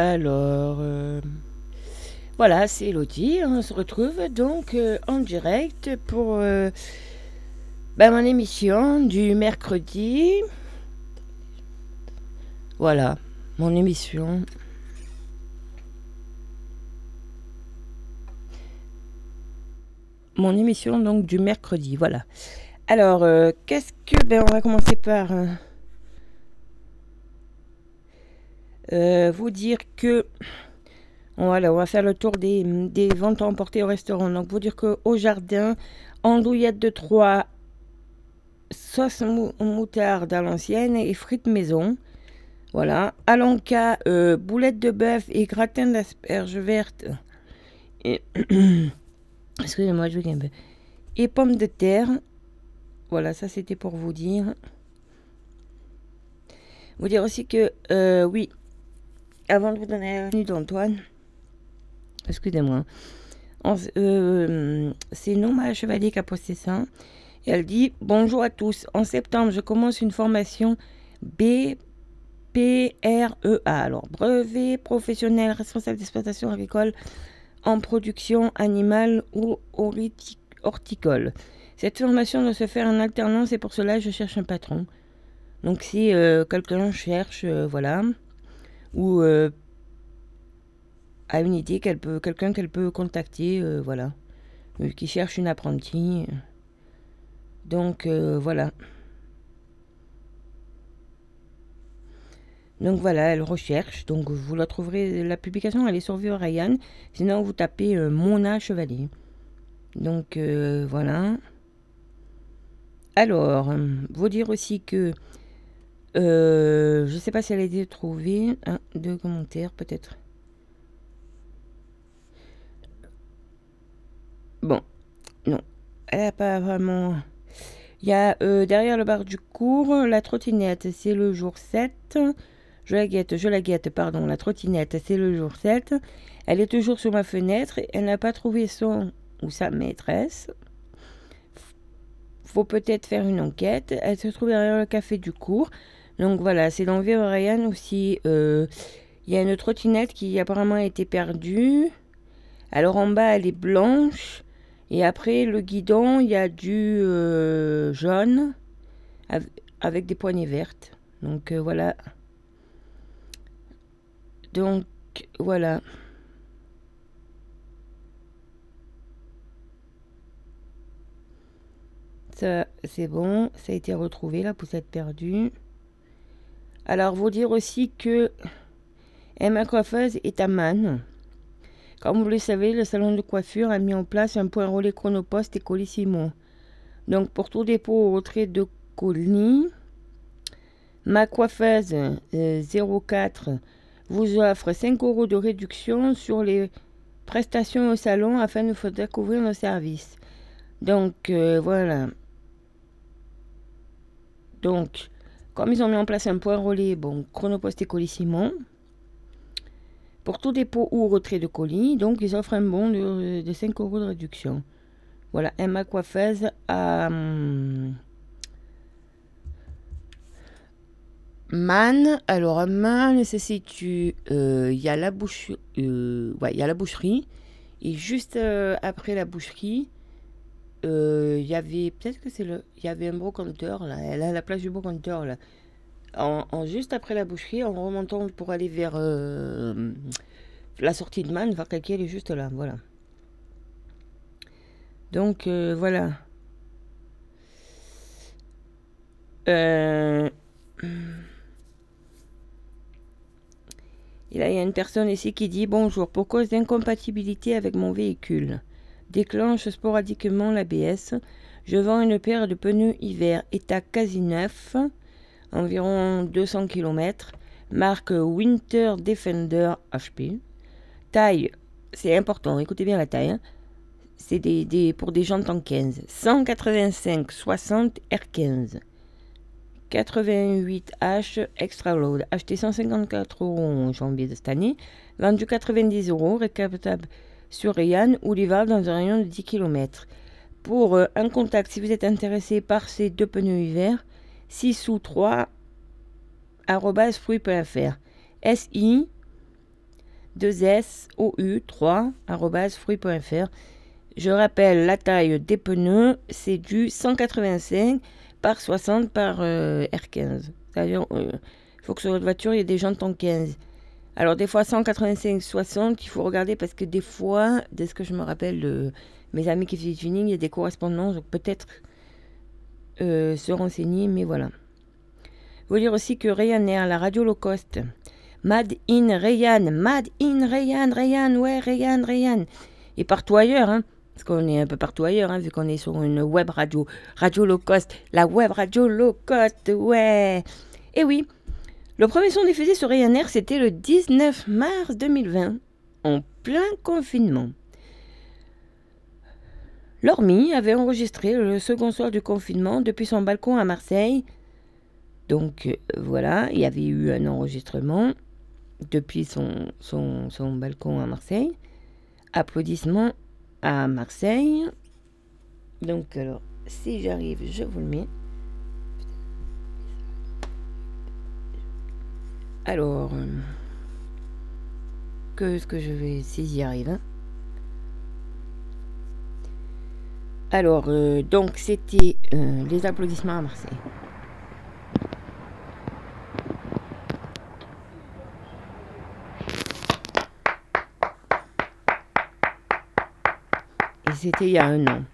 Alors, euh, voilà, c'est Elodie. On se retrouve donc euh, en direct pour euh, ben, mon émission du mercredi. Voilà, mon émission. Mon émission donc du mercredi, voilà. Alors, qu'est-ce que... Ben, on va commencer par... euh, euh, vous dire que... Voilà, on va faire le tour des, ventes emportées au restaurant. Donc, vous dire que au jardin, andouillette de Troyes, sauce mou- moutarde à l'ancienne et frites maison. Voilà. Alonca, euh, boulettes de bœuf et gratin d'asperges vertes. Excusez-moi, je vais un peu. Et pommes de terre. Voilà, ça c'était pour vous dire. Vous dire aussi que, euh, oui, avant de vous donner la venue d'Antoine, excusez-moi, s- euh, c'est Noma Chevalier qui a posté ça. Elle dit Bonjour à tous. En septembre, je commence une formation BPREA. Alors, brevet professionnel responsable d'exploitation agricole en production animale ou horti- horticole. Cette formation doit se faire en alternance et pour cela, je cherche un patron. Donc, si euh, quelqu'un cherche, euh, voilà, ou euh, a une idée, qu'elle peut, quelqu'un qu'elle peut contacter, euh, voilà, euh, qui cherche une apprentie. Donc, euh, voilà. Donc voilà, elle recherche. Donc vous la trouverez, la publication elle est sur Viva Ryan. Sinon vous tapez euh, Mona Chevalier. Donc euh, voilà. Alors, euh, vous dire aussi que euh, je sais pas si elle a été trouvée. Un, deux commentaires peut-être. Bon, non, elle n'a pas vraiment. Il y a euh, derrière le bar du cours la trottinette, c'est le jour 7. Je la guette, je la guette, pardon, la trottinette, c'est le jour 7. Elle est toujours sur ma fenêtre, elle n'a pas trouvé son ou sa maîtresse. Faut peut-être faire une enquête. Elle se trouve derrière le café du cours. Donc voilà, c'est dans Vieux Ryan aussi. euh, Il y a une trottinette qui apparemment a été perdue. Alors en bas, elle est blanche. Et après, le guidon, il y a du euh, jaune av- avec des poignées vertes. Donc euh, voilà. Donc voilà. Ça, c'est bon. Ça a été retrouvé, la poussette perdue. Alors, vous dire aussi que Emma Coiffeuse est à Man. Comme vous le savez, le salon de coiffure a mis en place un point relais chronopost et colissimo. Donc, pour tout dépôt au retrait de colis, ma coiffeuse euh, 04 vous offre 5 euros de réduction sur les prestations au salon afin de vous découvrir nos services. Donc, euh, voilà. Donc, comme ils ont mis en place un point relais, bon, chronopost et colissimo, pour tout dépôt ou retrait de colis, donc ils offrent un bon de, de 5 euros de réduction. Voilà, Emma Coiffeuse à hum, Man. Alors, à Man euh, il y a la bouche, euh, il y a la boucherie. Et juste euh, après la boucherie, il y avait, peut-être que c'est le, il y avait un brocanteur là, elle a la place du brocanteur là. En, juste après la boucherie, en remontant pour aller vers euh, la sortie de Man, quelqu'un elle est juste là, voilà. Donc euh, voilà. Euh, Et là, il y a une personne ici qui dit Bonjour, pour cause d'incompatibilité avec mon véhicule, déclenche sporadiquement l'ABS. Je vends une paire de pneus hiver état quasi neuf, environ 200 km, marque Winter Defender HP. Taille, c'est important, écoutez bien la taille. hein. C'est des, pour des jantes en 15. 185 60 R15. 88H Extra Load, acheté 154 euros en janvier de cette année, vendu 90 euros, récaptable sur Rayan ou livrable dans un rayon de 10 km. Pour euh, un contact, si vous êtes intéressé par ces deux pneus hiver, 6 ou 3 arobase fruit.fr. SI 2SOU3 fruit.fr. Je rappelle la taille des pneus, c'est du 185 par 60 par euh, R15. C'est-à-dire, il euh, faut que sur votre voiture, il y ait des jantes en 15. Alors, des fois, 185, 60, il faut regarder parce que des fois, dès ce que je me rappelle de mes amis qui font du tuning, il y a des correspondances, donc peut-être euh, se renseigner, mais voilà. Vous dire aussi que Ryanair, la radio low cost, Mad in Rayan, Mad in Rayan, Rayan, ouais, Rayan, Rayan. Et partout ailleurs, hein, parce qu'on est un peu partout ailleurs, hein, vu qu'on est sur une web radio, radio low cost, la web radio low cost, ouais. Et oui, le premier son diffusé sur Ryanair, c'était le 19 mars 2020, en plein confinement. Lormy avait enregistré le second soir du confinement depuis son balcon à Marseille. Donc euh, voilà, il y avait eu un enregistrement depuis son, son, son balcon à Marseille. Applaudissements à Marseille. Donc alors, si j'arrive, je vous le mets. Alors, euh, que ce que je vais, si j'y arrive. Alors, euh, donc c'était euh, les applaudissements à Marseille. Et c'était il y a un an.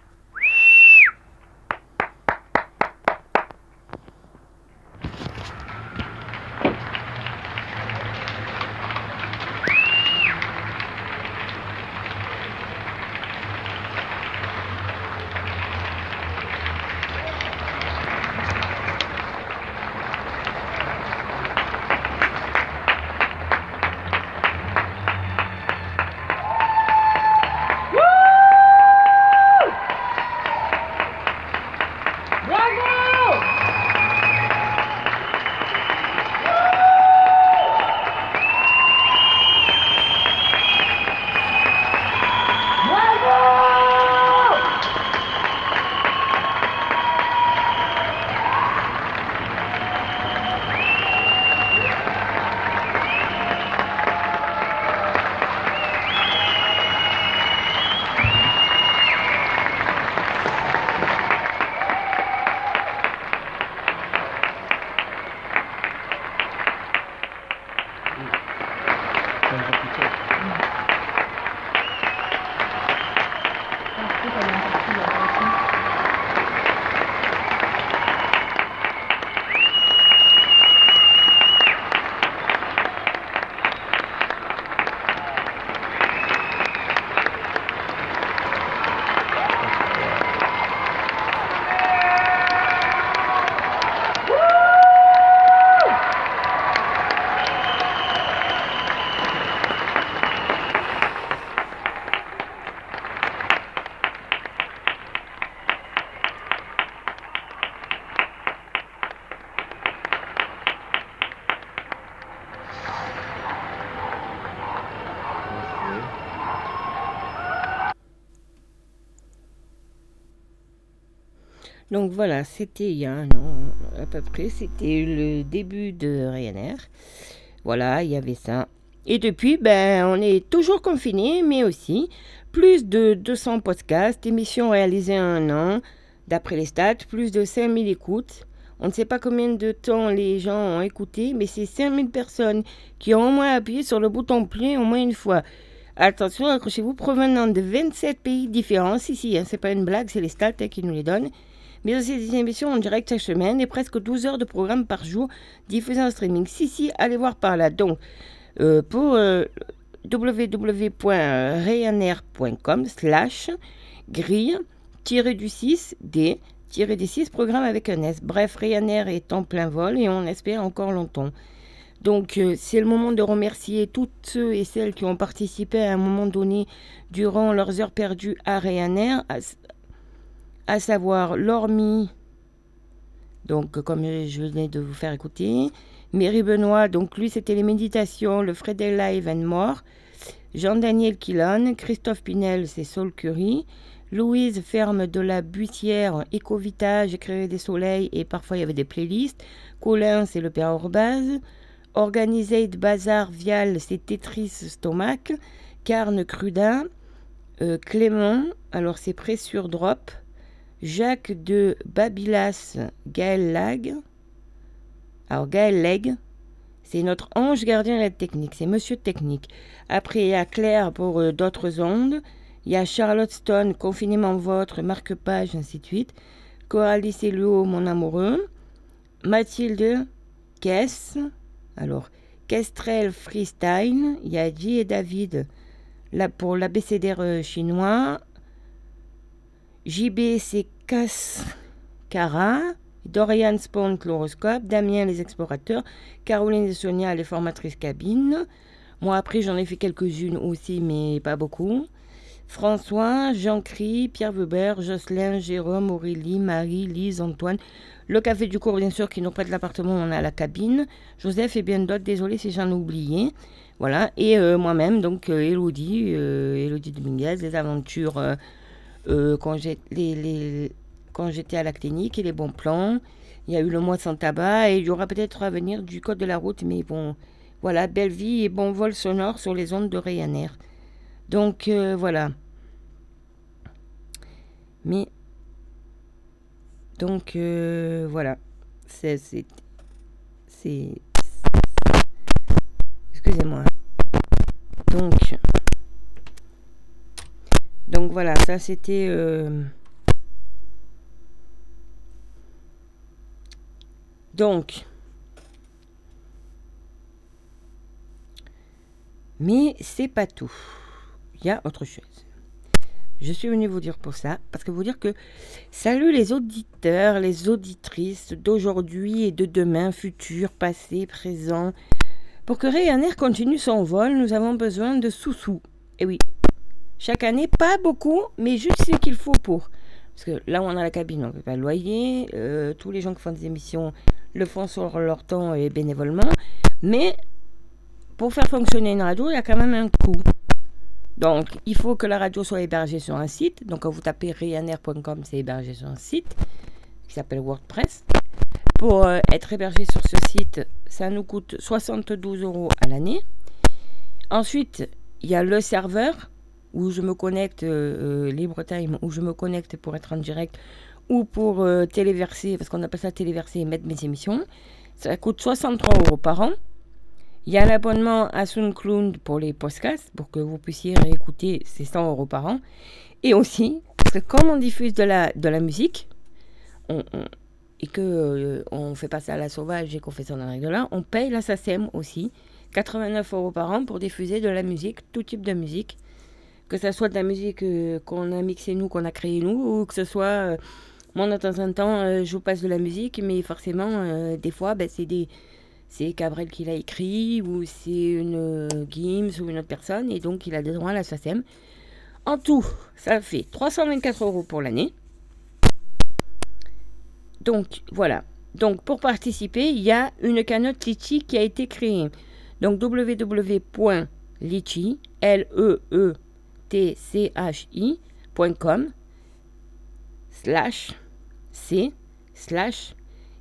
Donc voilà, c'était il y a un an à peu près, c'était le début de Ryanair. Voilà, il y avait ça. Et depuis, ben, on est toujours confiné, mais aussi plus de 200 podcasts, émissions réalisées en un an, d'après les stats, plus de 5000 écoutes. On ne sait pas combien de temps les gens ont écouté, mais c'est 5000 personnes qui ont au moins appuyé sur le bouton play au moins une fois. Attention, accrochez-vous, provenant de 27 pays différents. Si, si, hein, c'est pas une blague, c'est les stats hein, qui nous les donnent mais aussi des émissions en direct chaque semaine et presque 12 heures de programme par jour diffusées en streaming. Si, si, allez voir par là. Donc, euh, pour euh, www.ryanair.com slash grille du 6 d des 6 programme avec un S. Bref, Ryanair est en plein vol et on espère encore longtemps. Donc euh, c'est le moment de remercier toutes ceux et celles qui ont participé à un moment donné durant leurs heures perdues à Ryanair, savoir Lormy, donc comme je venais de vous faire écouter, Mary Benoît, donc lui c'était les méditations, le Fredel Live and More, Jean-Daniel Quillan, Christophe Pinel, c'est Saul Curie, Louise Ferme de la Buissière, Écovitage, Écrire des Soleils et parfois il y avait des playlists, Colin c'est le Père Orbaz, Organisate Bazar Vial, c'est Tetris Stomac. Carne Crudin. Euh, Clément, alors c'est Pressure Drop. Jacques de Babilas, Gaël Lag. Alors Gaël Leg, c'est notre ange gardien de la technique, c'est Monsieur Technique. Après, il y a Claire pour euh, d'autres ondes. Il y a Charlotte Stone, Confinement Votre, Marque-Page, ainsi de suite. Coralie Célio, Mon Amoureux. Mathilde, Kess. Alors, Kestrel Freestyle. Il y a J et David là, pour l'abécédaire chinois. JB, c'est Cara. Dorian Spawn, l'horoscope. Damien, les explorateurs. Caroline et Sonia, les formatrices cabine. Moi, après, j'en ai fait quelques-unes aussi, mais pas beaucoup. François, Jean-Cri, Pierre Weber, Jocelyn, Jérôme, Aurélie, Marie, Lise, Antoine. Le café du cours, bien sûr, qui nous prête l'appartement, on a la cabine. Joseph et bien d'autres, désolé si j'en ai oublié. Voilà, et euh, moi-même, donc euh, Elodie, euh, Elodie Dominguez, les aventures quand j'étais à la clinique et les bons plans. Il y a eu le mois sans tabac et il y aura peut-être à venir du code de la route, mais bon, voilà, belle vie et bon vol sonore sur les ondes de Ryanair. Donc voilà. Mais donc voilà, c'est c'est Excusez-moi. Donc, donc voilà, ça c'était. Euh, donc, mais c'est pas tout. Il y a autre chose. Je suis venu vous dire pour ça, parce que vous dire que salut les auditeurs, les auditrices d'aujourd'hui et de demain, futur, passé, présent, pour que Ryanair continue son vol, nous avons besoin de sous-sous. Et oui, chaque année, pas beaucoup, mais juste ce qu'il faut pour. Parce que là on a la cabine, on ne peut pas le loyer. Euh, tous les gens qui font des émissions le font sur leur temps et bénévolement. Mais pour faire fonctionner une radio, il y a quand même un coût. Donc, il faut que la radio soit hébergée sur un site. Donc, quand vous tapez ryanair.com, c'est hébergé sur un site qui s'appelle WordPress. Pour euh, être hébergé sur ce site, ça nous coûte 72 euros à l'année. Ensuite, il y a le serveur où je me connecte, euh, euh, LibreTime, où je me connecte pour être en direct ou pour téléverser, parce qu'on appelle ça téléverser et mettre mes émissions. Ça coûte 63 euros par an. Il y a l'abonnement à SoundCloud pour les podcasts, pour que vous puissiez réécouter, ces 100 euros par an. Et aussi, parce que comme on diffuse de la, de la musique, et que euh, fait passer à la sauvage et qu'on fait ça dans la règle là, on paye la SACEM aussi, 89 euros par an pour diffuser de la musique, tout type de musique, que ce soit de la musique euh, qu'on a mixée nous, qu'on a créée nous, ou que ce soit, euh, moi de temps en temps, je vous passe de la musique, mais forcément, des fois, ben, c'est des c'est Cabrel qui l'a écrit, ou c'est une Gims ou une autre personne, et donc il a des droits à la SACEM. En tout, ça fait 324 euros pour l'année. Donc voilà. Donc pour participer, il y a une cagnotte Litchi qui a été créée. Donc www.litchi, l e e t c h i.com slash c slash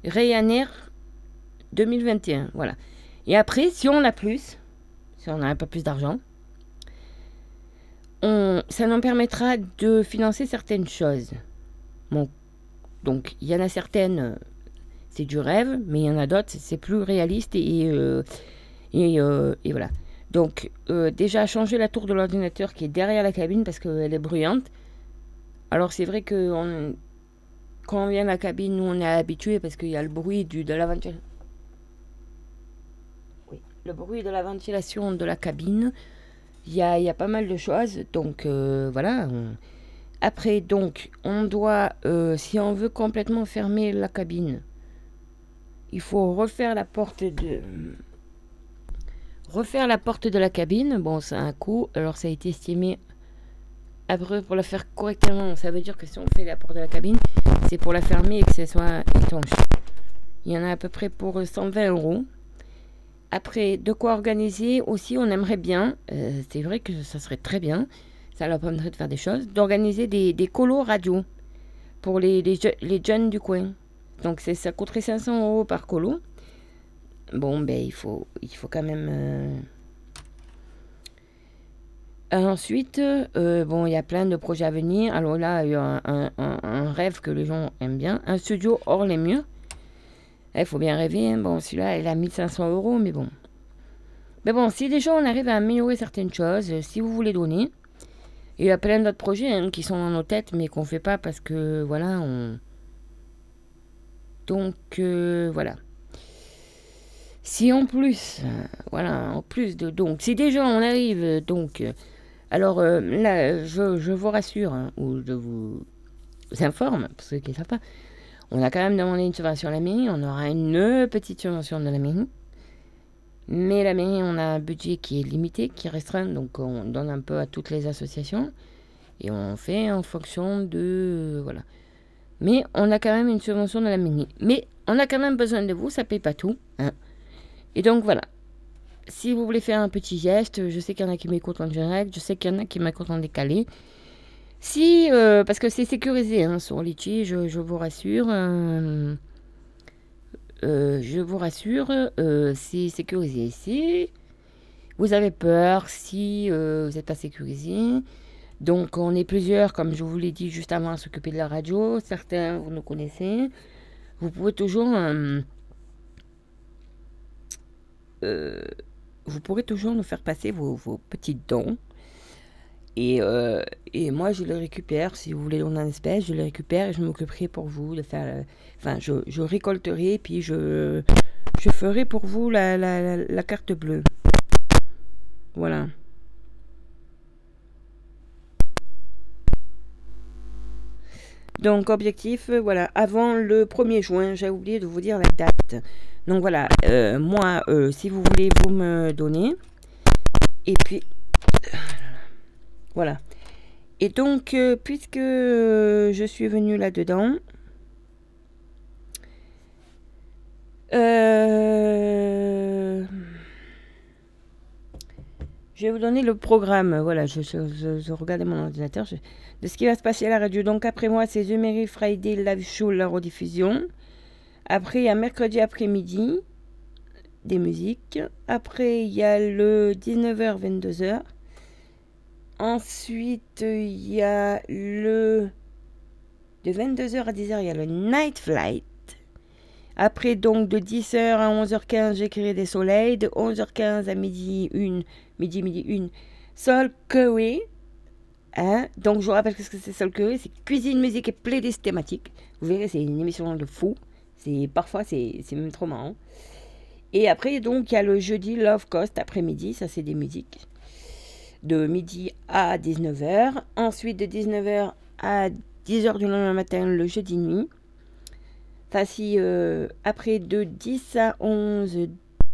Ryanair 2021. Voilà. Et après, si on a plus, si on a un peu plus d'argent, ça nous permettra de financer certaines choses. Donc il y en a certaines, c'est du rêve, mais il y en a d'autres, c'est plus réaliste et, euh, euh, et, voilà. Donc déjà changer la tour de l'ordinateur qui est derrière la cabine parce qu'elle est bruyante. Alors c'est vrai que quand on vient à la cabine, on est habitué parce qu'il y a le bruit du, de la ventilation. Oui, le bruit de la ventilation de la cabine. Il y a, y a, pas mal de choses. Donc voilà. Après, donc, on doit, euh, si on veut complètement fermer la cabine, il faut refaire la porte de... Refaire la porte de la cabine, bon, c'est un coût. Alors, ça a été estimé après, pour la faire correctement, ça veut dire que si on fait la porte de la cabine, c'est pour la fermer et que ce soit étanche. Il y en a à peu près pour 120 euros. Après, de quoi organiser aussi, on aimerait bien, euh, c'est vrai que ça serait très bien, ça leur permettrait de faire des choses, d'organiser des, des colos radio pour les, les, jeunes du coin. Donc ça coûterait 500 euros par colo. Bon, ben, il faut, il faut quand même. euh, Ensuite, euh, bon, il y a plein de projets à venir. Alors là, il y a un, rêve que les gens aiment bien. Un studio hors les murs. Il faut bien rêver. hein. Bon, celui-là, il a 1500 euros, mais bon. Mais bon, si déjà on arrive à améliorer certaines choses, euh, si vous voulez donner, il y a plein d'autres projets hein, qui sont dans nos têtes, mais qu'on fait pas parce que, voilà, on... Donc, voilà. Si en plus, euh, voilà, en plus de... Donc, si déjà on arrive, donc... euh, alors euh, là, je, je vous rassure, hein, ou je vous informe, pour ceux qui ne pas, on a quand même demandé une subvention à la mairie, on aura une petite subvention de la mairie. Mais la mairie, on a un budget qui est limité, qui est restreint, donc on donne un peu à toutes les associations. Et on fait en fonction de... Voilà. Mais on a quand même une subvention de la mairie. Mais on a quand même besoin de vous, ça paye pas tout. hein. Et donc voilà. Si vous voulez faire un petit geste, je sais qu'il y en a qui m'écoutent en direct, je sais qu'il y en a qui m'écoutent en décalé. Si, euh, parce que c'est sécurisé hein, sur Litchi, je, vous rassure. euh, euh, je vous rassure, c'est sécurisé. Si vous avez peur, si vous n'êtes pas sécurisé, donc on est plusieurs, comme je vous l'ai dit juste avant, à s'occuper de la radio. Certains, vous nous connaissez. Vous pouvez toujours... euh, vous pourrez toujours nous faire passer vos, vos petits dons. Et, euh, et moi, je les récupère. Si vous voulez donner en espèces, je les récupère et je m'occuperai pour vous de faire. euh, Enfin, je, je récolterai, puis je, je ferai pour vous la, la, la- carte bleue. Voilà. Donc, objectif, voilà, avant le 1er juin, j'ai oublié de vous dire la date. Donc voilà, euh, moi, euh, si vous voulez, vous me donnez. Et puis, voilà. Et donc, euh, puisque je suis venue là-dedans, je vais vous donner le programme. Voilà, je, je, regardais mon ordinateur de ce qui va se passer à la radio. Donc, après moi, c'est The Mary Friday Live Show, la rediffusion. Après, il y a mercredi après-midi, des musiques. Après, il y a le 19h, 22h. Ensuite, il y a le. De 22h à 10h, il y a le Night Flight. Après, donc, de 10h à 11h15, j'écrirai des soleils. De 11h15 à midi 1, midi, midi 1, Sol Curry. Hein? Donc, je vous rappelle ce que c'est Sol Curry. C'est cuisine, musique et playlist thématique. Vous verrez, c'est une émission de fou. C'est Parfois, c'est même trop marrant. Et après, donc, il y a le jeudi Love Coast après-midi. Ça, c'est des musiques. De midi à 19h. Ensuite, de 19h à 10h du lendemain matin, le jeudi nuit. Enfin, si euh, après de 10 à 11,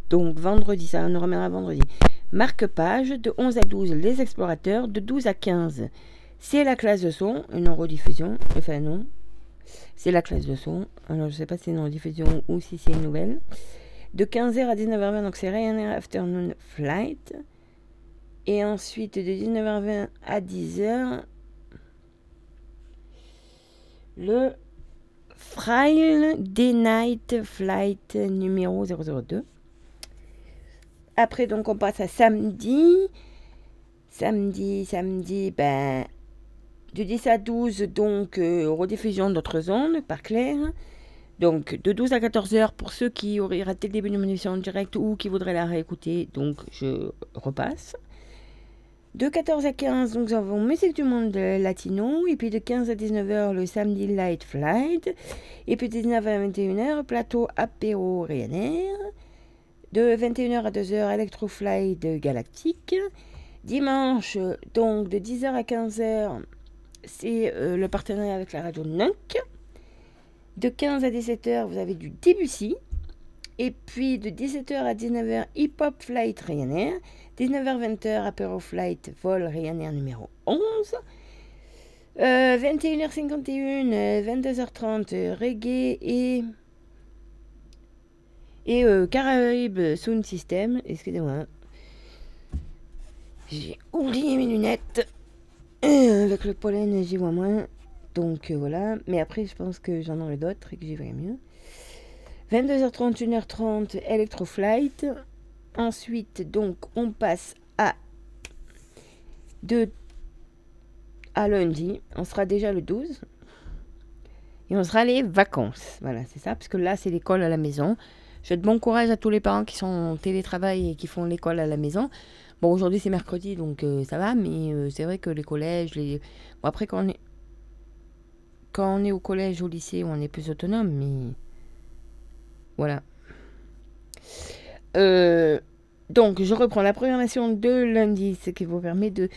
donc vendredi, ça on reviendra vendredi. Marque-page, de 11 à 12, les explorateurs, de 12 à 15, c'est la classe de son, une rediffusion, enfin non, c'est la classe de son, alors je sais pas si c'est une rediffusion ou si c'est une nouvelle. De 15h à 19h20, donc c'est Ryanair Afternoon Flight. Et ensuite de 19h20 à 10h, le Friday Night Flight numéro 002. Après, donc, on passe à samedi. Samedi, samedi, ben, de 10 à 12, donc, euh, rediffusion d'autres zones, par clair. Donc, de 12 à 14 heures pour ceux qui auraient raté le début de mon émission en direct ou qui voudraient la réécouter. Donc, je repasse. De 14 à 15, nous avons Musique du Monde Latino. Et puis de 15 à 19h, le samedi Light Flight. Et puis de 19 à 21h, plateau apéro Ryanair. De 21h à 2h, Electro Flight Galactique. Dimanche, donc de 10h à 15h, c'est euh, le partenariat avec la radio Nunk. De 15 à 17h, vous avez du Debussy. Et puis de 17h à 19h, Hip Hop Flight Ryanair. 19h-20h, Apéro Flight Vol Ryanair numéro 11. Euh, 21h51, euh, 22h30, euh, Reggae et. Et euh, Caraïbes Sound System. Excusez-moi. J'ai oublié mes lunettes. Avec le pollen, j'y vois moins. Donc euh, voilà. Mais après, je pense que j'en aurai d'autres et que j'y verrai mieux. 22h30, 1h30, Electroflight. Ensuite, donc, on passe à de à lundi. On sera déjà le 12. Et on sera les vacances. Voilà, c'est ça, parce que là, c'est l'école à la maison. Je souhaite bon courage à tous les parents qui sont en télétravail et qui font l'école à la maison. Bon, aujourd'hui, c'est mercredi, donc euh, ça va, mais euh, c'est vrai que les collèges, les... Bon, après, quand on est... Quand on est au collège, au lycée, on est plus autonome, mais... Voilà. Euh, donc, je reprends la programmation de lundi, ce qui vous permet de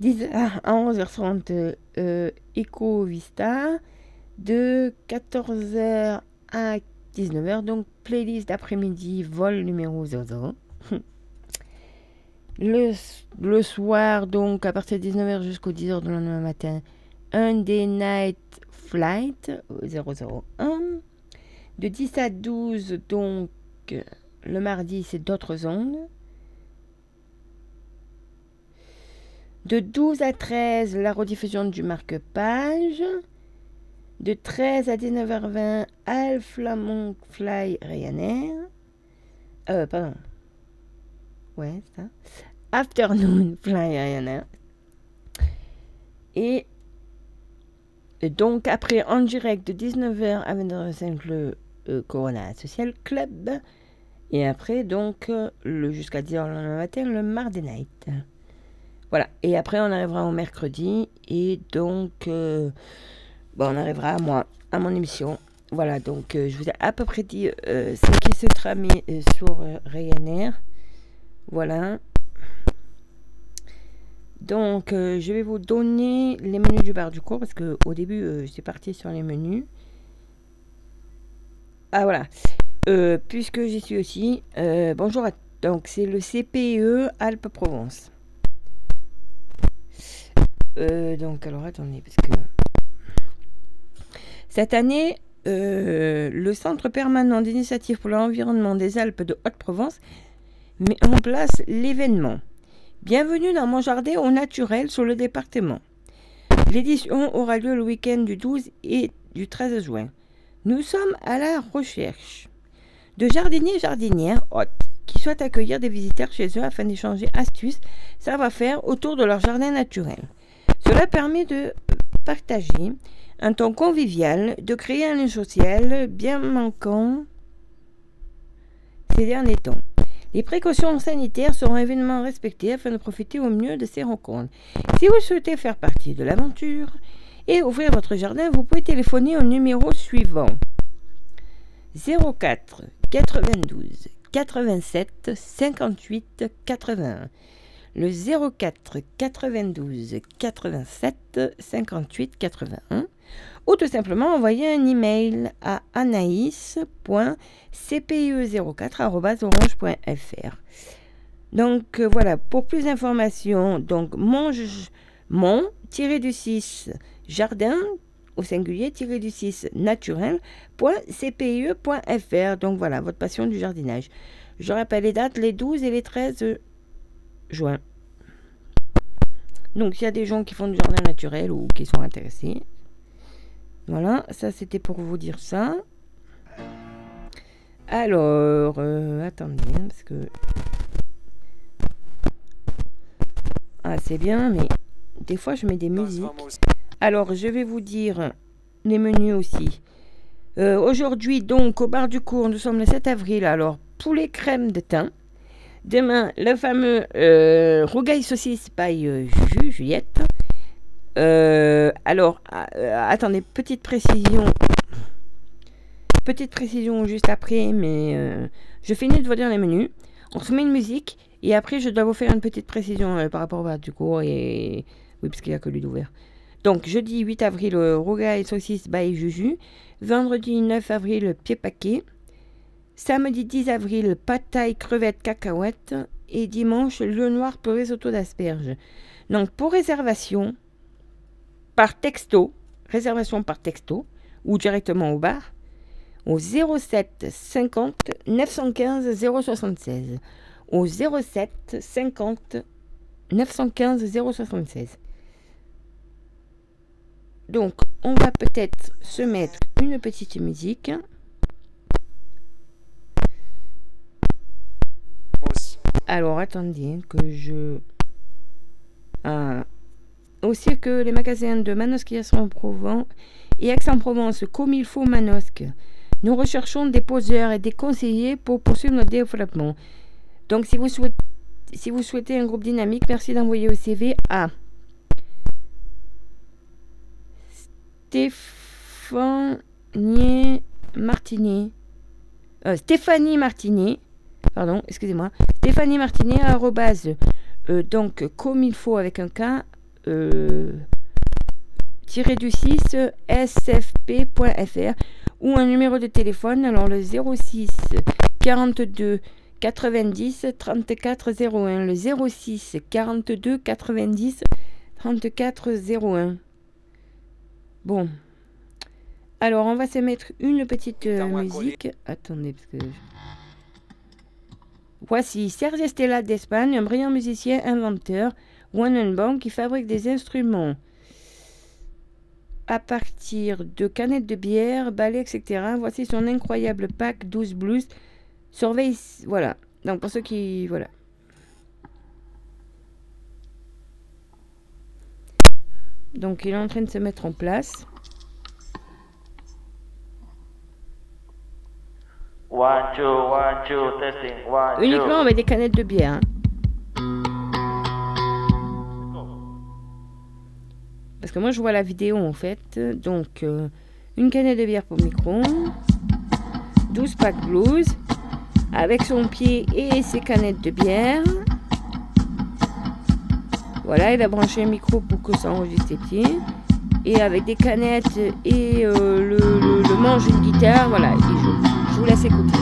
10 à 11h30 euh, Eco Vista, de 14h à 19h, donc playlist d'après-midi, vol numéro 00. Le, soir, donc à partir de 19h jusqu'au 10h du lendemain matin, un night flight 001. De 10 à 12, donc, le mardi, c'est d'autres ondes. De 12 à 13, la rediffusion du marque-page. De 13 à 19h20, Alpha Fly Ryanair. Euh, pardon. Ouais, ça. Afternoon Fly. Et donc après, en direct de 19h à 22h05, le euh, Corona Social Club. Et après, donc, euh, le jusqu'à 10h le matin, le Mardi Night. Voilà. Et après, on arrivera au mercredi. Et donc, euh, bon, on arrivera à moi, à mon émission. Voilà, donc je vous ai à peu près dit ce qui se trame sur Ryanair. Voilà. Donc, je vais vous donner les menus du bar du cours parce qu'au début, euh, parti sur les menus. Ah voilà. Euh, puisque j'y suis aussi, euh, bonjour à donc c'est le CPE Alpes-Provence. donc alors attendez parce que cette année le Centre permanent d'initiative pour l'environnement des Alpes de Haute-Provence met en place l'événement. Bienvenue dans mon jardin au naturel sur le département. L'édition aura lieu le week-end du 12 et du 13 juin. Nous sommes à la recherche de jardiniers et jardinières hôtes qui souhaitent accueillir des visiteurs chez eux afin d'échanger astuces, savoir-faire autour de leur jardin naturel. Cela permet de partager un temps convivial, de créer un lien social bien manquant ces derniers temps. Les précautions sanitaires seront évidemment respectées afin de profiter au mieux de ces rencontres. Si vous souhaitez faire partie de l'aventure et ouvrir votre jardin, vous pouvez téléphoner au numéro suivant 04 92 87 58 81. Le 04 92 87 58 81 ou tout simplement envoyer un email à anaïs.cpe04.orange.fr. Donc euh, voilà, pour plus d'informations, donc mon, mon tiré du 6 jardin au singulier tiré du 6 naturel.cpe.fr. Donc voilà, votre passion du jardinage. Je rappelle les dates, les 12 et les 13 juin. Donc s'il y a des gens qui font du jardin naturel ou qui sont intéressés, voilà, ça c'était pour vous dire ça. Alors, euh, attendez, hein, parce que... Ah, c'est bien, mais des fois je mets des musiques. Alors, je vais vous dire les menus aussi. Euh, aujourd'hui, donc, au bar du cours, nous sommes le 7 avril. Alors, poulet crème de thym. Demain, le fameux euh, rougail saucisse by Juju, Juliette. Euh, alors, euh, attendez, petite précision. Petite précision juste après, mais euh, je finis de vous dire les menus. On se met une musique et après je dois vous faire une petite précision par rapport à du cours et oui parce qu'il n'y a que lui d'ouvert. Donc jeudi 8 avril rougail saucisse by Juju, vendredi 9 avril pied paquet, samedi 10 avril pataille crevette cacahuète et dimanche le noir pour risotto d'asperges. Donc pour réservation, par texto, réservation par texto ou directement au bar au 07 50 915 076. Au 07 50 915 076. Donc, on va peut-être se mettre une petite musique. Alors, attendez hein, que je... Ah. Aussi que les magasins de Manosque et Aix-en-Provence et Aix-en-Provence, comme il faut Manosque, nous recherchons des poseurs et des conseillers pour poursuivre notre développement. Donc, si vous souhaitez, un groupe dynamique, merci d'envoyer au CV à Stéphanie Martinet. Euh, Stéphanie Martinet. Pardon, excusez-moi. Stéphanie Martinet, arrobase, euh, donc, comme il faut avec un K, tiré du 6 sfp.fr ou un numéro de téléphone, alors le 06 42 90 34 01. Le 06 42 90 34 01. Bon. Alors, on va se mettre une petite euh, musique. Attendez, parce que. Voici Serge Stella d'Espagne, un brillant musicien inventeur, One qui fabrique des instruments à partir de canettes de bière, balais, etc. Voici son incroyable pack 12 blues. Surveille. Voilà. Donc, pour ceux qui. Voilà. Donc il est en train de se mettre en place. Uniquement avec des canettes de bière. Hein. Moi je vois la vidéo en fait. Donc euh, une canette de bière pour micro. 12 packs blues. Avec son pied et ses canettes de bière. Voilà, il a branché un micro pour que ça enregistre ses pieds. Et avec des canettes et euh, le, le, manche d'une guitare, voilà. Je vous laisse écouter.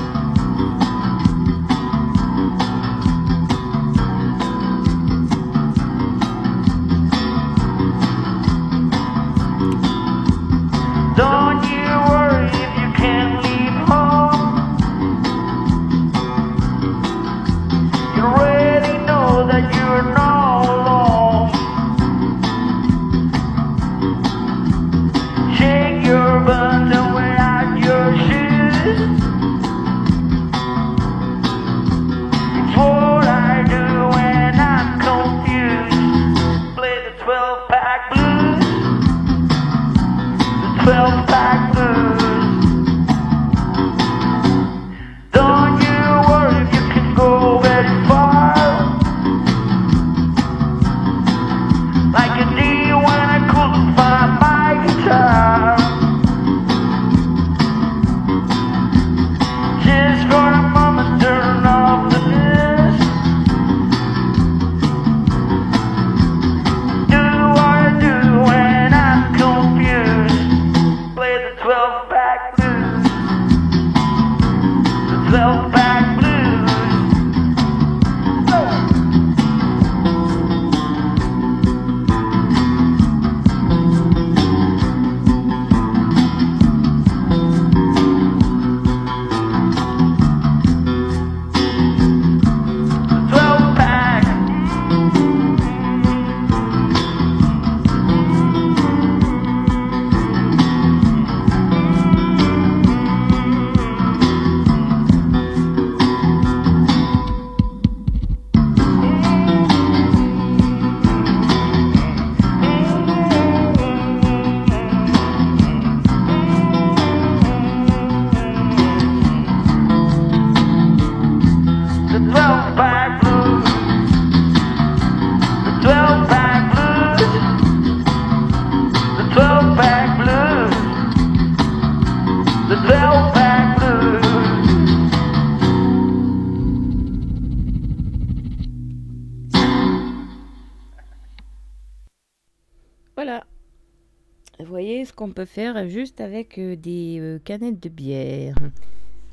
Qu'on peut faire juste avec euh, des euh, canettes de bière.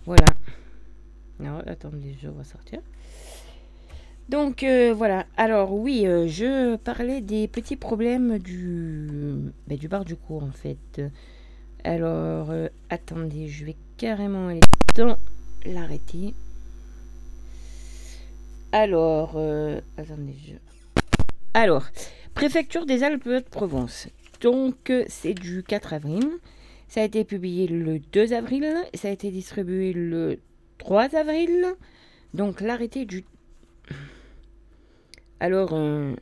Voilà. Alors, attendez, je vais sortir. Donc euh, voilà. Alors oui, je parlais des petits problèmes du, ben, du bar du cours en fait. Alors attendez, je vais carrément aller dans l'arrêter. Alors, attendez, je... Alors, préfecture des Alpes de Provence. Donc, c'est du 4 avril. Ça a été publié le 2 avril. Ça a été distribué le 3 avril. Donc, l'arrêté du. alors, euh,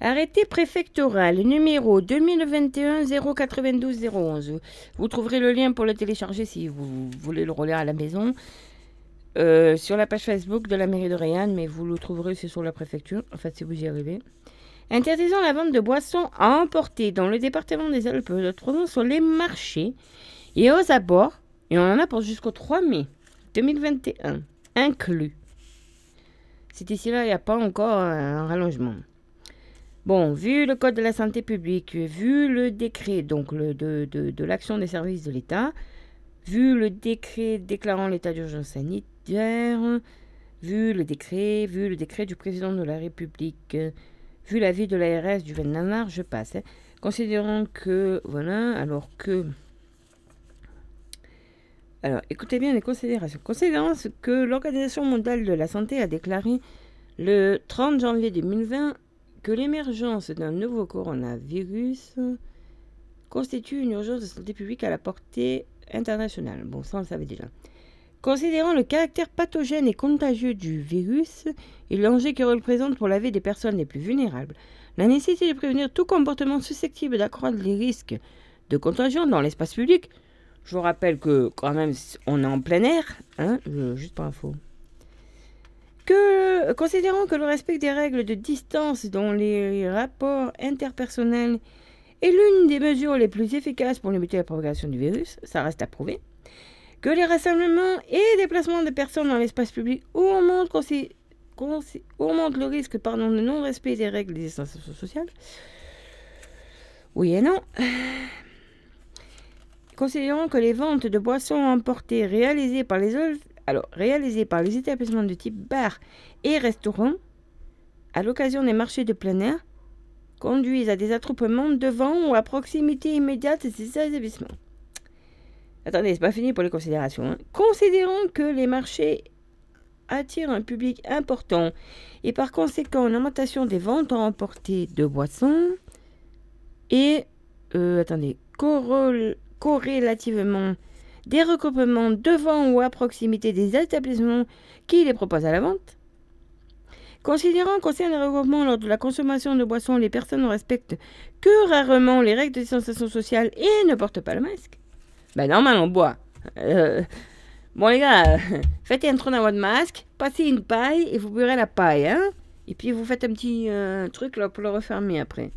Arrêté préfectoral numéro 2021 092 011. Vous trouverez le lien pour le télécharger si vous voulez le relire à la maison. Euh, sur la page Facebook de la mairie de Rayanne, mais vous le trouverez aussi sur la préfecture, en fait, si vous y arrivez. Interdisant la vente de boissons à emporter dans le département des Alpes de Provence sur les marchés et aux abords, et on en a pour jusqu'au 3 mai 2021, inclus. C'est ici là, il n'y a pas encore un rallongement. Bon, vu le Code de la santé publique, vu le décret donc de l'action des services de l'État, vu le décret déclarant l'état d'urgence sanitaire, vu le décret, vu le décret du président de la République, vu l'avis de l'ARS du 29 mars, je passe. Hein. Considérant que, voilà, alors que... Alors, écoutez bien les considérations. Considérant que l'Organisation mondiale de la santé a déclaré le 30 janvier 2020 que l'émergence d'un nouveau coronavirus constitue une urgence de santé publique à la portée internationale. Bon, ça on le savait déjà. Considérant le caractère pathogène et contagieux du virus et l'enjeu qu'il représente pour la vie des personnes les plus vulnérables, la nécessité de prévenir tout comportement susceptible d'accroître les risques de contagion dans l'espace public, je vous rappelle que quand même on est en plein air, hein, juste pour info. Que, considérant que le respect des règles de distance dans les rapports interpersonnels est l'une des mesures les plus efficaces pour limiter la propagation du virus, ça reste à prouver que les rassemblements et déplacements de personnes dans l'espace public augmentent, le risque pardon, de non-respect des règles des distanciation sociales Oui et non. Considérons que les ventes de boissons emportées réalisées par les, alors, réalisées par les établissements de type bar et restaurants à l'occasion des marchés de plein air conduisent à des attroupements devant ou à proximité immédiate de ces établissements. Attendez, c'est pas fini pour les considérations. Hein. Considérons que les marchés attirent un public important et par conséquent une augmentation des ventes en emporté de boissons et, euh, attendez, corrélativement des regroupements devant ou à proximité des établissements qui les proposent à la vente. Considérant qu'au sein des regroupements lors de la consommation de boissons, les personnes ne respectent que rarement les règles de distanciation sociale et ne portent pas le masque. Ben normal, on boit. Euh, bon les gars, faites un trou dans votre masque, passez une paille et vous buerrez la paille, hein Et puis vous faites un petit euh, truc là pour le refermer après.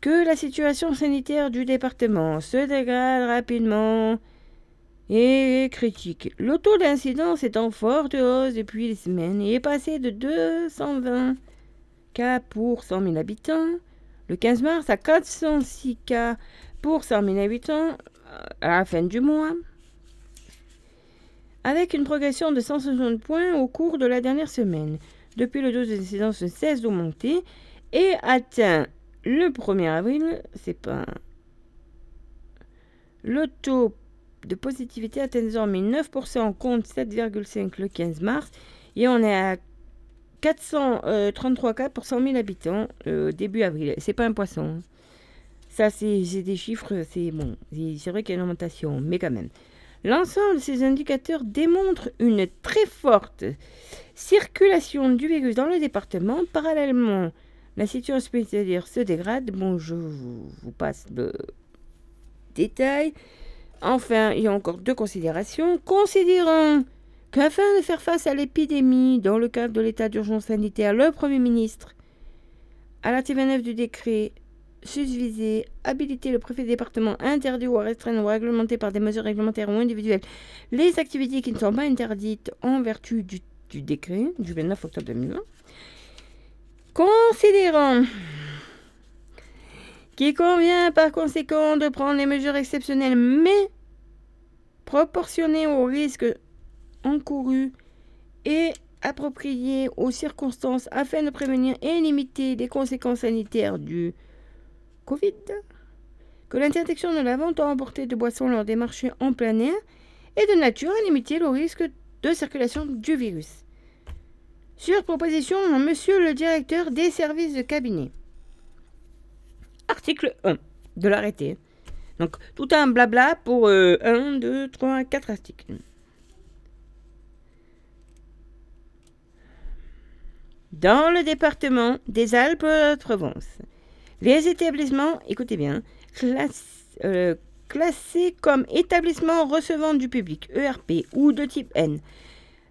Que la situation sanitaire du département se dégrade rapidement et critique. Le taux d'incidence est en forte hausse depuis les semaines et est passé de 220 cas pour 100 000 habitants le 15 mars à 406 cas pour 100 000 habitants à la fin du mois, avec une progression de 160 points au cours de la dernière semaine. Depuis le 12 d'incidence cesse d'augmenter et atteint le 1er avril, c'est pas le taux de positivité atteint désormais 9%, compte 7,5 le 15 mars et on est à 433 cas pour 100 000 habitants euh, début avril. C'est pas un poisson. Ça, c'est des chiffres, c'est bon. C'est vrai qu'il y a une augmentation, mais quand même. L'ensemble de ces indicateurs démontrent une très forte circulation du virus dans le département. Parallèlement, la situation hospitalière se dégrade. Bon, je vous passe le détail. Enfin, il y a encore deux considérations. Considérant qu'afin de faire face à l'épidémie dans le cadre de l'état d'urgence sanitaire, le Premier ministre, à l'article 29 du décret, susvisé, habiliter le préfet de département à interdire ou à restreindre ou à réglementer par des mesures réglementaires ou individuelles les activités qui ne sont pas interdites en vertu du, décret du 29 octobre 2020. Considérant qu'il convient par conséquent de prendre les mesures exceptionnelles mais proportionnées aux risques encourus et appropriées aux circonstances afin de prévenir et limiter les conséquences sanitaires du Covid, que l'interdiction de la vente à emporter de boissons lors des marchés en plein air est de nature à limiter le risque de circulation du virus. Sur proposition de Monsieur le directeur des services de cabinet article 1 de l'arrêté. Donc tout un blabla pour 1, 2, 3, 4 articles. Dans le département des Alpes-de-Provence, les établissements, écoutez bien, euh, classés comme établissements recevant du public, ERP, ou de type N,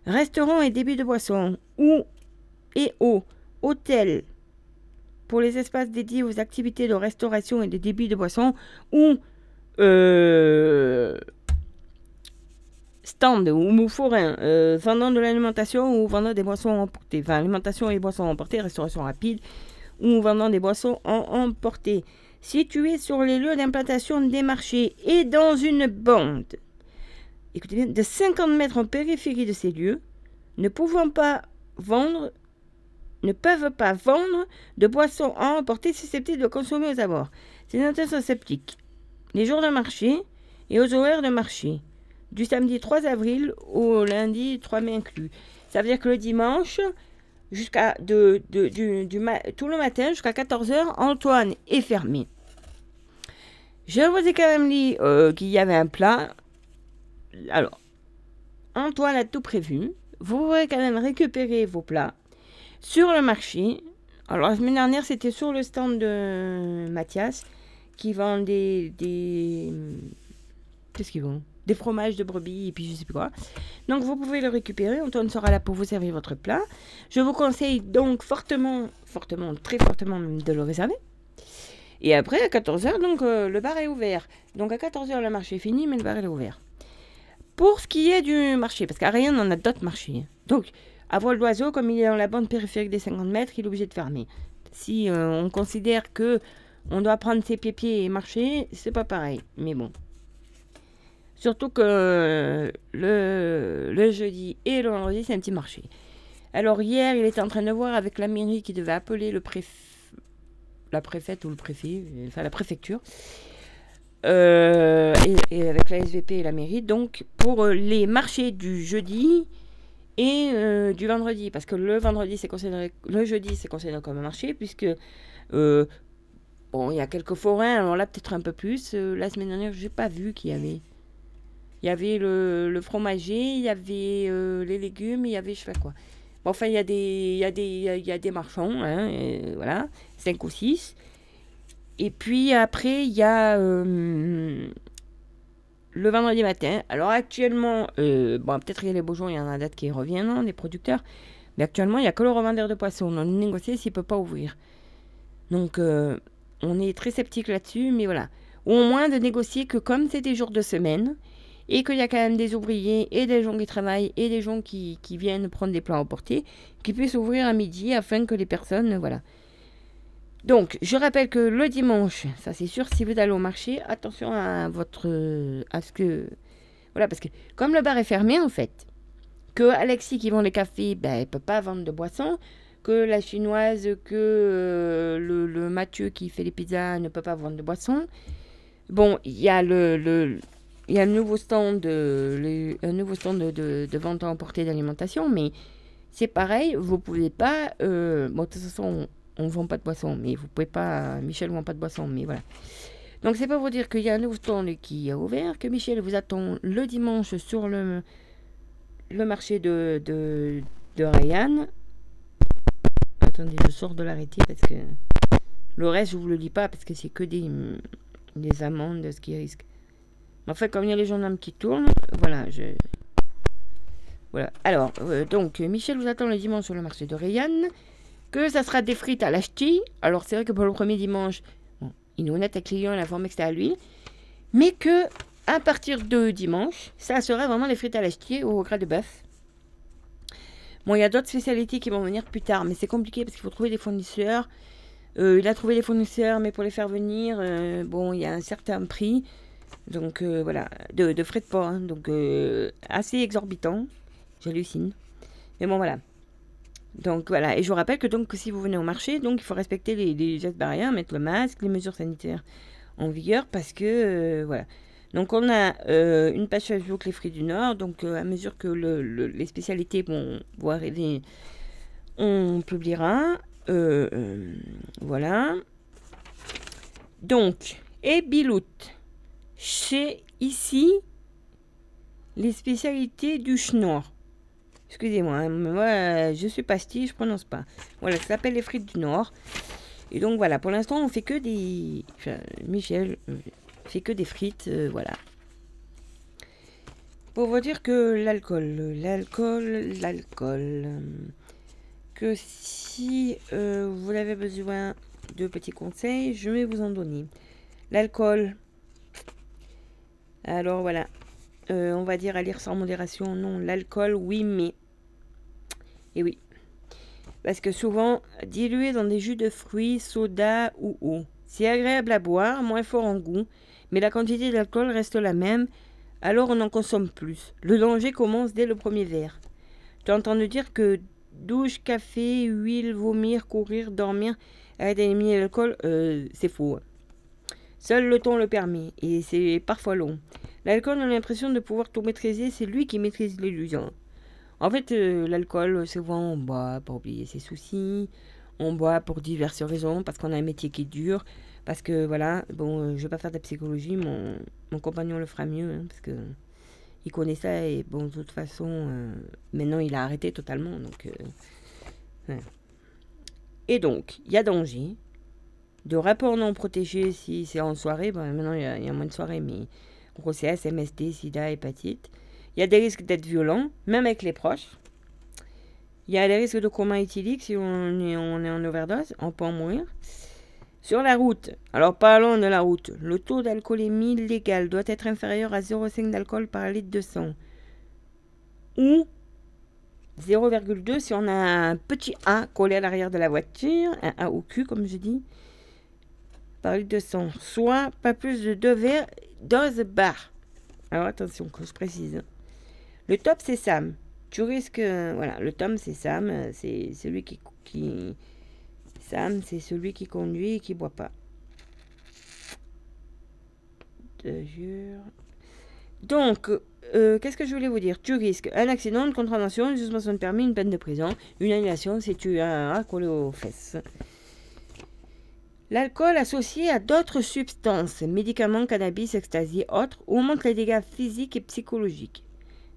restaurants et débits de boissons, ou et hôtels, pour les espaces dédiés aux activités de restauration et de débits de boissons ou euh, stand ou forain euh, vendant de l'alimentation ou vendant des boissons emportées, enfin alimentation et boissons emportées, restauration rapide ou vendant des boissons en emportées, situés sur les lieux d'implantation des marchés et dans une bande, écoutez bien, de 50 mètres en périphérie de ces lieux, ne pouvant pas vendre ne peuvent pas vendre de boissons à emporter susceptibles de consommer aux abords. C'est une intention sceptique. Les jours de marché et aux horaires de marché du samedi 3 avril au lundi 3 mai inclus. Ça veut dire que le dimanche, jusqu'à de, du, tout le matin jusqu'à 14h, Antoine est fermé. Je vous ai quand même dit euh, qu'il y avait un plat. Alors, Antoine a tout prévu. Vous pourrez quand même récupérer vos plats sur le marché. Alors, la semaine dernière, c'était sur le stand de Mathias qui vend des. des Qu'est-ce qu'ils vendent des fromages de brebis et puis je sais plus quoi. Donc vous pouvez le récupérer. Antoine sera là pour vous servir votre plat. Je vous conseille donc fortement, fortement, très fortement même de le réserver. Et après, à 14h, donc euh, le bar est ouvert. Donc à 14h, le marché est fini, mais le bar est ouvert. Pour ce qui est du marché, parce qu'à rien, on a d'autres marchés. Donc, à vol d'oiseau, comme il est dans la bande périphérique des 50 mètres, il est obligé de fermer. Si euh, on considère que on doit prendre ses pieds-pieds et marcher, c'est pas pareil. Mais bon, Surtout que le, jeudi et le vendredi, c'est un petit marché. Alors hier, il était en train de voir avec la mairie qui devait appeler le préfet, la préfète ou le préfet, enfin la préfecture, euh, et, avec la SVP et la mairie, donc pour les marchés du jeudi et euh, du vendredi, parce que le vendredi c'est considéré, le jeudi c'est considéré comme un marché puisque euh, bon il y a quelques forains, alors là peut-être un peu plus. la semaine dernière, j'ai pas vu qu'il y avait. Il y avait le, fromager, il y avait euh, les légumes, il y avait je sais pas quoi. Bon, enfin, il y a des, il y a des, il y a des marchands, hein, voilà, 5 ou 6. Et puis après, il y a euh, le vendredi matin. Alors actuellement, euh, bon, peut-être qu'il y a les beaux jours, il y en a d'autres qui reviennent, hein, des producteurs. Mais actuellement, il n'y a que le revendeur de poissons. On a négocié s'il ne peut pas ouvrir. Donc, on est très sceptique là-dessus, mais voilà. Ou au moins de négocier que comme c'est des jours de semaine, et qu'il y a quand même des ouvriers et des gens qui travaillent et des gens qui, viennent prendre des plats emportés, qui puissent ouvrir à midi afin que les personnes, voilà. Donc, je rappelle que le dimanche, ça c'est sûr, si vous allez au marché, attention à votre, à ce que, voilà, parce que comme le bar est fermé en fait, que Alexis qui vend les cafés, ben, elle peut pas vendre de boissons, que la chinoise, que euh, le, Mathieu qui fait les pizzas ne peut pas vendre de boissons. Bon, il y a le il y a un nouveau stand de, un nouveau stand de, vente à emporter d'alimentation, mais c'est pareil, vous pouvez pas. Euh, bon, de toute façon, on vend pas de boisson, mais vous pouvez pas. Michel vend pas de boisson, mais voilà. Donc, c'est pas vous dire qu'il y a un nouveau stand qui est ouvert, que Michel vous attend le dimanche sur le, le marché de, de, Rayanne. Attendez, je sors de l'arrêté parce que le reste, je vous le lis pas parce que c'est que des, des amendes, ce qui risque. En fait, comme il y a les gendarmes qui tournent, voilà, je... Voilà. Alors, euh, donc, Michel vous attend le dimanche sur le marché de Rayanne. Que ça sera des frites à l'acheter. Alors, c'est vrai que pour le premier dimanche, il est honnête le client, il informé que c'était à lui. Mais que, à partir de dimanche, ça sera vraiment les frites à l'acheter au gras de bœuf. Bon, il y a d'autres spécialités qui vont venir plus tard, mais c'est compliqué parce qu'il faut trouver des fournisseurs. Euh, il a trouvé des fournisseurs, mais pour les faire venir, euh, bon, il y a un certain prix. Donc euh, voilà, de, frais de port, hein. donc assez exorbitant, j'hallucine. Mais bon voilà. Donc voilà, et je vous rappelle que donc si vous venez au marché, donc il faut respecter les, gestes barrières, mettre le masque, les mesures sanitaires en vigueur, parce que euh, voilà. Donc on a une page Facebook Les Fruits du Nord, donc à mesure que les spécialités vont, vont, arriver, on publiera. voilà. Donc, et Bilout chez ici les spécialités du Schnorr. Excusez-moi, hein, moi je suis pastille, je prononce pas. Voilà, ça s'appelle les frites du Nord. Et donc voilà, pour l'instant on fait que des... Enfin, Michel euh, fait que des frites, euh, voilà. Pour vous dire que l'alcool, l'alcool, l'alcool, que si vous avez besoin de petits conseils, je vais vous en donner. L'alcool, alors voilà, euh, on va dire à lire sans modération, non, l'alcool, oui, mais. Et oui. Parce que souvent, dilué dans des jus de fruits, soda ou eau. C'est agréable à boire, moins fort en goût, mais la quantité d'alcool reste la même, alors on en consomme plus. Le danger commence dès le premier verre. Tu entends dire que douche, café, huile, vomir, courir, dormir, arrêter d'éliminer l'alcool, euh, c'est faux. Seul le temps le permet, et c'est parfois long. L'alcool a l'impression de pouvoir tout maîtriser, c'est lui qui maîtrise l'illusion. En fait, euh, l'alcool, souvent on boit pour oublier ses soucis, on boit pour diverses raisons, parce qu'on a un métier qui est dur, parce que voilà, bon, euh, je vais pas faire de la psychologie, mon, mon compagnon le fera mieux, hein, parce que il connaît ça, et bon, de toute façon, maintenant il a arrêté totalement, donc... Et donc, il y a danger, de rapports non protégés si c'est en soirée. Bon, maintenant, il y, a, moins de soirées, mais grossesse, MST, sida, hépatite. Il y a des risques d'être violent, même avec les proches. Il y a des risques de coma éthylique si on est, en overdose, on peut en mourir. Sur la route, alors parlons de la route, le taux d'alcoolémie légal doit être inférieur à 0,5 d'alcool par litre de sang. Ou 0,2 si on a un petit A collé à l'arrière de la voiture, un A au cul comme je dis par litre de sang, soit pas plus de 2 verres dose bar. Alors attention, que je précise. Le top, c'est Sam. Tu risques. voilà, le top, c'est Sam. C'est celui qui, qui. Sam, c'est celui qui conduit et qui boit pas. Donc, euh, qu'est-ce que je voulais vous dire? Tu risques un accident, une contravention, une suspension de permis, une peine de prison, une annulation si tu as un collé aux fesses. L'alcool associé à d'autres substances, médicaments, cannabis, ecstasy, autres, augmente les dégâts physiques et psychologiques.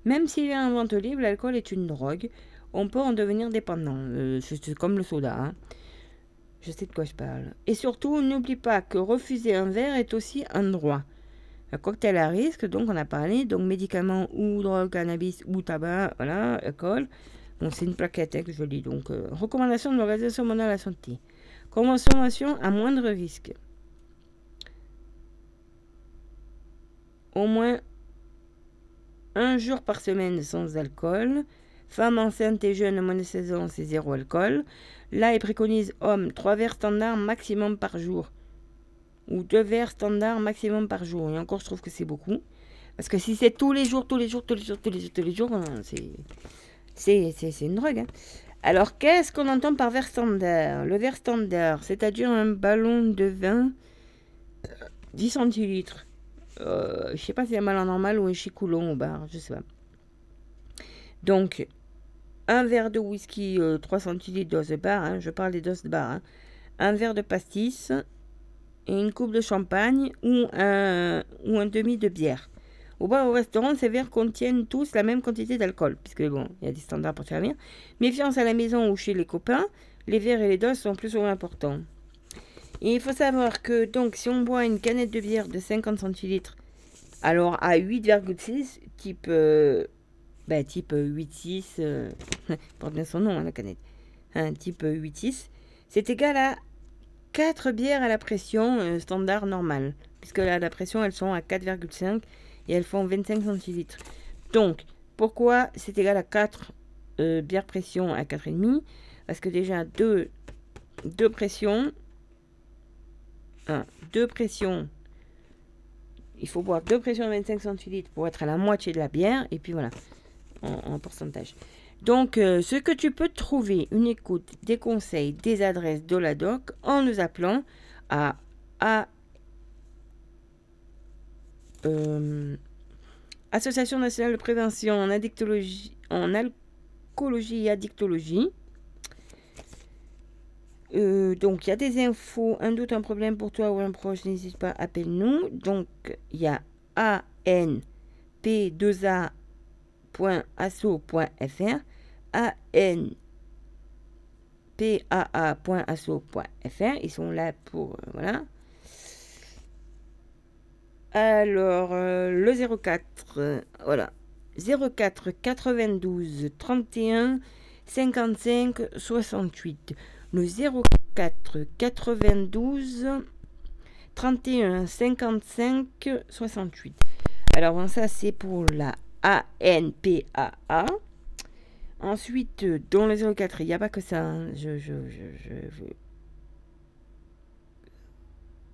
Même s'il est en vente libre, l'alcool est une drogue. On peut en devenir dépendant. Euh, c'est comme le soda. Hein. Je sais de quoi je parle. Et surtout, n'oublie pas que refuser un verre est aussi un droit. Un cocktail à risque, donc on a parlé, donc médicaments ou drogue, cannabis ou tabac, voilà, alcool. Bon, c'est une plaquette hein, que je lis. Donc, euh, recommandation de l'Organisation mondiale de la santé. Consommation à moindre risque. Au moins un jour par semaine sans alcool. Femme enceinte et jeune moins de 16 ans, c'est zéro alcool. Là, il préconise homme, 3 verres standards maximum par jour. Ou 2 verres standards maximum par jour. Et encore, je trouve que c'est beaucoup. Parce que si c'est tous les jours, tous les jours, tous les jours, tous les jours, tous les jours, hein, c'est, une drogue. Hein. Alors, qu'est-ce qu'on entend par verre standard? Le verre standard, c'est-à-dire un ballon de vin 10 centilitres. Euh, je sais pas si ballon normal ou un chicoulon au bar, je sais pas. Donc, un verre de whisky 3 euh, centilitres dose de bar, hein, je parle des doses de bar. Hein. Un verre de pastis et une coupe de champagne ou un, ou un demi de bière. Au bar au restaurant, ces verres contiennent tous la même quantité d'alcool, puisque bon, il y a des standards pour servir. Méfiance à la maison ou chez les copains, les verres et les doses sont plus souvent importants. Il faut savoir que donc si on boit une canette de bière de 50 centilitres, alors à 8,6, type, euh, ben, type 8,6, euh, porte bien son nom hein, la canette, un hein, type 8,6, c'est égal à 4 bières à la pression euh, standard normale, puisque là, la pression elles sont à 4,5 et elles font 25 centilitres. Donc, pourquoi c'est égal à 4 euh, bières pression à 4,5 Parce que déjà, 2 deux, pressions, 2 pressions, il faut boire 2 pressions de 25 centilitres pour être à la moitié de la bière, et puis voilà, en, pourcentage. Donc, euh, ce que tu peux trouver, une écoute, des conseils, des adresses de la doc en nous appelant à, à euh, Association nationale de prévention en addictologie, en alcoolologie et addictologie. Euh, donc, il y a des infos, un doute, un problème pour toi ou un proche, n'hésite pas, appelle-nous. Donc, il y a anp2a.asso.fr. anpaa.asso.fr. Ils sont là pour. Euh, voilà. Alors, euh, le 04, voilà. 04 92 31 55 68. Le 04 92 31 55 68. Alors, ça, c'est pour la ANPAA. Ensuite, dans le 04, il n'y a pas que ça. Hein. Je, je, je, je,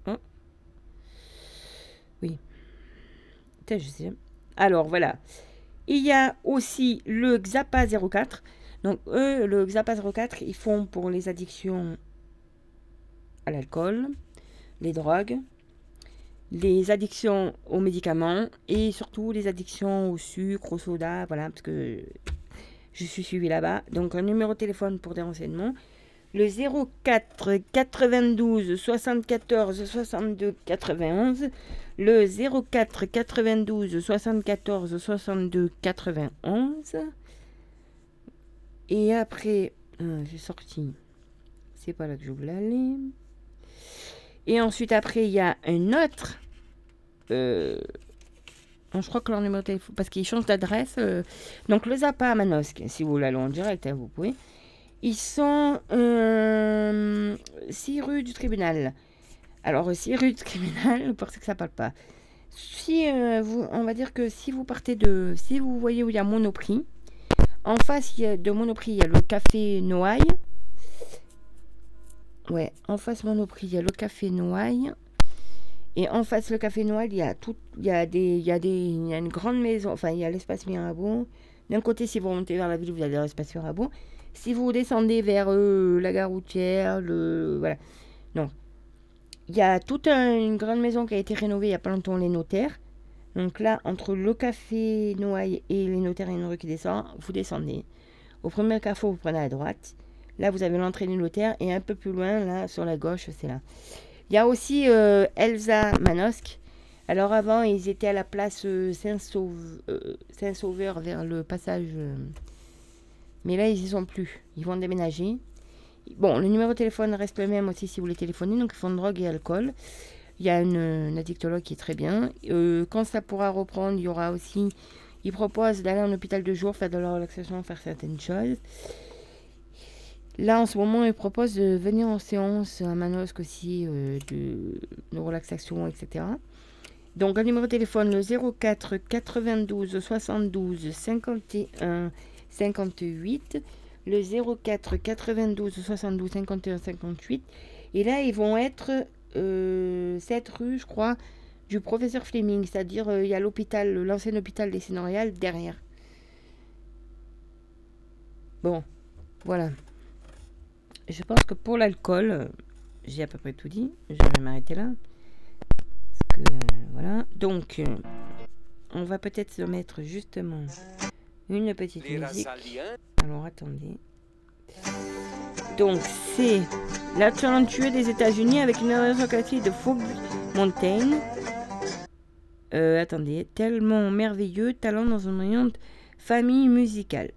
oh. Oui. Je sais. Alors, voilà. Il y a aussi le Xapa 04. Donc, eux, le Xapa 04, ils font pour les addictions à l'alcool, les drogues, les addictions aux médicaments et surtout les addictions au sucre, au soda, voilà, parce que je suis suivi là-bas. Donc un numéro de téléphone pour des renseignements. Le 04 92 74 62 91. Le 04 92 74 62 91. Et après, euh, j'ai sorti. C'est pas là que je voulais aller. Et ensuite, après, il y a un autre. Euh, je crois que leur numéro de téléphone, parce qu'ils changent d'adresse. Euh, donc, le Zappa à Manosque, si vous voulez aller en direct, hein, vous pouvez. Ils sont 6 euh, rue du tribunal. Alors, 6 rue du tribunal, parce que ça parle pas. Si vous, on va dire que si vous partez de. Si vous voyez où il y a Monoprix, en face de Monoprix, il y a le café Noailles. Ouais, en face Monoprix, il y a le café Noailles. Et en face le café Noailles, il y a tout, il y a des, il y a des, il y a une grande maison, enfin il y a l'espace Mirabeau. D'un côté, si vous remontez vers la ville, vous avez l'espace Mirabeau. Si vous descendez vers euh, la gare routière, le, voilà, non, il y a toute une grande maison qui a été rénovée il y a pas longtemps, les notaires. Donc là, entre le café Noailles et les notaires, a une rue qui descend. Vous descendez. Au premier carrefour, vous prenez à droite. Là, vous avez l'entrée du notaire et un peu plus loin, là, sur la gauche, c'est là. Il y a aussi euh, Elsa Manosque. Alors avant, ils étaient à la place euh, euh, Saint-Sauveur vers le passage. mais là, ils y sont plus. Ils vont déménager. Bon, le numéro de téléphone reste le même aussi si vous voulez téléphoner. Donc, ils font drogue et alcool. Il y a une, addictologue qui est très bien. quand ça pourra reprendre, il y aura aussi. Ils proposent d'aller en hôpital de jour, faire de la relaxation, faire certaines choses. Là, en ce moment, il propose de venir en séance à Manosque aussi, euh, de, relaxation, etc. Donc, un numéro de téléphone, le 04 92 72 51 58. Le 04 92 72 51 58. Et là, ils vont être euh, cette rue, je crois, du professeur Fleming. C'est-à-dire, euh, il y a l'hôpital, l'ancien hôpital des Sénoriales derrière. Bon, voilà. Je pense que pour l'alcool, euh, j'ai à peu près tout dit. Je vais m'arrêter là. que, voilà. Donc, euh, on va peut-être se mettre justement une petite musique. Alors, attendez. Donc, c'est la talentueux des États-Unis avec une aristocratie de Fog Mountain. Euh, attendez, tellement merveilleux, talent dans une brillante famille musicale.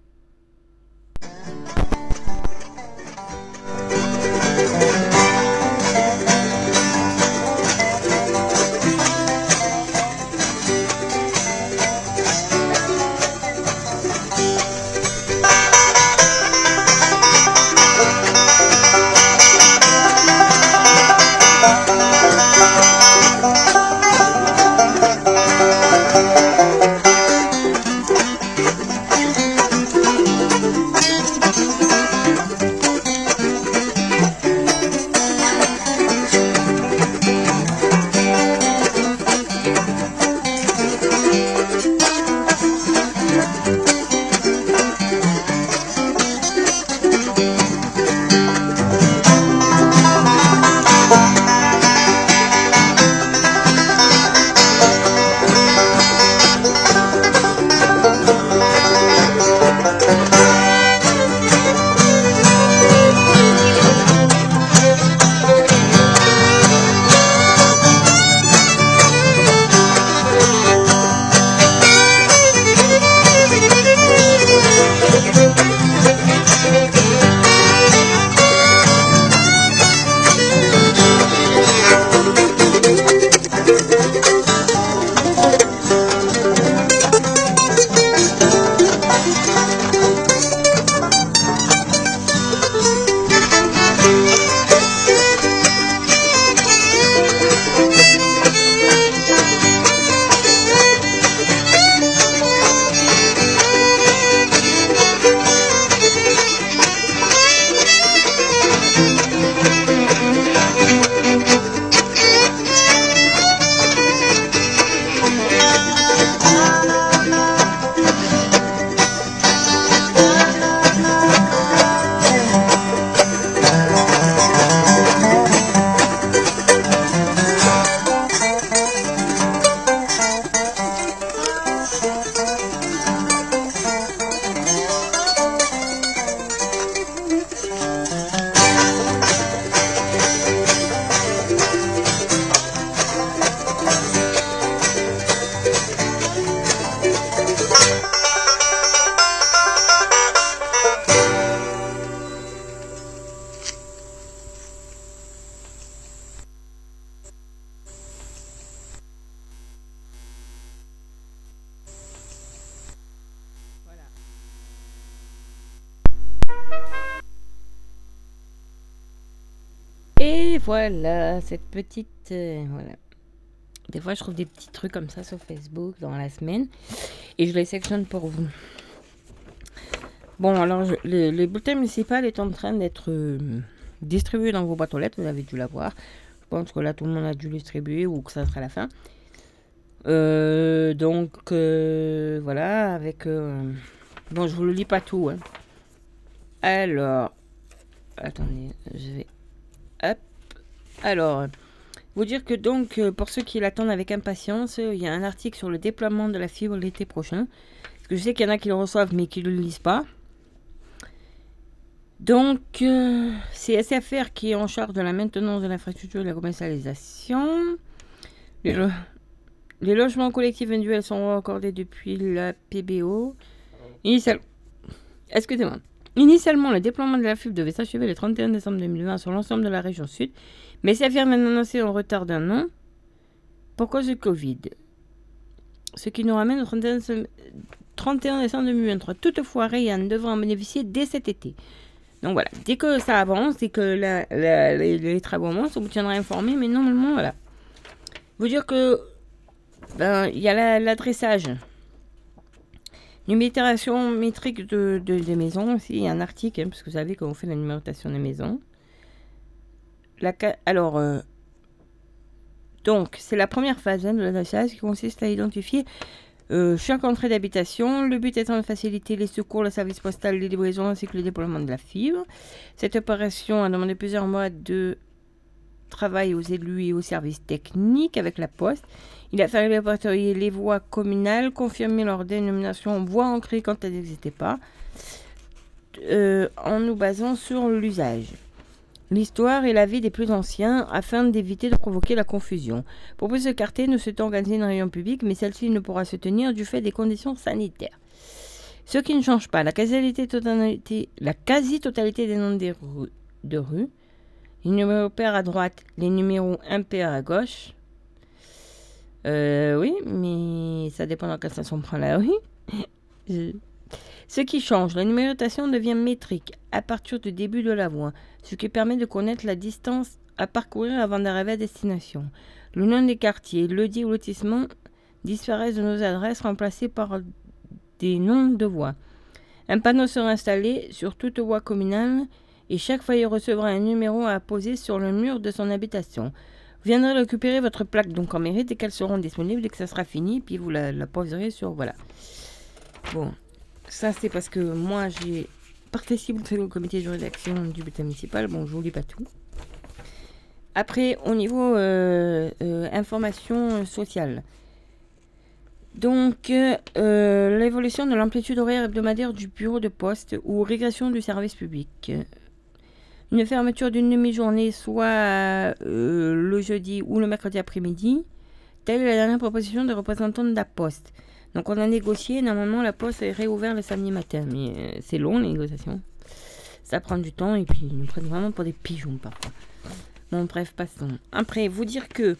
Cette petite... euh, voilà. Des fois, je trouve des petits trucs comme ça sur Facebook dans la semaine. Et je les sélectionne pour vous. Bon, alors, le, municipal est en train d'être euh, distribué dans vos boîtes aux lettres. Vous avez dû l'avoir. Je pense que là, tout le monde a dû le distribuer ou que ça sera la fin. Euh, donc, voilà, avec... bon, je vous le lis pas tout. hein. Alors... Attendez, je vais... Hop. Alors, vous dire que donc, euh, pour ceux qui l'attendent avec impatience, euh, il y a un article sur le déploiement de la fibre l'été prochain. Parce que je sais qu'il y en a qui le reçoivent mais qui ne le lisent pas. Donc, euh, c'est SFR qui est en charge de la maintenance de l'infrastructure et de la commercialisation. Les, lo- les logements collectifs individuels sont accordés depuis la PBO. Excusez-moi. Initialement, le déploiement de la fibre devait s'achever le 31 décembre 2020 sur l'ensemble de la région sud, mais SFR vient d'annoncer un retard d'un an pour cause du Covid? Ce qui nous ramène au 31, décembre- 31 décembre 2023. Toutefois, Rayan devra en bénéficier dès cet été. Donc voilà, dès que ça avance et que la- la- les, travaux avancent, on vous tiendra informé, mais normalement, voilà. Vous dire que ben, il y a la- l'adressage. Numération métrique de, de- des maisons aussi. Il y a un article, hein, parce que vous savez qu'on fait la numérotation des maisons. Alors, euh, donc, c'est la première phase hein, de l'adressage qui consiste à identifier euh, chaque entrée d'habitation. Le but étant de faciliter les secours, le service postal, les livraisons ainsi que le déploiement de la fibre. Cette opération a demandé plusieurs mois de travail aux élus et aux services techniques avec la Poste. Il a fallu répertorier les voies communales, confirmer leur dénomination voies ancrées quand elles n'existaient pas, euh, en nous basant sur l'usage. L'histoire et la vie des plus anciens afin d'éviter de provoquer la confusion. Pour plus écarter, nous souhaitons organiser une réunion publique, mais celle-ci ne pourra se tenir du fait des conditions sanitaires. Ce qui ne change pas, la quasi-totalité, des noms des rues, de rues, les numéros pairs à droite, les numéros impairs à gauche. Euh, oui, mais ça dépend dans quelle sens on prend la rue. Ce qui change, la numérotation devient métrique à partir du début de la voie, ce qui permet de connaître la distance à parcourir avant d'arriver à destination. Le nom des quartiers, le dit ou lotissement disparaissent de nos adresses remplacées par des noms de voies. Un panneau sera installé sur toute voie communale et chaque foyer recevra un numéro à apposer sur le mur de son habitation. Vous viendrez récupérer votre plaque donc en mairie dès qu'elles seront disponibles, dès que ça sera fini, puis vous la poserez sur... Voilà. Bon, ça c'est parce que moi j'ai participé au comité de rédaction du bulletin municipal. Bon, je vous lis pas tout. Après, au niveau euh, euh, information sociale. Donc, euh, l'évolution de l'amplitude horaire hebdomadaire du bureau de poste ou régression du service public. Une fermeture d'une demi-journée, soit le jeudi ou le mercredi après-midi. Telle est la dernière proposition des représentants de la Poste. Donc, on a négocié. Normalement, la Poste est réouverte le samedi matin. Mais euh, c'est long, les négociations. Ça prend du temps et puis ils nous prennent vraiment pour des pigeons parfois. Bon, bref, passons. Après, vous dire que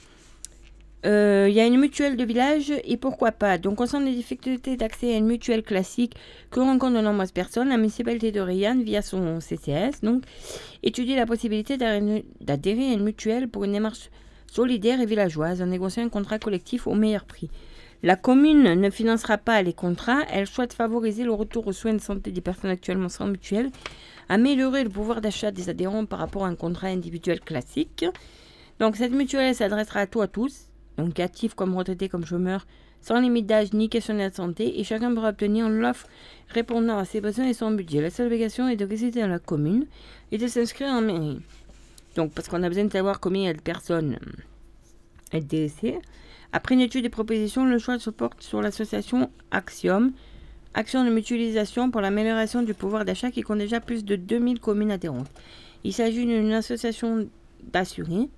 euh, il y a une mutuelle de village et pourquoi pas. Donc, concernant les difficultés d'accès à une mutuelle classique que rencontrent de nombreuses personnes, la municipalité de Rayanne, via son CCS, donc, étudie la possibilité d'adhérer à une mutuelle pour une démarche solidaire et villageoise en négociant un contrat collectif au meilleur prix. La commune ne financera pas les contrats, elle souhaite favoriser le retour aux soins de santé des personnes actuellement sans mutuelle, améliorer le pouvoir d'achat des adhérents par rapport à un contrat individuel classique. Donc cette mutuelle s'adressera à toi tous, donc actifs comme retraités comme chômeurs, sans limite d'âge ni questionnaire de santé, et chacun pourra obtenir l'offre répondant à ses besoins et son budget. La seule obligation est de résider dans la commune et de s'inscrire en mairie. Donc parce qu'on a besoin de savoir combien il y a de personnes euh. Après une étude des propositions, le choix se porte sur l'association Axiom, action de mutualisation pour l'amélioration du pouvoir d'achat qui compte déjà plus de 2000 communes adhérentes. Il s'agit d'une association d'assurés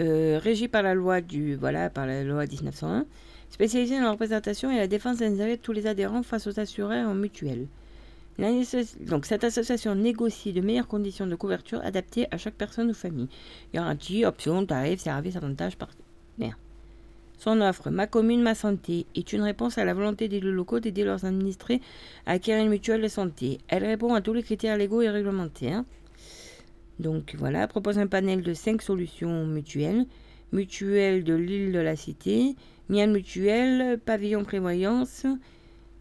euh, régie par la loi du voilà par la loi 1901, spécialisée dans la représentation et la défense des intérêts de tous les adhérents face aux assureurs en mutuelle. Donc cette association négocie de meilleures conditions de couverture adaptées à chaque personne ou famille. Garantie, options, tarifs, services, avantages, partenaires. Son offre, Ma commune, ma santé, est une réponse à la volonté des locaux d'aider leurs administrés à acquérir une mutuelle de santé. Elle répond à tous les critères légaux et réglementaires. Donc voilà, propose un panel de 5 solutions mutuelles. Mutuelle de l'île de la Cité, Miel Mutuel, Pavillon Prévoyance,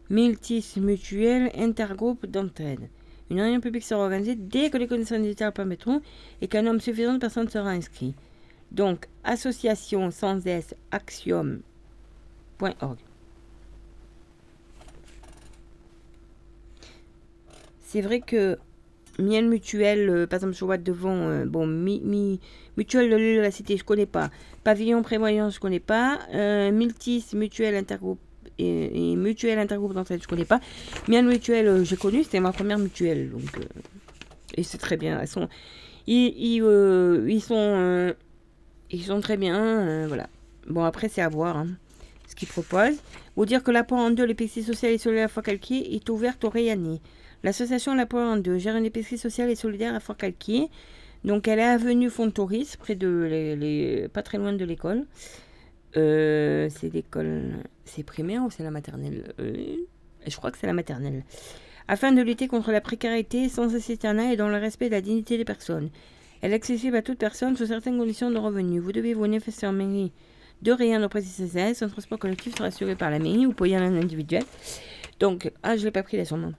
Miltis Mutuel, Intergroupe d'entraide. Une réunion publique sera organisée dès que les conditions sanitaires permettront et qu'un nombre suffisant de personnes sera inscrit. Donc, association sans S, axiom.org. C'est vrai que Miel Mutuel, euh, par exemple, je vois devant, euh, bon, mi, Mutuel de la Cité, je connais pas. Pavillon Prévoyance, je connais pas. Euh, Miltis Mutuel Intergroupe et, et Mutuel Intergroupe d'entraide, je connais pas. Miel Mutuel, j'ai connu, c'était ma première mutuelle. Donc, et c'est très bien. Sont, ils, sont, ils sont très bien. voilà. Bon, après, c'est à voir hein, ce qu'ils proposent. Vous dire que l'apport en deux, l'épicerie sociale et solidaire fois calquée est ouverte au Rayani. L'association La en deux gère une épicerie sociale et solidaire à Fort-Calquier. Donc elle est avenue Fontoris, près de pas très loin de l'école. Euh, c'est l'école, c'est primaire ou c'est la maternelle? Euh, Je crois que c'est la maternelle. Afin de lutter contre la précarité sans assistance et dans le respect de la dignité des personnes. Elle est accessible à toute personne sous certaines conditions de revenus. Vous devez vous manifester en mairie de rien de CCS. Un transport collectif sera assuré par la mairie. Vous pouvez y aller en individuel. Donc, ah, je ne l'ai pas pris là sur moi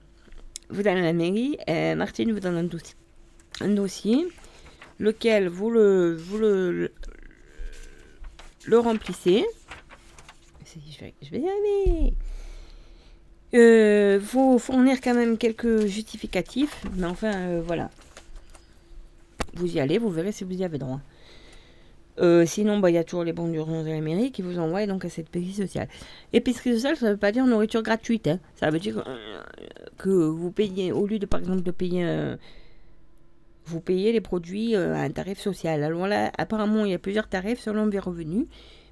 vous allez à la mairie, et Martine vous donne un dossier, un dossier lequel vous le, vous le, le, remplissez. Je vais, y arriver. Euh, faut fournir quand même quelques justificatifs, mais enfin euh, voilà. Vous y allez, vous verrez si vous y avez droit. Euh, sinon, bah, il y a toujours les bons d'urgence de l'Amérique qui vous envoient donc à cette épicerie sociale. Épicerie sociale, ça ne veut pas dire nourriture gratuite. Hein. Ça veut dire que vous payez, au lieu de par exemple de payer, vous payez les produits euh, à un tarif social. Alors là, apparemment, il y a plusieurs tarifs selon vos revenus.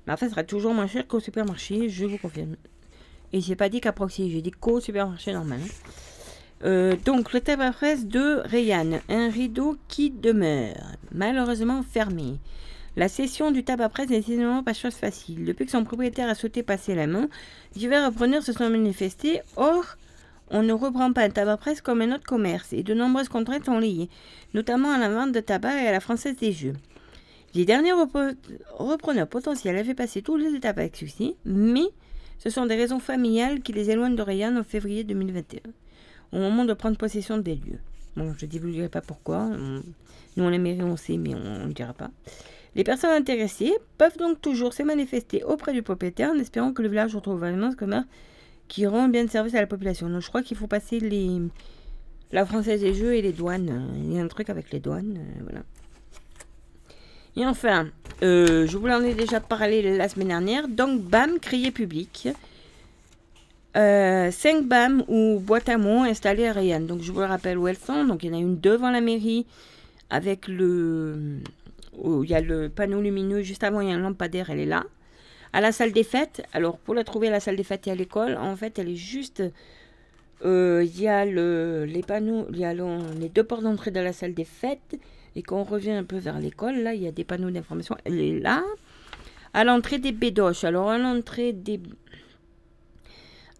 Mais enfin, ça sera toujours moins cher qu'au supermarché, je vous confirme. Et j'ai pas dit qu'à proxy, j'ai dit qu'au supermarché normal. Hein. donc, le tabac fraise de Rayan, un rideau qui demeure malheureusement fermé. La cession du tabac presse n'est évidemment pas chose facile. Depuis que son propriétaire a souhaité passer la main, divers repreneurs se sont manifestés. Or, on ne reprend pas un tabac presse comme un autre commerce et de nombreuses contraintes sont liées, notamment à la vente de tabac et à la française des jeux. Les derniers repreneurs potentiels avaient passé tous les étapes avec succès, mais ce sont des raisons familiales qui les éloignent de Rayan en février 2021, au moment de prendre possession des lieux. Bon, je ne divulguerai pas pourquoi. Nous, on les on sait, mais on ne dira pas. Les personnes intéressées peuvent donc toujours se manifester auprès du propriétaire en espérant que le village retrouve un immense commun qui rend bien de service à la population. Donc je crois qu'il faut passer les la française des jeux et les douanes. Il y a un truc avec les douanes, euh, voilà. Et enfin, euh, je vous en ai déjà parlé la semaine dernière. Donc BAM, crier public. 5 euh, BAM ou boîtes à mots installées à Rayan. Donc je vous le rappelle où elles sont. Donc il y en a une devant la mairie avec le il y a le panneau lumineux juste avant, il y a un lampadaire, elle est là. À la salle des fêtes, alors pour la trouver à la salle des fêtes et à l'école, en fait, elle est juste. Euh, il y a le, les il y a les deux portes d'entrée de la salle des fêtes. Et quand on revient un peu vers l'école, là, il y a des panneaux d'information. Elle est là. À l'entrée des bédoches. Alors, à l'entrée des.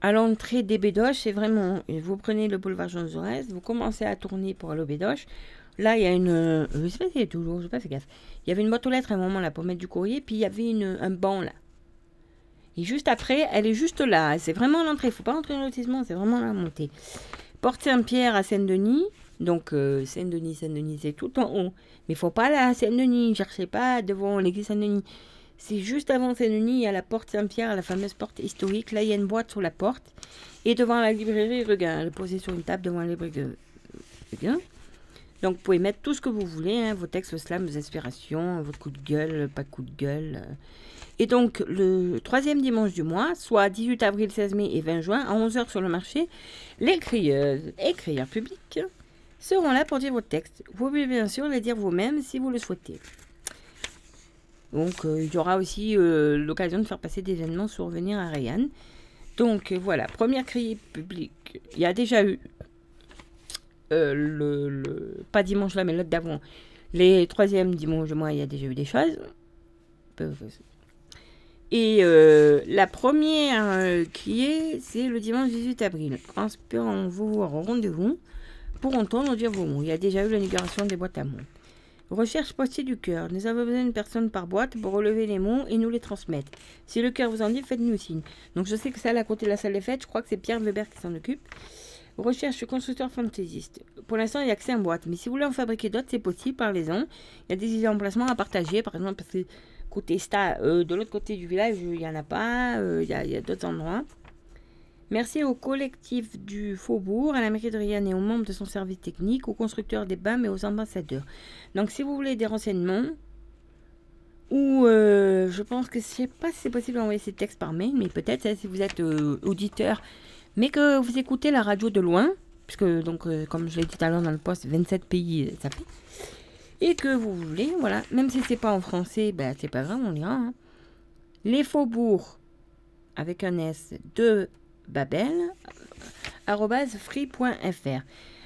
À l'entrée des bédoches, c'est vraiment. Vous prenez le boulevard Jean Jaurès, vous commencez à tourner pour aller aux bédoches. Là, il y a une. Je sais pas si toujours, je sais pas fait gaffe. Il y avait une boîte aux lettres à un moment là pour mettre du courrier, puis il y avait un banc là. Et juste après, elle est juste là. C'est vraiment l'entrée. Il faut pas entrer dans le lotissement, c'est vraiment la montée. Porte Saint-Pierre à Saint-Denis. Donc, euh, Saint-Denis, Saint-Denis, c'est tout en haut. Mais il faut pas aller à Saint-Denis. Ne cherchez pas devant l'église Saint-Denis. C'est juste avant Saint-Denis, il y a la porte Saint-Pierre, la fameuse porte historique. Là, il y a une boîte sur la porte. Et devant la librairie, regarde, posée sur une table devant la librairie. Donc, vous pouvez mettre tout ce que vous voulez, hein, vos textes slam, vos inspirations, votre coup de gueule, pas coup de gueule. Et donc, le troisième dimanche du mois, soit 18 avril, 16 mai et 20 juin, à 11h sur le marché, les crieuses et crieurs publics seront là pour dire votre texte. Vous pouvez bien sûr les dire vous-même si vous le souhaitez. Donc, euh, il y aura aussi euh, l'occasion de faire passer des événements sur Venir à Rayanne. Donc, voilà, première criée publique. Il y a déjà eu euh, le, pas dimanche là, mais l'autre d'avant, les troisièmes dimanches de mois, il y a déjà eu des choses. Et euh, la première euh, qui est, c'est le dimanche 18 avril. En espérant vous voir au rendez-vous pour entendre dire vos mots. Il y a déjà eu l'inauguration des boîtes à mots. Recherche postier du cœur. Nous avons besoin d'une personne par boîte pour relever les mots et nous les transmettre. Si le cœur vous en dit, faites-nous signe. Donc je sais que ça, à côté de la salle des fêtes, je crois que c'est Pierre Weber qui s'en occupe. Recherche constructeur fantaisiste. Pour l'instant, il n'y a que 5 boîtes, mais si vous voulez en fabriquer d'autres, c'est possible, parlez-en. Il y a des idées d'emplacement à partager, par exemple, parce que côté sta, euh, de l'autre côté du village, il n'y en a pas, euh, il y a, d'autres endroits. Merci au collectif du Faubourg, à la mairie de Rianne et aux membres de son service technique, aux constructeurs des BAM et aux ambassadeurs. Donc, si vous voulez des renseignements, ou euh, je pense que je sais pas si c'est possible d'envoyer ces textes par mail, mais peut-être hein, si vous êtes auditeur mais que vous écoutez la radio de loin, puisque donc comme je l'ai dit tout à l'heure dans le poste, 27 pays ça fait, et que vous voulez, voilà, même si c'est pas en français, ben c'est pas grave, on lira. Hein. Les faubourgs avec un S de Babel free.fr.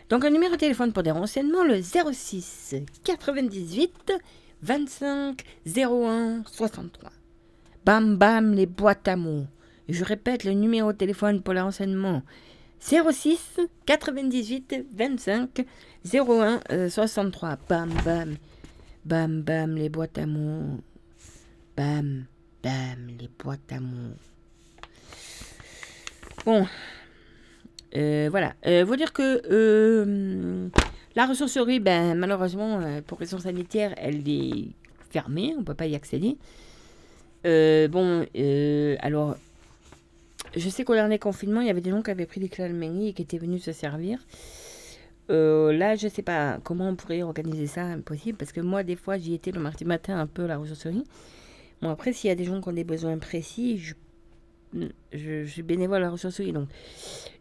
Donc un numéro de téléphone pour des renseignements, le 06 98 25 01 63. Bam bam les boîtes à mots. Je répète le numéro de téléphone pour les renseignements 06 98 25 01 63. Bam bam. Bam bam les boîtes à mots. Bam bam les boîtes à mots. Bon. Euh, voilà. Euh, vous dire que euh, la ressourcerie, ben, malheureusement, euh, pour raisons sanitaires, elle est fermée. On ne peut pas y accéder. bon, alors, je sais qu'au dernier confinement, il y avait des gens qui avaient pris des clés et qui étaient venus se servir. Euh, là, je ne sais pas comment on pourrait organiser ça, impossible, parce que moi, des fois, j'y étais le mardi matin un peu à la ressourcerie. Bon, après, s'il y a des gens qui ont des besoins précis, je, je, suis bénévole à la ressourcerie. Donc,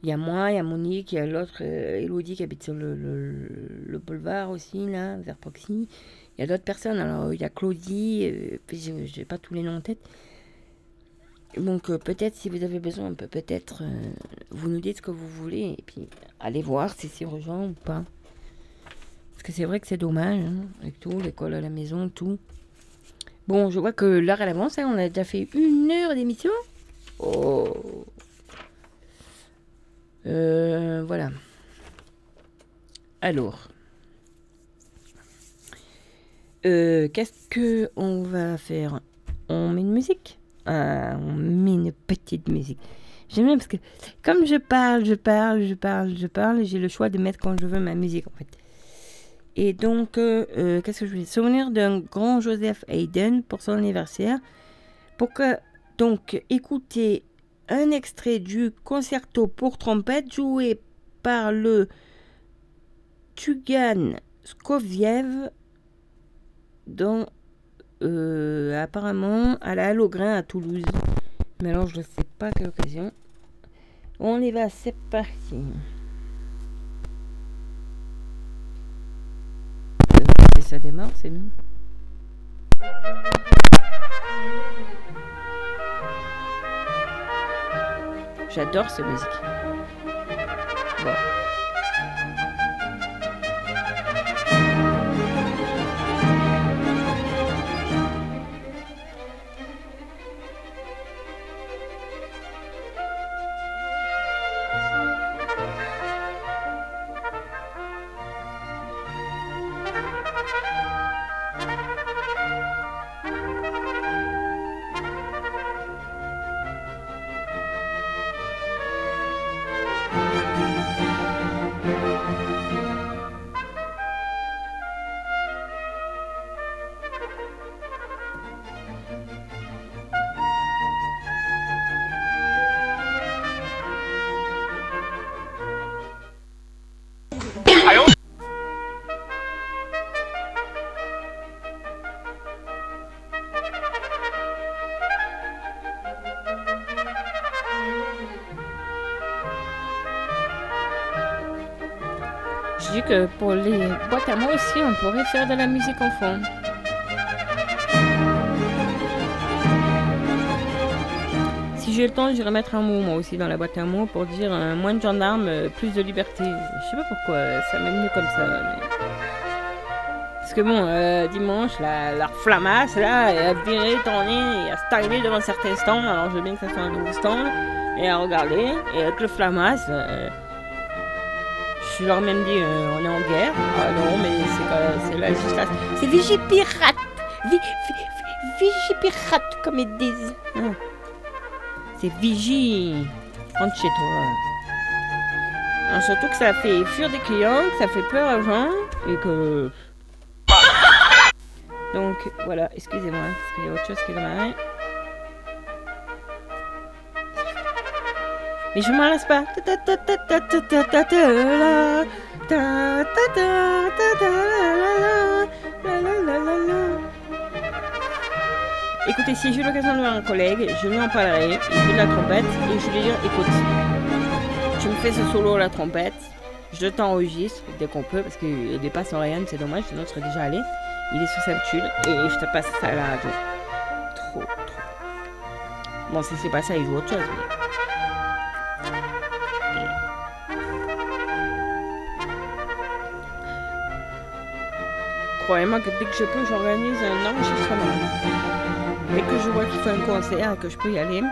il y a moi, il y a Monique, il y a l'autre, euh, Elodie, qui habite sur le, le, boulevard aussi, là, vers Proxy. Il y a d'autres personnes. Alors, il y a Claudie, euh, je n'ai pas tous les noms en tête. Donc euh, peut-être si vous avez besoin, peut-être euh, vous nous dites ce que vous voulez et puis allez voir si c'est urgent ou pas. Parce que c'est vrai que c'est dommage, hein, avec tout, l'école à la maison, tout. Bon, je vois que l'heure elle avance, hein, on a déjà fait une heure d'émission. Oh. Euh, voilà. Alors. Qu'est-ce que on va faire? On met une musique? On met une petite musique. J'aime bien parce que comme je parle, je parle, je parle, je parle, j'ai le choix de mettre quand je veux ma musique en fait. Et donc, euh, euh, qu'est-ce que je voulais Souvenir d'un grand Joseph Haydn pour son anniversaire. Pour que, donc, écoutez un extrait du concerto pour trompette joué par le Tugan Skoviev dans euh, apparemment à la Halograin à Toulouse. Mais alors je ne sais pas quelle occasion. On y va, c'est parti. Et ça démarre, c'est nous. J'adore cette musique. Mots aussi, on pourrait faire de la musique en fond. Si j'ai le temps, j'irai mettre un mot moi aussi dans la boîte à mots pour dire euh, moins de gendarmes, euh, plus de liberté. Je sais pas pourquoi ça m'est venu comme ça. Parce que bon, euh, dimanche, la, la flamasse, là, elle a viré, tourné, et a arrivé devant certains stands. Alors je veux bien que ça soit un nouveau stand. Et à regarder. Et avec le flamasse, je leur ai même dit, euh, on est en guerre. Ah non, mais c'est la législation. C'est Vigipirate. Vi, Vigipirate, comme ils disent. Hein. C'est Vigie. Rentre chez toi. Hein, surtout que ça fait fuir des clients, que ça fait peur aux gens et que. Donc voilà, excusez-moi, parce qu'il y a autre chose qui va. Mais je m'en lasse pas. Écoutez, si j'ai l'occasion de voir un collègue, je lui en parlerai, il joue de la trompette, et je lui dirai, écoute, tu me fais ce solo à la trompette, je t'enregistre dès qu'on peut, parce que dépasse en rien, c'est dommage, sinon je serais déjà allé. Il est sous ceinture, et je te passe ça à la radio. Trop, trop. Bon, si c'est pas ça, il joue autre chose. Croyez-moi que dès que je peux, j'organise un enregistrement. Dès que je vois qu'il faut un concert et que je peux y aller,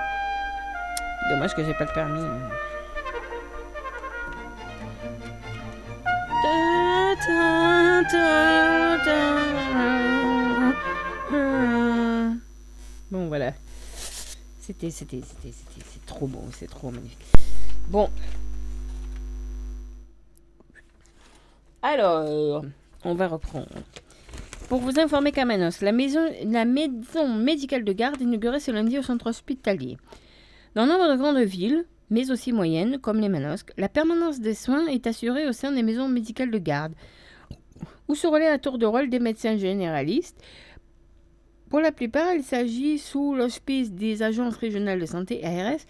dommage que j'ai pas le permis. Bon voilà. C'était, c'était, c'était, c'était, c'est trop beau, c'est trop magnifique. Bon. Alors, on va reprendre. Pour vous informer qu'à Manos, la maison, médicale de garde inaugurée ce lundi au centre hospitalier. Dans nombre de grandes villes, mais aussi moyennes, comme les Manosques, la permanence des soins est assurée au sein des maisons médicales de garde, où se relaient à tour de rôle des médecins généralistes? Pour la plupart, il s'agit sous l'hospice des agences régionales de santé ARS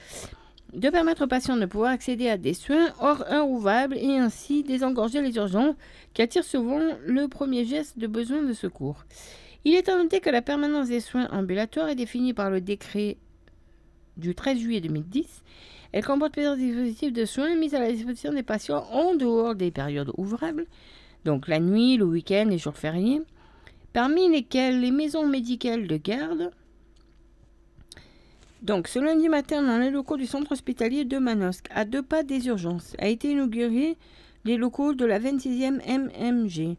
de permettre aux patients de pouvoir accéder à des soins hors heure ouvrable et ainsi désengorger les urgences qui attirent souvent le premier geste de besoin de secours. Il est à noter que la permanence des soins ambulatoires est définie par le décret du 13 juillet 2010. Elle comporte plusieurs dispositifs de soins mis à la disposition des patients en dehors des périodes ouvrables, donc la nuit, le week-end, les jours fériés, parmi lesquels les maisons médicales de garde, donc, ce lundi matin, dans les locaux du centre hospitalier de Manosque, à deux pas des urgences, a été inauguré les locaux de la 26e MMG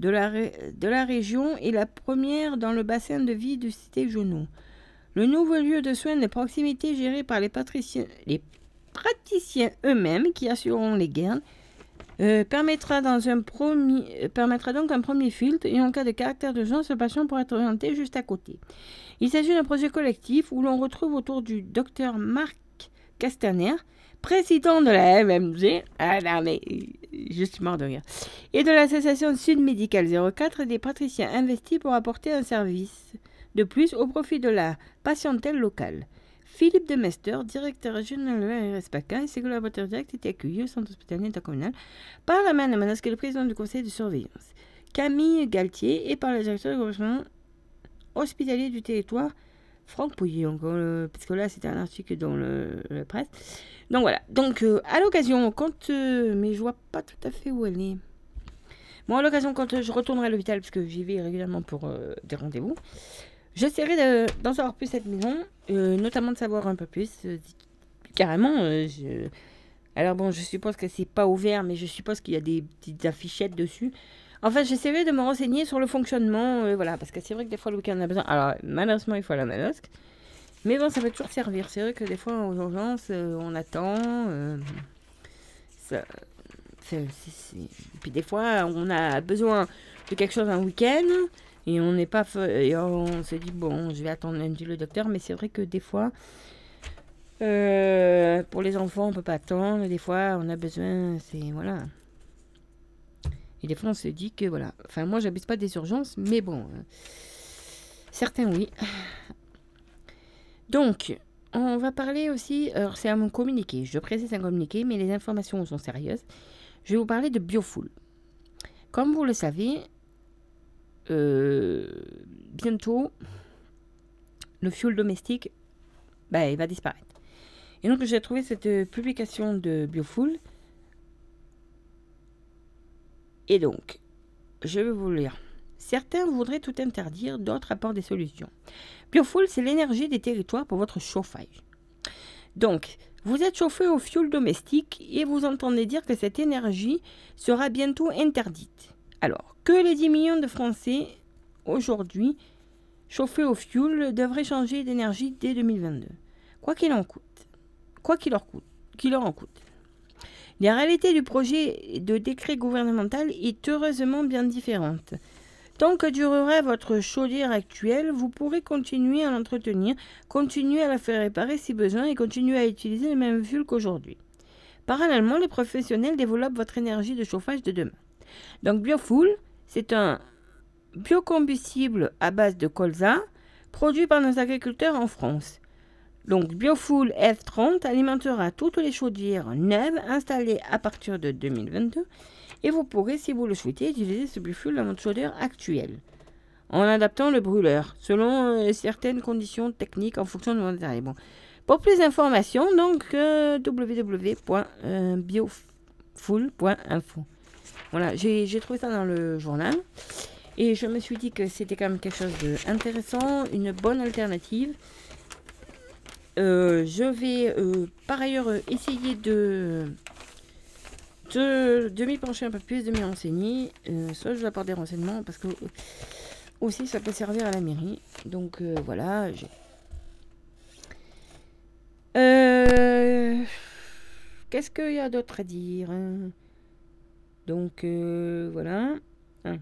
de la, de région et la première dans le bassin de vie de Cité Genou. Le nouveau lieu de soins de proximité géré par les, praticiens eux-mêmes qui assureront les gardes euh, euh, permettra donc un premier filtre et en cas de caractère d'urgence, le patient pourra être orienté juste à côté. Il s'agit d'un projet collectif où l'on retrouve autour du docteur Marc Castaner, président de la MMG, ah non mais je mort de rire, et de l'association Sud Médical 04 des praticiens investis pour apporter un service de plus au profit de la patientèle locale. Philippe Demester, directeur régional de l'ARS PACA, et ses collaborateurs directs étaient accueillis au centre hospitalier intercommunal par la main de Manas, qui est le président du conseil de surveillance, Camille Galtier, et par le directeur du gouvernement hospitalier du territoire, Franck Pouilly, encore, parce que là c'était un article dans le, presse. Donc voilà, donc euh, à l'occasion, quand. Euh, mais je vois pas tout à fait où elle est. Bon, à l'occasion, quand euh, je retournerai à l'hôpital, parce que j'y vais régulièrement pour des rendez-vous, j'essaierai d'en savoir plus cette maison, notamment de savoir un peu plus. carrément, je... alors bon, je suppose que c'est pas ouvert, mais je suppose qu'il y a des petites affichettes dessus. Enfin, j'essaierai de me renseigner sur le fonctionnement, euh, voilà, parce que c'est vrai que des fois le week-end on a besoin. Alors, malheureusement, il faut la manosque. Mais bon, ça peut toujours servir. C'est vrai que des fois, en urgence, euh, on attend. Euh, puis des fois, on a besoin de quelque chose un week-end et on n'est pas. Et on se dit, bon, je vais attendre un le docteur. Mais c'est vrai que des fois, pour les enfants, on peut pas attendre. Des fois, on a besoin. C'est. Voilà. Et des fois, on se dit que voilà. Enfin, moi, j'habite pas des urgences, mais bon. Euh, certains, oui. Donc, on va parler aussi. Alors, c'est mon communiqué. Je précise un communiqué, mais les informations sont sérieuses. Je vais vous parler de Biofuel. Comme vous le savez, euh, bientôt, le fuel domestique, ben, il va disparaître. Et donc, j'ai trouvé cette publication de Biofuel et donc, je vais vous lire. Certains voudraient tout interdire, d'autres apportent des solutions. Biofuel, c'est l'énergie des territoires pour votre chauffage. Donc, Vous êtes chauffé au fioul domestique et vous entendez dire que cette énergie sera bientôt interdite. Alors, que les 10 millions de Français aujourd'hui chauffés au fioul devraient changer d'énergie dès 2022. Quoi qu'il en coûte. Quoi qu'il leur coûte. Qu'il leur en coûte. La réalité du projet de décret gouvernemental est heureusement bien différente. Tant que durera votre chaudière actuelle, vous pourrez continuer à l'entretenir, continuer à la faire réparer si besoin et continuer à utiliser le même fuel qu'aujourd'hui. Parallèlement, les professionnels développent votre énergie de chauffage de demain. Donc Biofuel, c'est un biocombustible à base de colza produit par nos agriculteurs en France. Donc Biofuel F30 alimentera toutes les chaudières neuves installées à partir de 2022 et vous pourrez, si vous le souhaitez, utiliser ce biofuel dans votre chaudière actuelle en adaptant le brûleur selon euh, certaines conditions techniques en fonction de votre. Bon. Pour plus d'informations, donc euh, www.biofuel.info. Voilà, j'ai trouvé ça dans le journal et je me suis dit que c'était quand même quelque chose d'intéressant, une bonne alternative. Euh, je vais euh, par ailleurs essayer de, de, m'y pencher un peu plus, de m'y renseigner. Euh, soit je vais apporter des renseignements parce que aussi ça peut servir à la mairie. Donc voilà. Qu'est-ce qu'il y a d'autre à dire hein? Donc voilà. Hein.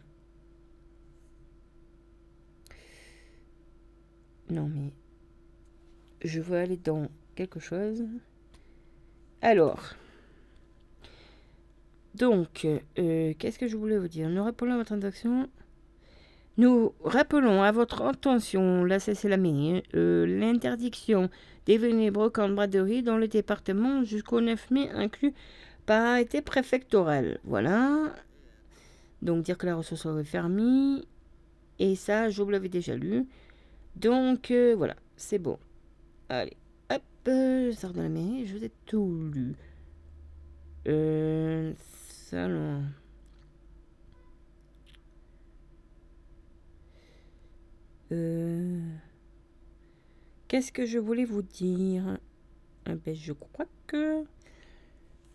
Non mais je veux aller dans quelque chose. Alors. Donc, euh, qu'est-ce que je voulais vous dire? Nous rappelons à votre attention. Nous rappelons à votre attention, là c'est la mairie, euh, l'interdiction des venues brocantes braderie dans le département jusqu'au 9 mai inclus par arrêté préfectoral. Voilà. Donc dire que la ressource est fermée. Et ça, je vous l'avais déjà lu. Donc euh, voilà, c'est bon. Allez, hop, je sors de la mairie, je vous ai tout lu. Euh, salon. Euh, Qu'est-ce que je voulais vous dire? Ah ben, Je crois que...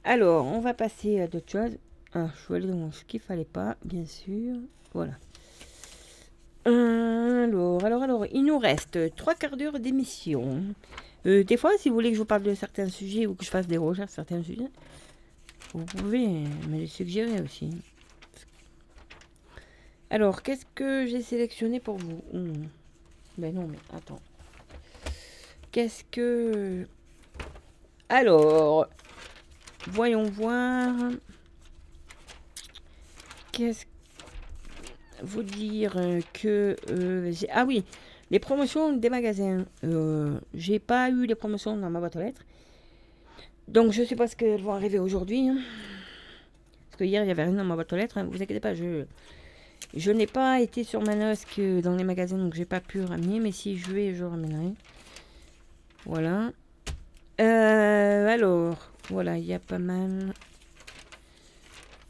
Alors, on va passer à d'autres choses. Ah, je vais aller dans ce qu'il fallait pas, bien sûr. Voilà. Alors, alors, alors, il nous reste trois quarts d'heure d'émission. Euh, des fois, si vous voulez que je vous parle de certains sujets ou que je fasse des recherches sur certains sujets, vous pouvez me les suggérer aussi. Alors, qu'est-ce que j'ai sélectionné pour vous? Hmm. Ben non, mais attends. Qu'est-ce que... Alors, voyons voir. Qu'est-ce vous dire que euh, ah oui, les promotions des magasins. Euh, j'ai pas eu les promotions dans ma boîte aux lettres. Donc je sais pas ce qu'elles vont arriver aujourd'hui. Hein. Parce que hier il y avait rien dans ma boîte aux lettres. Hein. Vous inquiétez pas, je n'ai pas été sur que dans les magasins, donc j'ai pas pu ramener. Mais si je vais, je ramènerai. Voilà. Euh, alors, voilà, il y a pas mal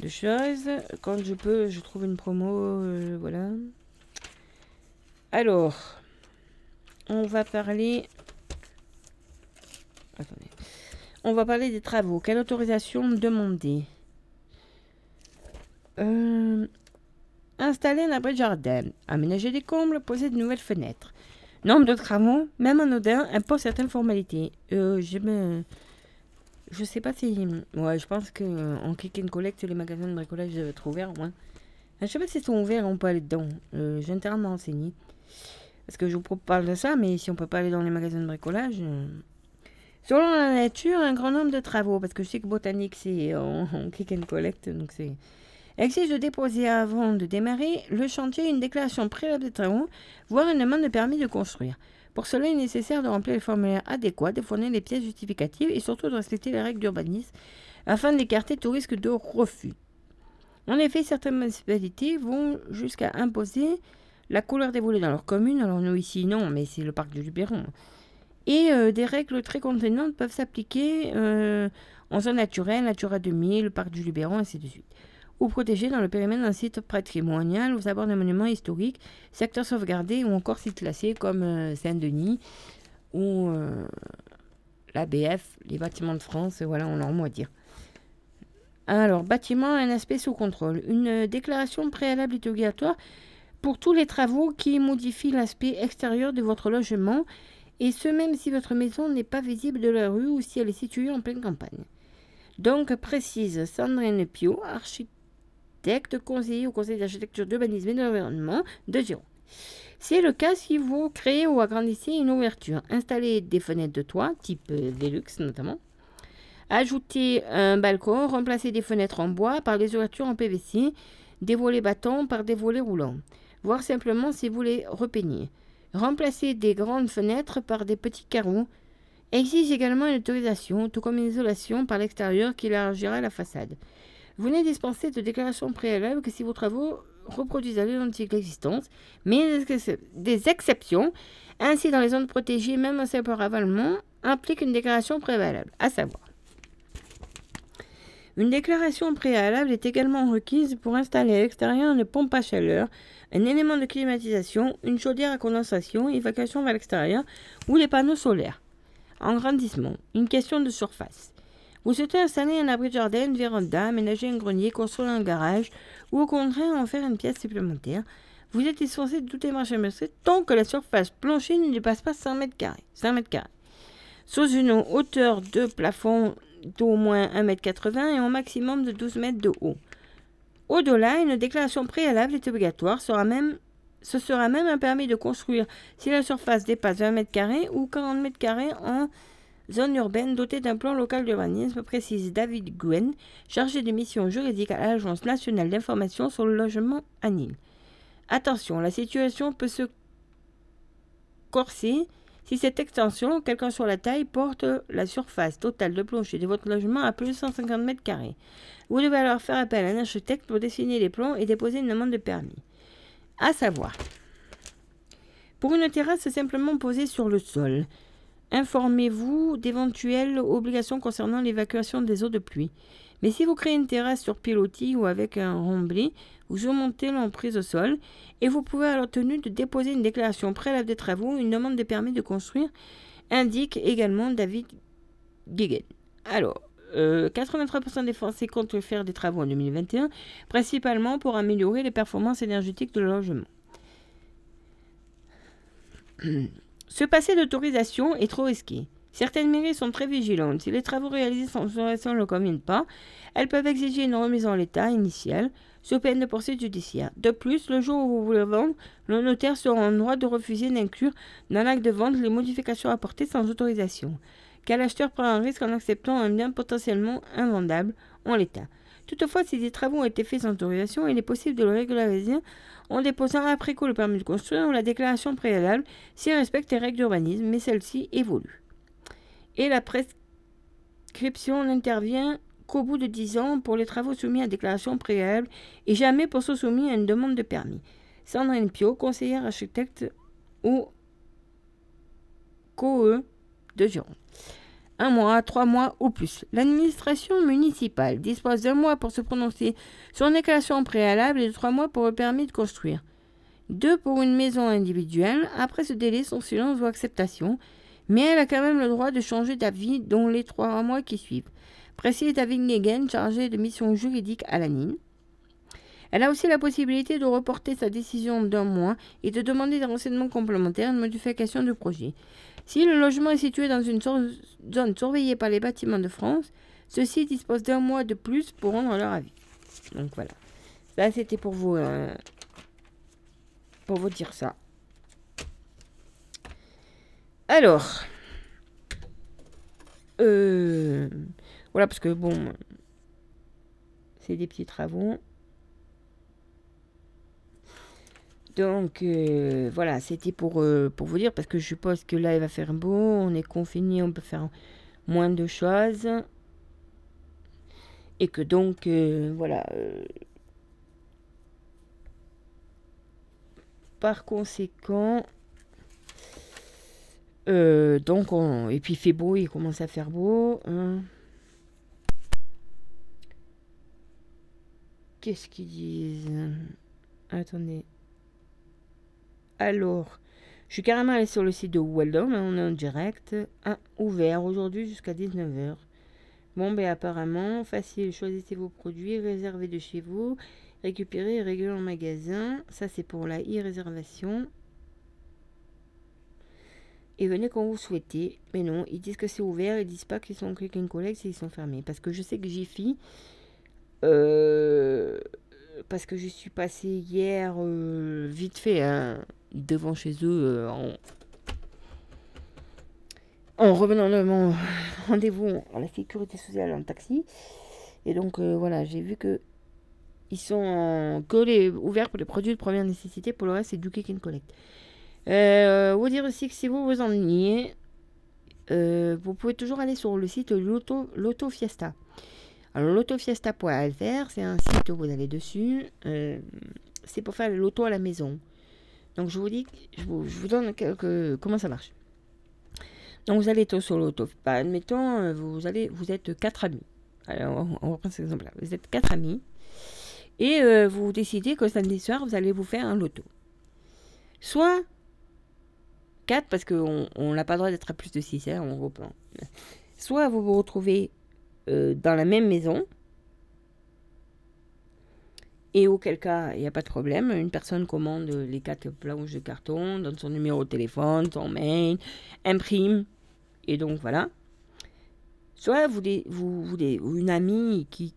de choses. Quand je peux, je trouve une promo. Euh, voilà. Alors, on va parler. On va parler des travaux. Quelle autorisation demander? Euh, Installer un abri de jardin. Aménager des combles. Poser de nouvelles fenêtres. Nombre de travaux, même en odin, impose certaines formalités. Euh, je me. Je sais pas si. Ouais, je pense que euh, en click and collect, les magasins de bricolage doivent être ouverts au Je sais pas s'ils sont ouverts, on peut aller dedans. Euh, J'ai intérêt à. Parce que je vous parle de ça, mais si on peut pas aller dans les magasins de bricolage. Euh, selon la nature, un grand nombre de travaux. Parce que je sais que botanique, c'est en, click and collect. Donc c'est. Exige de déposer avant de démarrer le chantier une déclaration préalable de travaux, voire une demande de permis de construire. Pour cela, il est nécessaire de remplir les formulaires adéquats, de fournir les pièces justificatives et surtout de respecter les règles d'urbanisme afin d'écarter tout risque de refus. En effet, certaines municipalités vont jusqu'à imposer la couleur des volets dans leur commune. Alors nous ici, non, mais c'est le parc du Luberon. Et euh, des règles très contraignantes peuvent s'appliquer euh, en zone naturelle, Natura 2000, le parc du Luberon, ainsi de suite ou protégés dans le périmètre d'un site patrimonial, aux abords d'un monument historique, secteur sauvegardé ou encore site classé comme euh, Saint-Denis ou euh, l'ABF, les bâtiments de France, voilà, on un mot à dire. Alors, bâtiment, un aspect sous contrôle. Une déclaration préalable est obligatoire pour tous les travaux qui modifient l'aspect extérieur de votre logement, et ce même si votre maison n'est pas visible de la rue ou si elle est située en pleine campagne. Donc, précise Sandrine Pio, architecte conseiller au Conseil d'architecture, d'urbanisme et de l'environnement de Giron. C'est le cas si vous créez ou agrandissez une ouverture, installez des fenêtres de toit, type euh, Velux notamment, ajoutez un balcon, remplacez des fenêtres en bois par des ouvertures en PVC, des volets bâtons par des volets roulants, voire simplement si vous les repeignez. Remplacez des grandes fenêtres par des petits carreaux. Exige également une autorisation, tout comme une isolation par l'extérieur qui élargira la façade. Vous n'êtes dispensé de déclaration préalable que si vos travaux reproduisent à l'identique l'existence, mais des exceptions, ainsi dans les zones protégées, même un simple ravalement, implique une déclaration préalable, à savoir. Une déclaration préalable est également requise pour installer à l'extérieur une pompe à chaleur, un élément de climatisation, une chaudière à condensation, évacuation vers l'extérieur ou les panneaux solaires. En grandissement, une question de surface. Vous souhaitez installer un abri de jardin, une véranda, aménager un grenier, construire un garage ou au contraire en faire une pièce supplémentaire. Vous êtes dispensé de toute démarche administrative tant que la surface plancher ne dépasse pas 100 mètres carrés. 5 mètres carrés. Sous une hauteur de plafond d'au moins 1,80 m et au maximum de 12 mètres de haut. Au-delà, une déclaration préalable est obligatoire. Ce sera même un permis de construire si la surface dépasse 20 mètres carrés ou 40 mètres carrés en zone urbaine dotée d'un plan local d'urbanisme, précise David Gwen, chargé de mission juridique à l'Agence nationale d'information sur le logement à Nîmes. Attention, la situation peut se corser si cette extension, quelle qu'en soit la taille, porte la surface totale de plancher de votre logement à plus de 150 mètres carrés. Vous devez alors faire appel à un architecte pour dessiner les plans et déposer une demande de permis. À savoir, pour une terrasse simplement posée sur le sol, informez-vous d'éventuelles obligations concernant l'évacuation des eaux de pluie. Mais si vous créez une terrasse sur pilotis ou avec un remblai, vous augmentez l'emprise au sol et vous pouvez alors tenu de déposer une déclaration préalable des travaux, une demande de permis de construire, indique également David Guéguen. Alors, 83% euh, des Français comptent faire des travaux en 2021, principalement pour améliorer les performances énergétiques de leur. Se passer d'autorisation est trop risqué. Certaines mairies sont très vigilantes. Si les travaux réalisés sans autorisation ne le conviennent pas, elles peuvent exiger une remise en l'état initial, sous peine de poursuite judiciaire. De plus, le jour où vous voulez vendre, le notaire sera en droit de refuser d'inclure dans l'acte de vente les modifications apportées sans autorisation car l'acheteur prend un risque en acceptant un bien potentiellement invendable en l'état. Toutefois, si des travaux ont été faits sans autorisation, il est possible de le régulariser en déposant après coup le permis de construire ou la déclaration préalable s'il respecte les règles d'urbanisme, mais celle-ci évolue. Et la prescription n'intervient qu'au bout de 10 ans pour les travaux soumis à déclaration préalable et jamais pour ceux soumis à une demande de permis. Sandrine Pio, conseillère architecte au COE de Gironde un mois, trois mois ou plus. L'administration municipale dispose d'un mois pour se prononcer sur une déclaration préalable et de trois mois pour le permis de construire. Deux pour une maison individuelle. Après ce délai, son silence ou acceptation, mais elle a quand même le droit de changer d'avis dans les trois mois qui suivent. Précise David Negen, chargé de mission juridique à la NIN. Elle a aussi la possibilité de reporter sa décision d'un mois et de demander des renseignements complémentaires, une modification du projet. Si le logement est situé dans une zone surveillée par les bâtiments de France, ceux-ci disposent d'un mois de plus pour rendre leur avis. Donc voilà. Ça, c'était pour vous, euh, pour vous dire ça. Alors, euh, voilà, parce que bon, c'est des petits travaux. Donc euh, voilà, c'était pour, euh, pour vous dire, parce que je suppose que là il va faire beau, on est confiné, on peut faire moins de choses. Et que donc, euh, voilà. par conséquent, donc on, et puis il fait beau, il commence à faire beau. Hein. Qu'est-ce qu'ils disent? Attendez. Alors, Je suis carrément allé sur le site de Weldon, on est en direct. Un ouvert aujourd'hui jusqu'à 19h. Bon, ben apparemment, facile. Choisissez vos produits, réservez de chez vous, récupérez et réglez en magasin. Ça, c'est pour la e-réservation. Et venez quand vous souhaitez. Mais non, ils disent que c'est ouvert. Ils disent pas qu'ils sont click and collect ils sont fermés. Parce que je sais que Jiffy. Euh, parce que je suis passé hier euh, vite fait hein, devant chez eux euh, en, en revenant de mon rendez-vous à la sécurité sociale en taxi. Et donc voilà, j'ai vu que ils sont que les, ouverts pour les produits de première nécessité. Pour le reste, c'est du click and collect. Euh, vous dire aussi que si vous vous ennuyez, euh, vous pouvez toujours aller sur le site Loto, Fiesta. Alors, lotofiesta.fr, c'est un site où vous allez dessus. Euh, c'est pour faire le loto à la maison. Donc, je vous dis, je vous, donne quelques, comment ça marche. Donc, vous allez sur l'auto. Bah, admettons, euh, vous, allez, vous êtes quatre amis. Alors, on, reprend cet exemple-là. Vous êtes quatre amis. Et euh, vous décidez que samedi soir, vous allez vous faire un loto. Soit parce qu'on n'a pas le droit d'être à plus de 6 hein, on Soit vous vous retrouvez euh, dans la même maison, et auquel cas, il n'y a pas de problème. Une personne commande les quatre planches de carton, donne son numéro de téléphone, son mail, imprime, et donc voilà. Soit vous, vous une amie qui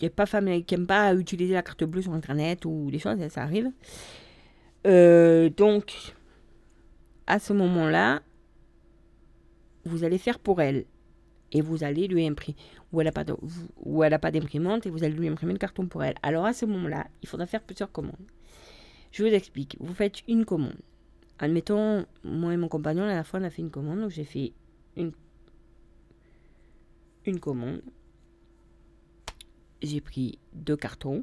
qui pas qui n'aime pas utiliser la carte bleue sur Internet ou des choses, ça, arrive. Euh, donc, à ce moment-là, vous allez faire pour elle. Et vous allez lui imprimer. Ou elle n'a pas, pas d'imprimante et vous allez lui imprimer le carton pour elle. Alors à ce moment-là, il faudra faire plusieurs commandes. Je vous explique. Vous faites une commande. Admettons, moi et mon compagnon, la dernière fois, on a fait une commande. Donc j'ai fait une, une commande. J'ai pris deux cartons.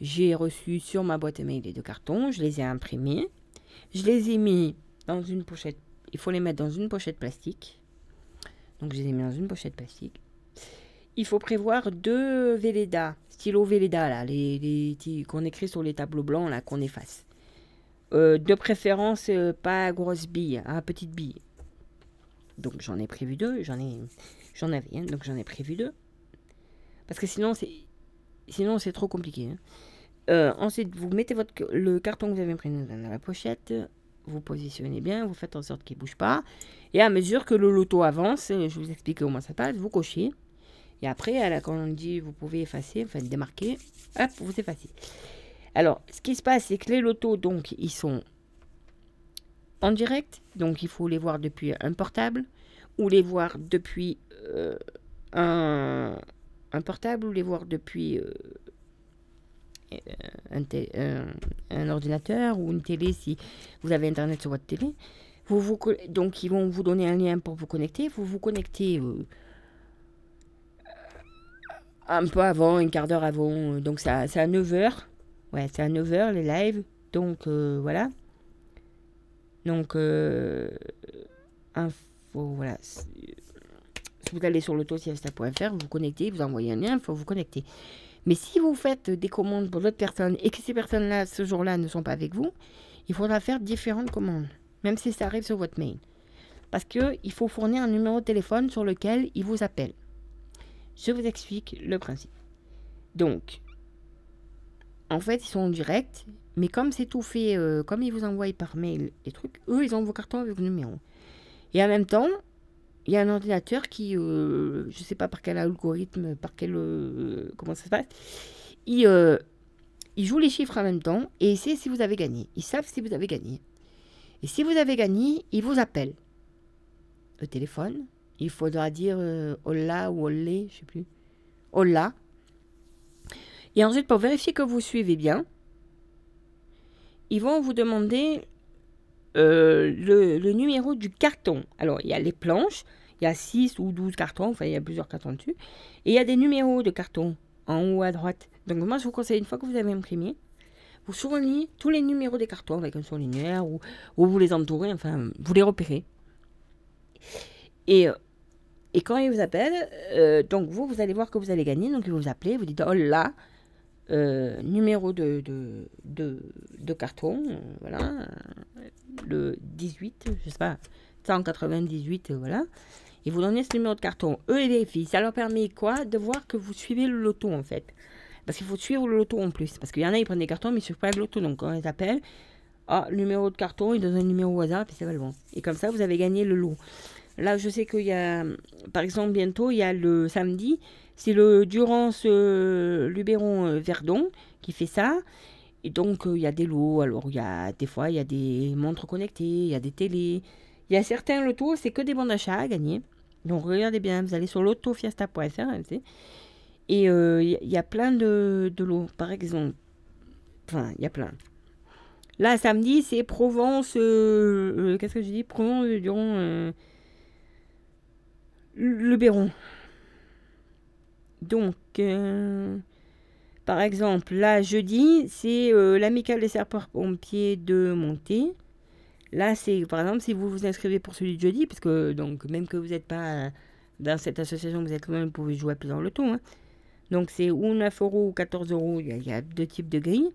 J'ai reçu sur ma boîte email les deux cartons. Je les ai imprimés. Je les ai mis dans une pochette. Il faut les mettre dans une pochette plastique. Donc je les ai mis dans une pochette plastique. Il faut prévoir deux Véleda, stylo Véleda, là, les, les qu'on écrit sur les tableaux blancs, là, qu'on efface. Euh, de préférence, euh, pas grosse bille, hein, petite bille. Donc j'en ai prévu deux, j'en ai, j'en avais, donc j'en ai prévu deux. Parce que sinon c'est, sinon c'est trop compliqué. Hein. Euh, ensuite, vous mettez votre, le carton que vous avez imprimé dans la pochette, vous positionnez bien, vous faites en sorte qu'il ne bouge pas. Et à mesure que le loto avance, je vous explique comment ça passe, vous cochez. Et après, quand on dit vous pouvez effacer, enfin démarquer, hop, vous effacez. Alors, ce qui se passe, c'est que les lotos, donc, ils sont en direct. Donc, il faut les voir depuis un portable ou les voir depuis euh, un, un, portable ou les voir depuis euh, euh, un, ordinateur ou une télé si vous avez Internet sur votre télé. Vous, vous, donc, ils vont vous donner un lien pour vous connecter. Vous vous connectez euh, un peu avant, un quart d'heure avant. Donc, c'est à, 9h. Ouais, c'est à 9h les lives. Donc, euh, voilà. Donc, info, voilà. Si vous allez sur l'autosiesta.fr, vous vous connectez, vous envoyez un lien, il faut vous connecter. Mais si vous faites des commandes pour d'autres personnes et que ces personnes-là, ce jour-là, ne sont pas avec vous, il faudra faire différentes commandes, même si ça arrive sur votre mail. Parce qu'il faut fournir un numéro de téléphone sur lequel ils vous appellent. Je vous explique le principe. Donc, en fait, ils sont en direct, mais comme c'est tout fait, euh, comme ils vous envoient par mail les trucs, eux, ils ont vos cartons avec vos numéros. Et en même temps, il y a un ordinateur qui, euh, je ne sais pas par quel algorithme, par quel. Euh, comment ça se passe, il, euh, il, joue les chiffres en même temps et il sait si vous avez gagné. Ils savent si vous avez gagné. Et si vous avez gagné, il vous appelle. Le téléphone. Il faudra dire Hola ou Olé, je sais plus. Hola. Et ensuite, pour vérifier que vous suivez bien, ils vont vous demander le, numéro du carton. Alors, il y a les planches, il y a 6 ou 12 cartons, enfin, il y a plusieurs cartons dessus. Et il y a des numéros de carton en haut à droite. Donc, moi, je vous conseille, une fois que vous avez imprimé, vous soulignez tous les numéros des cartons avec un surligneur ou, ou vous les entourez, enfin, vous les repérez. Et, euh, et quand il vous appelle, euh, donc vous, vous allez voir que vous allez gagner. Donc, il vous appelle, vous dites, oh là, euh, numéro de, de, de, carton, euh, voilà, le 18, je sais pas, 198, voilà. Et vous donnez ce numéro de carton. Eux, et filles, ça leur permet quoi De voir que vous suivez le loto, en fait? Parce qu'il faut suivre le loto en plus. Parce qu'il y en a, ils prennent des cartons, mais ils ne suivent pas le loto. Donc, quand on les appelle, ah, numéro de carton, ils donnent un numéro au hasard, puis ça va le bon. Et comme ça, vous avez gagné le lot. Là, je sais qu'il y a, par exemple, bientôt, il y a le samedi, c'est le Durance euh, Luberon euh, Verdon qui fait ça. Et donc, euh, il y a des lots. Alors, il y a des fois, il y a des montres connectées, il y a des télés. Il y a certains lotos, c'est que des bons d'achat à gagner. Donc, regardez bien, vous allez sur l'autofiesta.fr. Et il y a plein de, lots. Par exemple, enfin, il y a plein. Là, samedi, c'est Provence. Qu'est-ce que je dis? Provence, Duron. le Béron. Donc, euh, par exemple, là, jeudi, c'est euh, l'amicale des sapeurs-pompiers de Monté. Là, c'est, par exemple, si vous vous inscrivez pour celui de jeudi, parce que, donc, même que vous n'êtes pas dans cette association, vous êtes quand même, pouvez jouer à plus dans le. Hein. Donc, c'est ou 9 euros ou 14 euros. Il y, a deux types de grilles.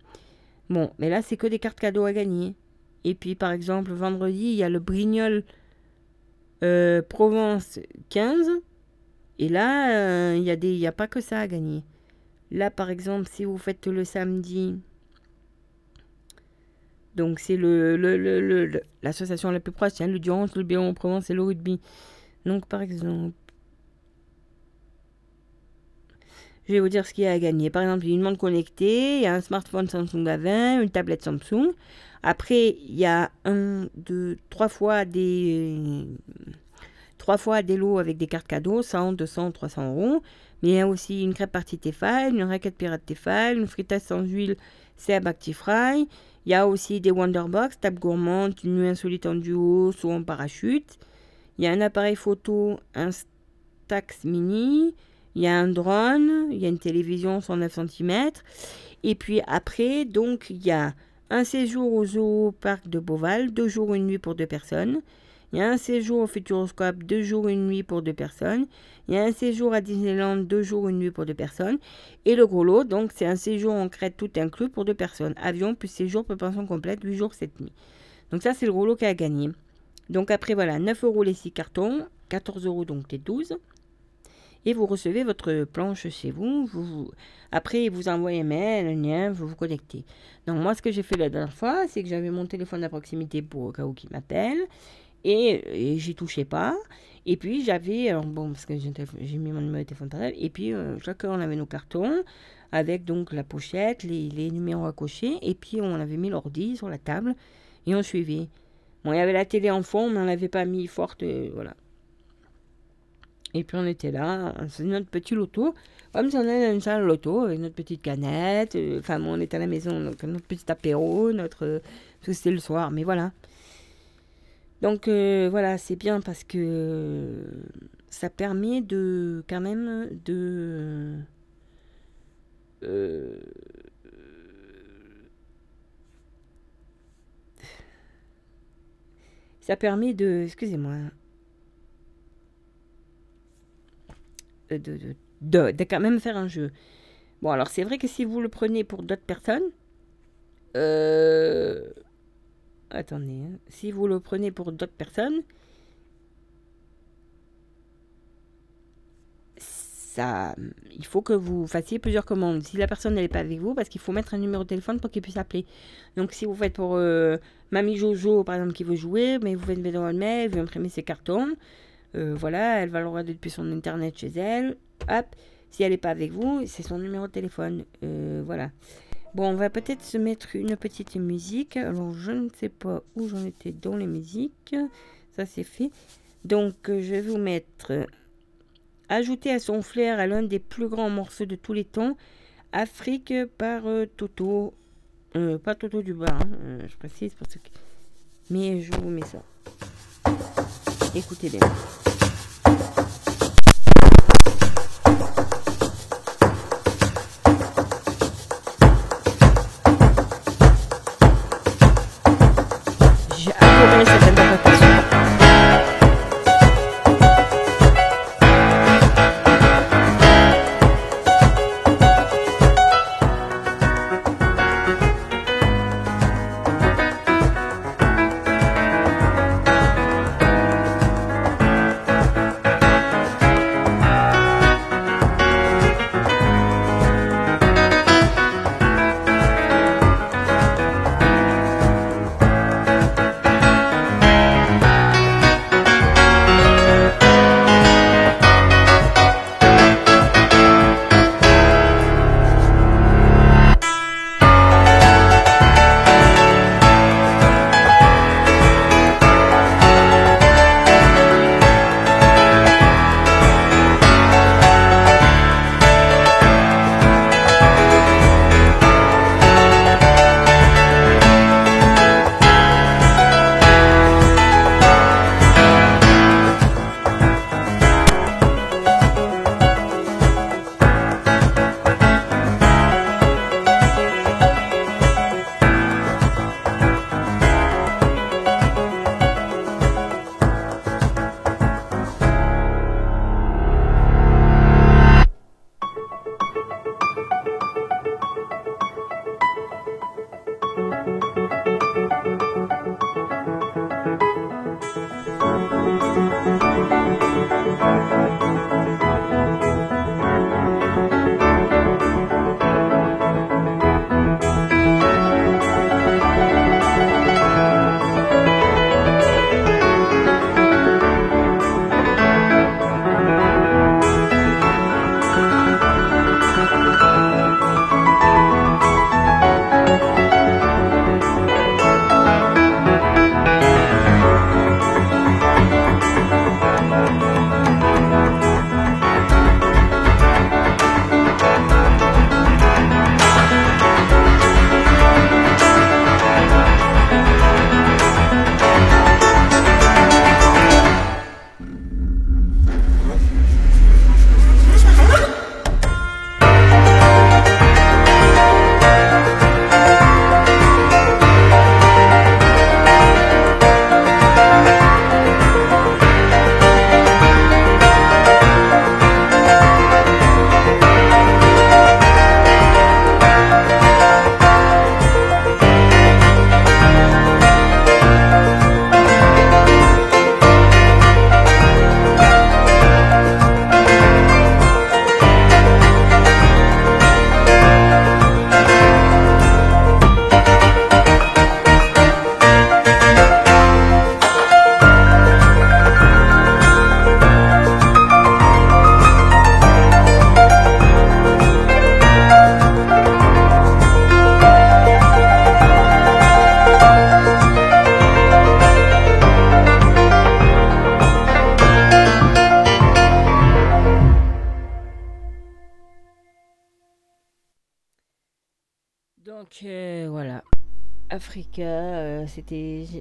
Bon, mais là, c'est que des cartes cadeaux à gagner. Et puis, par exemple, vendredi, il y a le Brignol euh, Provence 15. Et là, il euh, n'y a, a pas que ça à gagner. Là, par exemple, si vous faites le samedi, donc c'est le, l'association la plus proche, c'est le Durance, le Béon Provence et le rugby. Donc, par exemple, je vais vous dire ce qu'il y a à gagner. Par exemple, il y a une montre connectée, il y a un smartphone Samsung A20, une tablette Samsung. Après, il y a un, deux, trois fois des trois fois des lots avec des cartes cadeaux, 100, 200, 300 euros. Mais il y a aussi une crêpe partie Tefal, une raquette pirate Tefal, une fritasse sans huile Seb Actifry. Il y a aussi des Wonderbox, table gourmande, une nuit insolite en duo, soit en parachute. Il y a un appareil photo Instax Mini. Il y a un drone, il y a une télévision 109 cm. Et puis après, donc, il y a un séjour au zoo parc de Beauval, deux jours, une nuit pour deux personnes. Il y a un séjour au Futuroscope, deux jours, une nuit pour deux personnes. Il y a un séjour à Disneyland, deux jours, une nuit pour deux personnes. Et le gros lot, donc, c'est un séjour en Crète tout inclus pour deux personnes. Avion plus séjour pour pension complète, 8 jours, 7 nuits. Donc, ça, c'est le gros lot qui a gagné. Donc, après, voilà, 9 euros les 6 cartons, 14 euros donc les 12 et vous recevez votre planche chez vous. vous, après, vous envoyez un mail, un lien, vous vous connectez. Donc, moi, ce que j'ai fait la dernière fois, c'est que j'avais mon téléphone à proximité pour au cas où qui m'appelle et, j'y touchais pas. Et puis j'avais, bon, parce que j'ai mis mon numéro de téléphone portable, et puis euh, chacun on avait nos cartons avec donc la pochette, les, numéros à cocher, et puis on avait mis l'ordi sur la table et on suivait. Bon, il y avait la télé en fond, mais on l'avait pas mis forte, euh, voilà. Et puis on était là, c'est notre petit loto, comme si on était dans une salle loto avec notre petite canette, euh, enfin on était à la maison, donc notre petit apéro, notre, parce que c'était le soir, mais voilà. Donc euh, voilà, c'est bien parce que ça permet de quand même de euh, ça permet de excusez-moi de, de, de, de, quand même faire un jeu. Bon alors c'est vrai que si vous le prenez pour d'autres personnes euh, attendez, hein. si vous le prenez pour d'autres personnes, ça, il faut que vous fassiez plusieurs commandes. Si la personne n'est pas avec vous, parce qu'il faut mettre un numéro de téléphone pour qu'il puisse appeler. Donc si vous faites pour euh, Mamie Jojo, par exemple, qui veut jouer, mais vous faites dans le mail, vous imprimez ses cartons, euh, voilà, elle va le regarder depuis son internet chez elle, hop, si elle n'est pas avec vous, c'est son numéro de téléphone, euh, voilà. Bon, on va peut-être se mettre une petite musique. Alors, je ne sais pas où j'en étais dans les musiques. Ça, c'est fait. Donc, euh, je vais vous mettre euh, Ajouter à son flair à l'un des plus grands morceaux de tous les temps, Afrique par euh, Toto. pas Toto du bas, hein, je précise. Mais je vous mets ça. Écoutez bien. Mrs.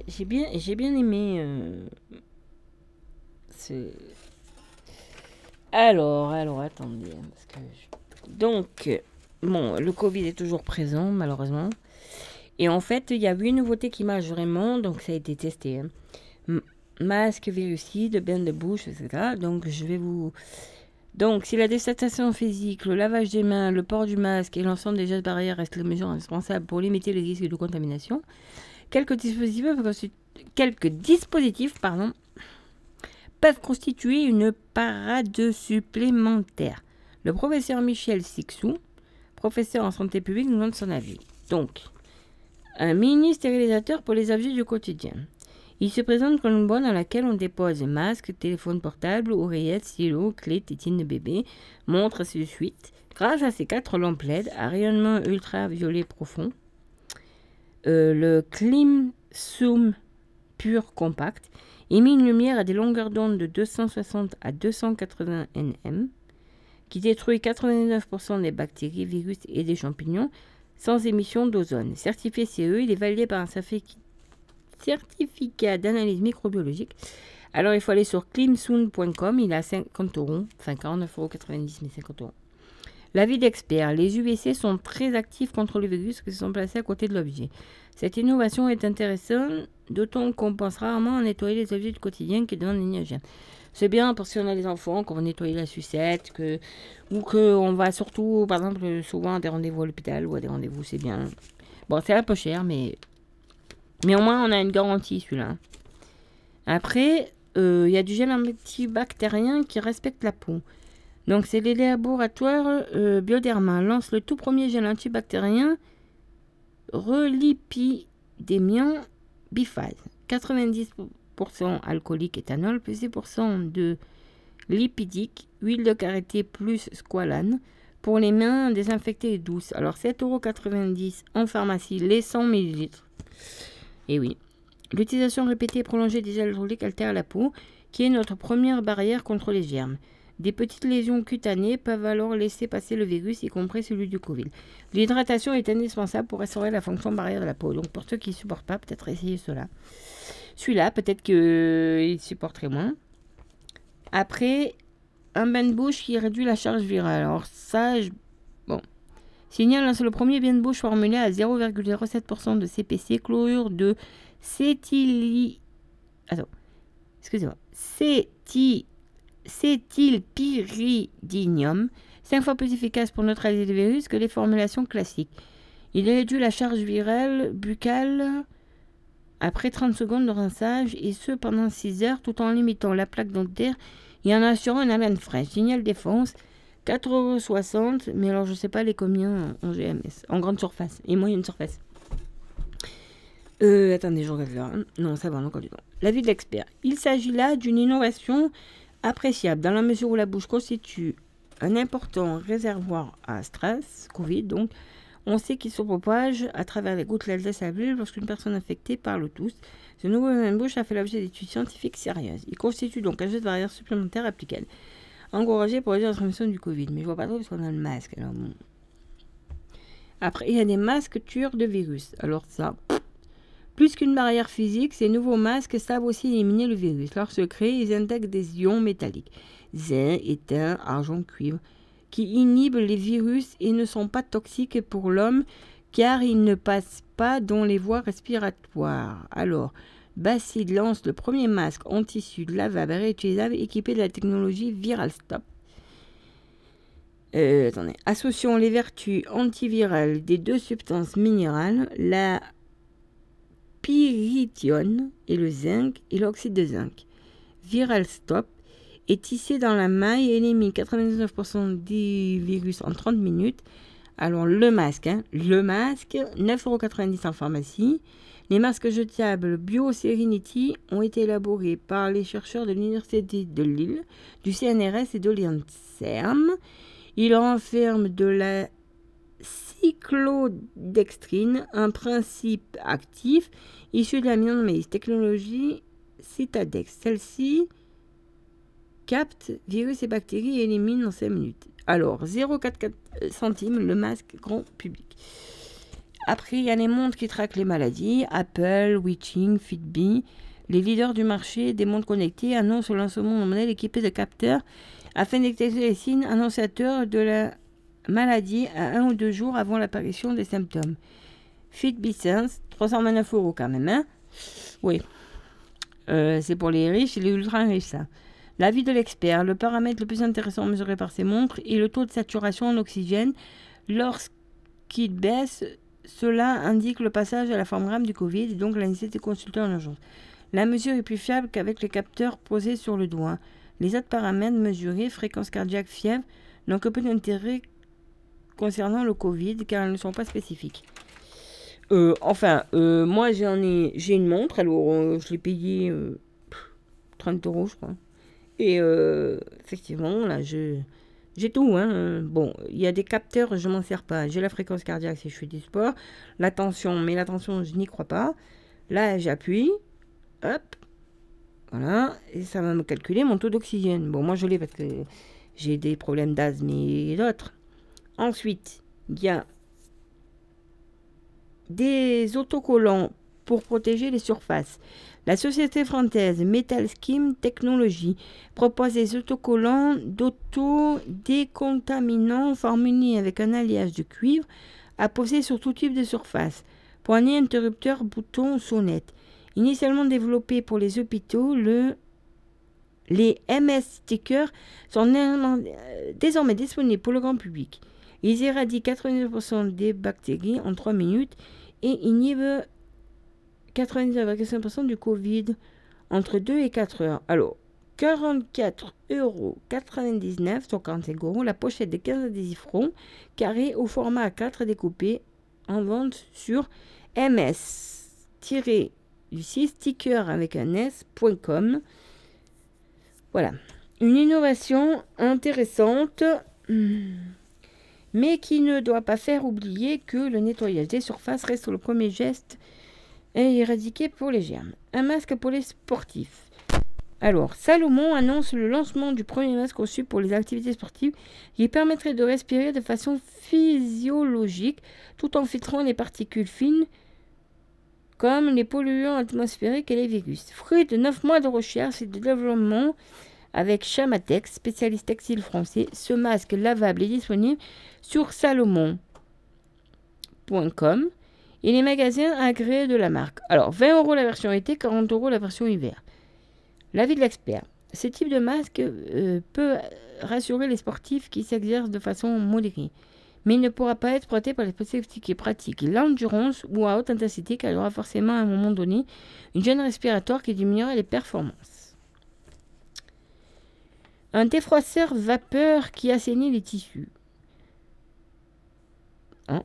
J'ai bien, j'ai bien aimé. euh, ce- Alors, alors, attendez. hein, Donc, bon, le Covid est toujours présent, malheureusement. Et en fait, il y a huit nouveautés qui marchent vraiment, donc ça a été testé. hein. Masque, virucide, bain de bouche, etc. Donc, je vais vous. Donc, si la distanciation physique, le lavage des mains, le port du masque et l'ensemble des gestes barrières restent les mesures indispensables pour limiter les risques de contamination, quelques dispositifs, peuvent constituer une parade supplémentaire. Le professeur Michel Sixou, professeur en santé publique, nous donne son avis. Donc, un mini stérilisateur pour les objets du quotidien. Il se présente comme une boîte dans laquelle on dépose masque, téléphone portable, oreillettes, stylo, clés, tétines de bébé, montre, ainsi de suite. Grâce à ces quatre lampes LED à rayonnement ultraviolet profond, euh, le Clim Zoom Pure Compact émet une lumière à des longueurs d'onde de 260 à 280 nm qui détruit 99% des bactéries, virus et des champignons sans émission d'ozone. Certifié CE, il est validé par un certifi- certificat d'analyse microbiologique. Alors il faut aller sur climsoon.com, il a 50 euros, enfin 49,90 euros, mais 50 euros. L'avis d'experts, les UVC sont très actifs contre le virus qui sont placés à côté de l'objet. Cette innovation est intéressante, d'autant qu'on pense rarement à nettoyer les objets du quotidien qui demandent une hygiène. C'est bien parce qu'on a les enfants, qu'on va nettoyer la sucette, que, ou qu'on va surtout, par exemple, souvent à des rendez-vous à l'hôpital ou à des rendez-vous, c'est bien. Bon, c'est un peu cher, mais, mais au moins on a une garantie celui-là. Après, euh, il y a du gel antibactérien qui respecte la peau. Donc, c'est les laboratoires euh, Bioderma lancent le tout premier gel antibactérien relipidémiant biphase. 90% alcoolique éthanol, plus 10% de lipidique, huile de karité plus squalane pour les mains désinfectées et douces. Alors 7,90€ en pharmacie, les 100 ml. Et oui. L'utilisation répétée et prolongée des gels altère la peau, qui est notre première barrière contre les germes. Des petites lésions cutanées peuvent alors laisser passer le virus, y compris celui du Covid. L'hydratation est indispensable pour restaurer la fonction barrière de la peau. Donc pour ceux qui ne supportent pas, peut-être essayer cela. Celui-là, peut-être qu'il supporterait moins. Après, un bain de bouche qui réduit la charge virale. Alors ça, je... bon. Signale, c'est le premier bain de bouche formulé à 0,07% de CPC, chlorure de cétyli... Attends, excusez-moi. Céty... Cétylpyridinium, 5 fois plus efficace pour neutraliser le virus que les formulations classiques? Il réduit la charge virale buccale après 30 secondes de rinçage et ce pendant 6 heures tout en limitant la plaque dentaire et en assurant une haleine fraîche. Signal défense 4,60€, mais alors je sais pas les combien en GMS, en grande surface et moyenne surface. Euh, attendez, je regarde là. Non, ça va, on a encore du temps. L'avis de l'expert. Il s'agit là d'une innovation appréciable dans la mesure où la bouche constitue un important réservoir à stress, Covid donc, on sait qu'il se propage à travers les gouttelettes de salive lorsqu'une personne infectée parle ou tousse. Ce nouveau de bouche a fait l'objet d'études scientifiques sérieuses. Il constitue donc un geste barrière supplémentaire applicable. Encouragé pour réduire la transmission du Covid. Mais je vois pas trop parce qu'on a le masque. Après, il y a des masques tueurs de virus. Alors ça, plus qu'une barrière physique, ces nouveaux masques savent aussi éliminer le virus. Leur secret, ils intègrent des ions métalliques. Zinc, étain, argent, cuivre qui inhibent les virus et ne sont pas toxiques pour l'homme car ils ne passent pas dans les voies respiratoires. Alors, Bacid lance le premier masque en tissu lavable réutilisable équipé de la technologie ViralStop. Euh, attendez. Associons les vertus antivirales des deux substances minérales, la pyrithione et le zinc et l'oxyde de zinc. ViralStop est tissé dans la maille et élimine 99% des virus en 30 minutes. Alors le masque, hein, le masque, 9,90€ en pharmacie. Les masques jetables BioSerenity ont été élaborés par les chercheurs de l'Université de Lille, du CNRS et de l'INSERM. Ils renferment de la cyclodextrine, un principe actif issu de de maïs, technologie Citadex. Celle-ci capte virus et bactéries et élimine en 5 minutes. Alors, 0,44 centimes le masque grand public. Après, il y a les montres qui traquent les maladies. Apple, Witching, Fitbit. Les leaders du marché des montres connectées annoncent le lancement de modèles équipés de capteurs afin de détecter les signes annonciateurs de la maladie à un ou deux jours avant l'apparition des symptômes. Fitbit Sense, 329 euros quand même, hein Oui. Euh, c'est pour les riches et les ultra riches, ça. L'avis de l'expert, le paramètre le plus intéressant mesuré par ces montres est le taux de saturation en oxygène. Lorsqu'il baisse, cela indique le passage à la forme grave du Covid et donc la nécessité de consulter en urgence. La mesure est plus fiable qu'avec les capteurs posés sur le doigt. Les autres paramètres mesurés, fréquence cardiaque, fièvre, n'ont que peu d'intérêt concernant le Covid car elles ne sont pas spécifiques. Euh, enfin, euh, moi j'en ai, j'ai une montre, alors euh, je l'ai payée 30 euros je crois. Et effectivement, là, je, j'ai tout. Hein. Bon, il y a des capteurs, je m'en sers pas. J'ai la fréquence cardiaque si je fais du sport. La tension, mais la tension, je n'y crois pas. Là, j'appuie. Hop. Voilà. Et ça va me calculer mon taux d'oxygène. Bon, moi, je l'ai parce que j'ai des problèmes d'asthme et d'autres. Ensuite, il y a des autocollants pour protéger les surfaces. La société française Metal Skim Technology propose des autocollants d'auto-décontaminants formulés avec un alliage de cuivre à poser sur tout type de surface. Poignée, interrupteur, bouton, sonnette. Initialement développés pour les hôpitaux, le les MS stickers sont désormais disponibles pour le grand public. Ils éradiquent 99% des bactéries en 3 minutes et inhibent 99,5% du Covid entre 2 et 4 heures. Alors, 44,99 euros, sur 45 euros, la pochette de 15 adhésifs francs, carré au format A4 découpé en vente sur ms- du sticker avec un s.com. Voilà. Une innovation intéressante, mais qui ne doit pas faire oublier que le nettoyage des surfaces reste le premier geste à éradiquer pour les germes. Un masque pour les sportifs. Alors, Salomon annonce le lancement du premier masque conçu pour les activités sportives qui permettrait de respirer de façon physiologique tout en filtrant les particules fines comme les polluants atmosphériques et les virus. Fruit de 9 mois de recherche et de développement avec Chamatex, spécialiste textile français, ce masque lavable est disponible sur salomon.com et les magasins agréés de la marque. Alors, 20 euros la version été, 40 euros la version hiver. L'avis de l'expert. Ce type de masque euh, peut rassurer les sportifs qui s'exercent de façon modérée mais il ne pourra pas être prêté par les sportifs qui pratiquent l'endurance ou à haute intensité car il aura forcément à un moment donné une gêne respiratoire qui diminuera les performances. Un défroisseur vapeur qui assainit les tissus. Hein?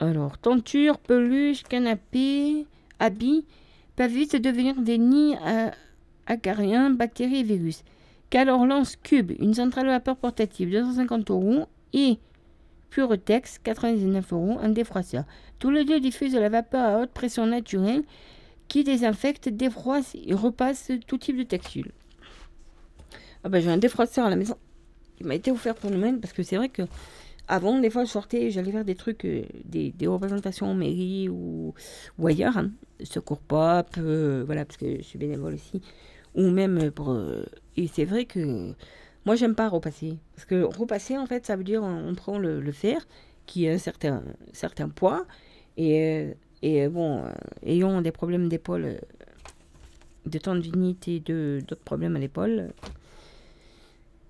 Alors, tenture, peluche, canapé, habits peuvent vite devenir des nids à acariens, bactéries et virus. Lance Cube, une centrale vapeur portative, 250 euros, et Puretex, 99 euros, un défroisseur. Tous les deux diffusent de la vapeur à haute pression naturelle qui désinfecte, défroisse et repasse tout type de textile. Ah ben, j'ai un défroisseur à la maison qui m'a été offert pour nous-mêmes parce que c'est vrai que avant, des fois, je sortais, j'allais faire des trucs, euh, des, représentations en mairie ou, ailleurs, hein. secours pop, euh, voilà, parce que je suis bénévole aussi, ou même pour. Euh, et c'est vrai que moi, j'aime pas repasser. Parce que repasser, en fait, ça veut dire on, prend le, fer, qui a un certain, certain poids, et, et bon, ayant des problèmes d'épaule, de tendinite et d'autres problèmes à l'épaule,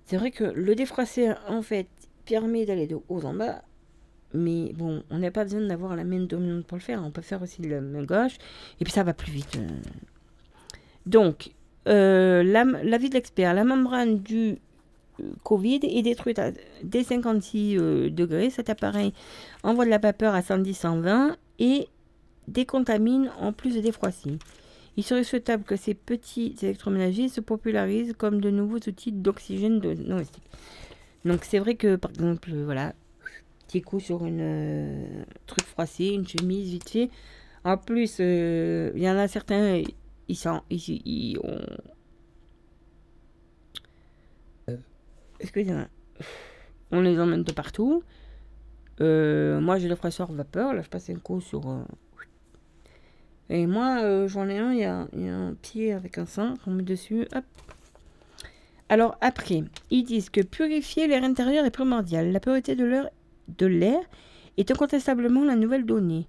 c'est vrai que le défroisser, en fait, permet d'aller de haut en bas, mais bon, on n'a pas besoin d'avoir la main dominante pour le faire. On peut faire aussi la main gauche. Et puis ça va plus vite. Euh. Donc, l'avis de l'expert, la membrane du Covid est détruite à dès 56 euh, degrés. Cet appareil envoie de la vapeur à 110-120 et décontamine en plus de défroisser. Il serait souhaitable que ces petits électroménagers se popularisent comme de nouveaux outils d'oxygène domestique. Donc c'est vrai que par exemple, voilà, petit coup sur une euh, truc froissé, une chemise vite fait. En plus, euh, il y en a certains, ils, sont, ils, ont excusez-moi, on les emmène de partout. Euh, moi, j'ai le fraisseur vapeur. Là, je passe un coup sur. Et moi, euh, j'en ai un. Il y, a, un pied avec un sein qu'on met dessus. Hop. Alors, après, ils disent que purifier l'air intérieur est primordial. La pureté de l'air, est incontestablement la nouvelle donnée.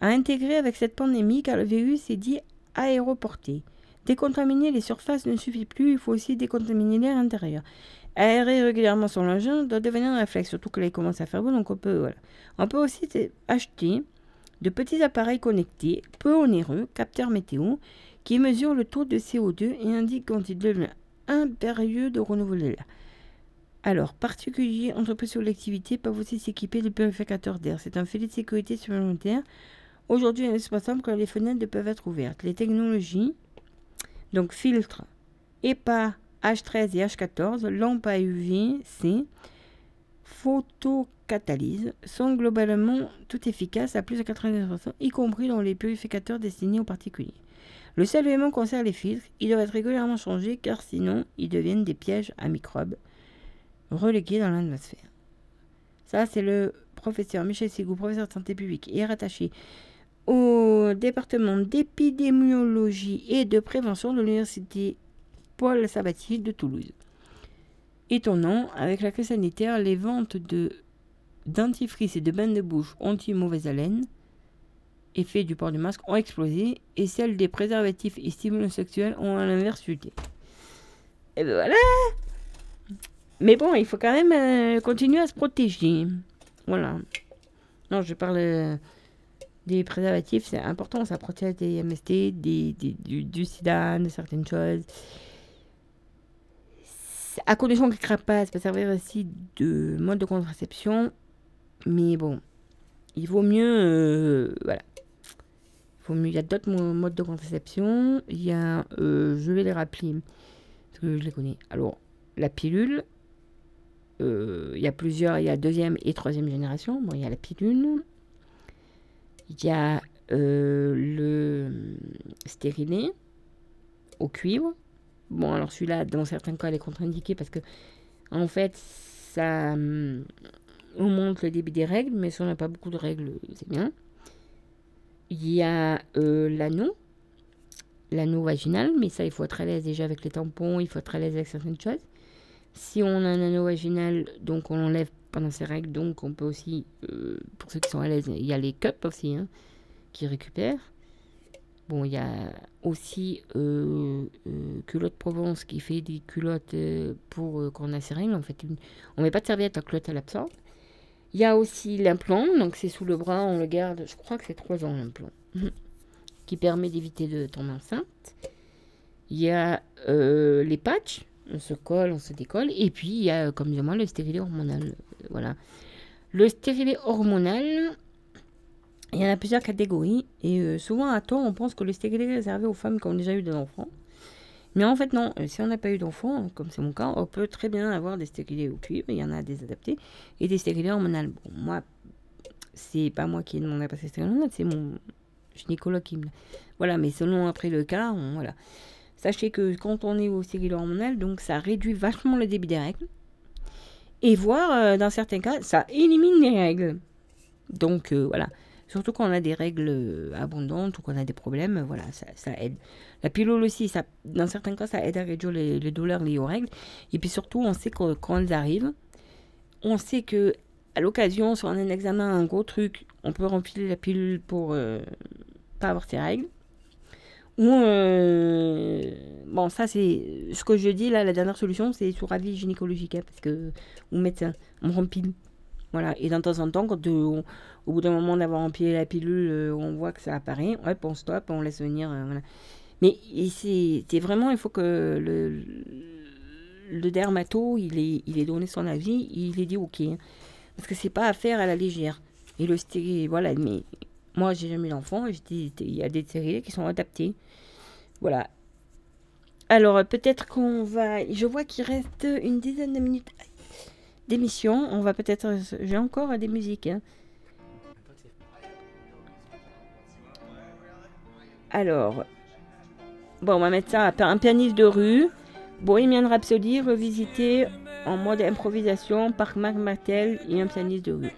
À intégrer avec cette pandémie, car le virus est dit aéroporté. Décontaminer les surfaces ne suffit plus, il faut aussi décontaminer l'air intérieur. Aérer régulièrement son engin doit devenir un réflexe, surtout que là il commence à faire beau, donc on peut, voilà. On peut aussi acheter de petits appareils connectés, peu onéreux, capteurs météo, qui mesurent le taux de CO2 et indiquent quand il devient impérieux de renouveler. Alors, particuliers, entreprises ou collectivités peuvent aussi s'équiper de purificateurs d'air. C'est un filet de sécurité supplémentaire. Aujourd'hui, indispensable quand les fenêtres peuvent être ouvertes. Les technologies, donc filtres, EPA H13 et H14, lampe à UV-C, photocatalyse, sont globalement tout efficaces à plus de 90%, y compris dans les purificateurs destinés aux particuliers. Le seul élément concerne les filtres, ils doivent être régulièrement changés car sinon ils deviennent des pièges à microbes relégués dans l'atmosphère. Ça, c'est le professeur Michel Sigou, professeur de santé publique et rattaché au département d'épidémiologie et de prévention de l'université Paul Sabatier de Toulouse. Étonnant, avec la crise sanitaire, les ventes de dentifrice et de bains de bouche anti-mauvaise haleine, effet du port du masque, ont explosé et celles des préservatifs et stimulants sexuels ont à l'inverse. Et ben voilà Mais bon, il faut quand même euh, continuer à se protéger. Voilà. Non, je parle euh, des préservatifs, c'est important, ça protège des MST, du, du sida, de certaines choses. À condition craquent pas, ça peut servir aussi de mode de contraception. Mais bon, il vaut mieux. euh, voilà. Il vaut mieux. Il y a d'autres mo- modes de contraception. Il y a. euh, je vais les rappeler. Parce que je les connais. Alors, la pilule. euh, il y a plusieurs. Il y a deuxième et troisième génération. Bon, il y a la pilule. Il y a le stérilet au cuivre. Bon, alors celui-là, dans certains cas, il est contre-indiqué parce que, en fait, ça hum, augmente le débit des règles, mais si on n'a pas beaucoup de règles, c'est bien. Il y a euh, l'anneau, l'anneau vaginal, mais ça, il faut être à l'aise déjà avec les tampons, il faut être à l'aise avec certaines choses. Si on a un anneau vaginal, donc on l'enlève pendant ses règles, donc on peut aussi, euh, pour ceux qui sont à l'aise, il y a les cups aussi, hein, qui récupèrent. Bon, il y a aussi euh, euh, Culotte Provence qui fait des culottes euh, pour euh, quand on a ses règles. En fait, une- on met pas de serviette, la culotte elle absorbe. Il y a aussi l'implant, donc c'est sous le bras, on le garde, je crois que c'est 3 ans l'implant, qui permet d'éviter de tomber enceinte. Il y a les patchs, on se colle, on se décolle. Et puis il y a, comme dis moi, le stérilet hormonal. voilà. Le stérilet hormonal, il y en a plusieurs catégories. Et euh, souvent, à tort, on pense que le stérilet est réservé aux femmes qui ont déjà eu des enfants. Mais en fait, non. Euh, Si on n'a pas eu d'enfant, comme c'est mon cas, on peut très bien avoir des stérilés au cuivre. Il y en a des adaptés. Et des stérilés hormonales. Bon, moi, c'est pas moi qui ai demandé à passer stérilet hormonal, c'est mon gynécologue qui me. Voilà, mais selon après le cas, on- voilà. Sachez que quand on est au stérilet hormonal, donc ça réduit vachement le débit des règles. Et voire, euh, dans certains cas, ça élimine les règles. Donc voilà. Surtout quand on a des règles euh, abondantes ou qu'on a des problèmes, voilà, ça, ça aide. La pilule aussi, ça, dans certains cas, ça aide à réduire les, douleurs liées aux règles. Et puis surtout, on sait que quand elles arrivent, on sait que à l'occasion, sur un examen, un gros truc, on peut remplir la pilule pour euh, pas avoir ses règles. Ou euh, bon, ça c'est ce que je dis là, la dernière solution, c'est sur avis gynécologique, hein, parce que ou médecin, on rempile. Voilà, et de temps en temps, quand on- au bout d'un moment d'avoir rempli la pilule, euh, on voit que ça apparaît, hop, on stoppe, on laisse venir. euh, voilà. Mais c'est vraiment, il faut que le, le dermato, il est, il est donné son avis, il est dit ok. hein. parce que c'est pas à faire à la légère. Et le stérile, voilà, mais moi j'ai jamais d'enfant, il y a des stérilés qui sont adaptés. Voilà. Alors peut-être qu'on va. Je vois qu'il reste une dizaine de minutes d'émission. On va peut-être. J'ai encore des musiques. hein. Alors. Bon, on va mettre ça un pianiste de rue. Bohemian Rhapsody revisité en mode improvisation par Marc Martel et un pianiste de rue.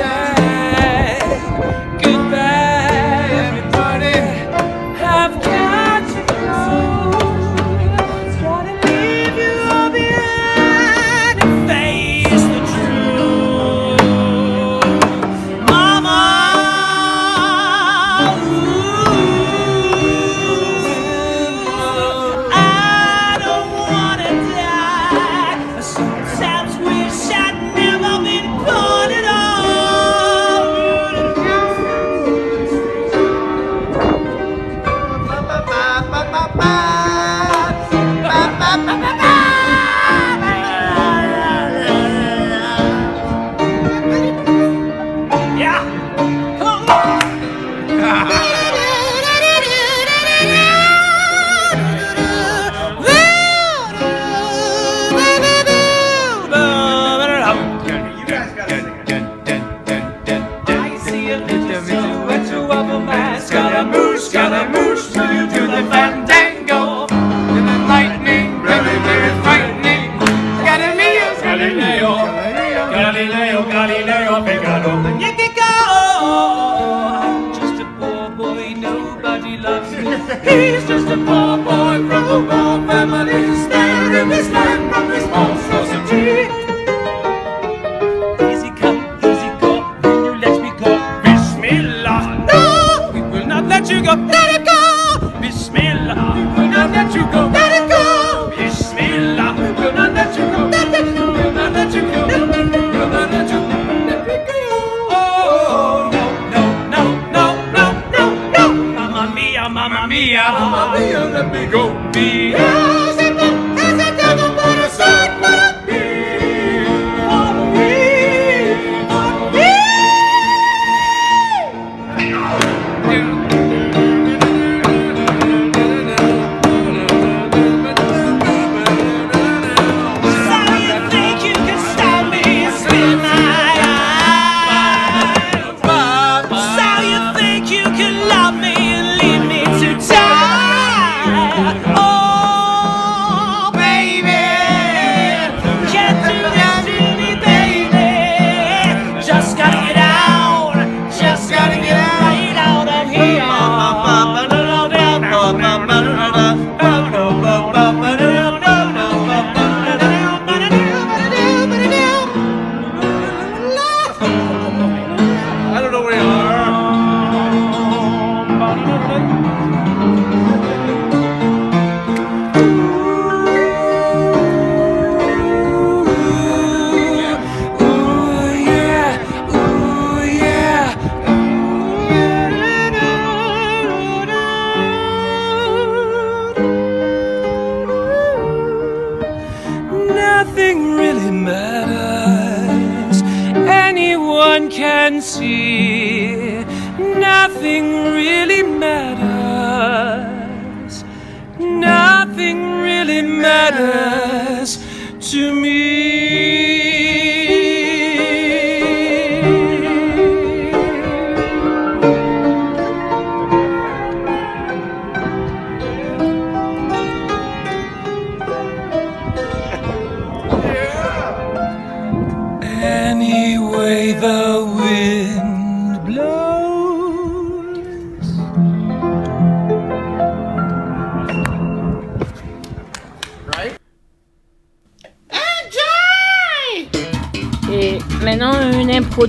네. He's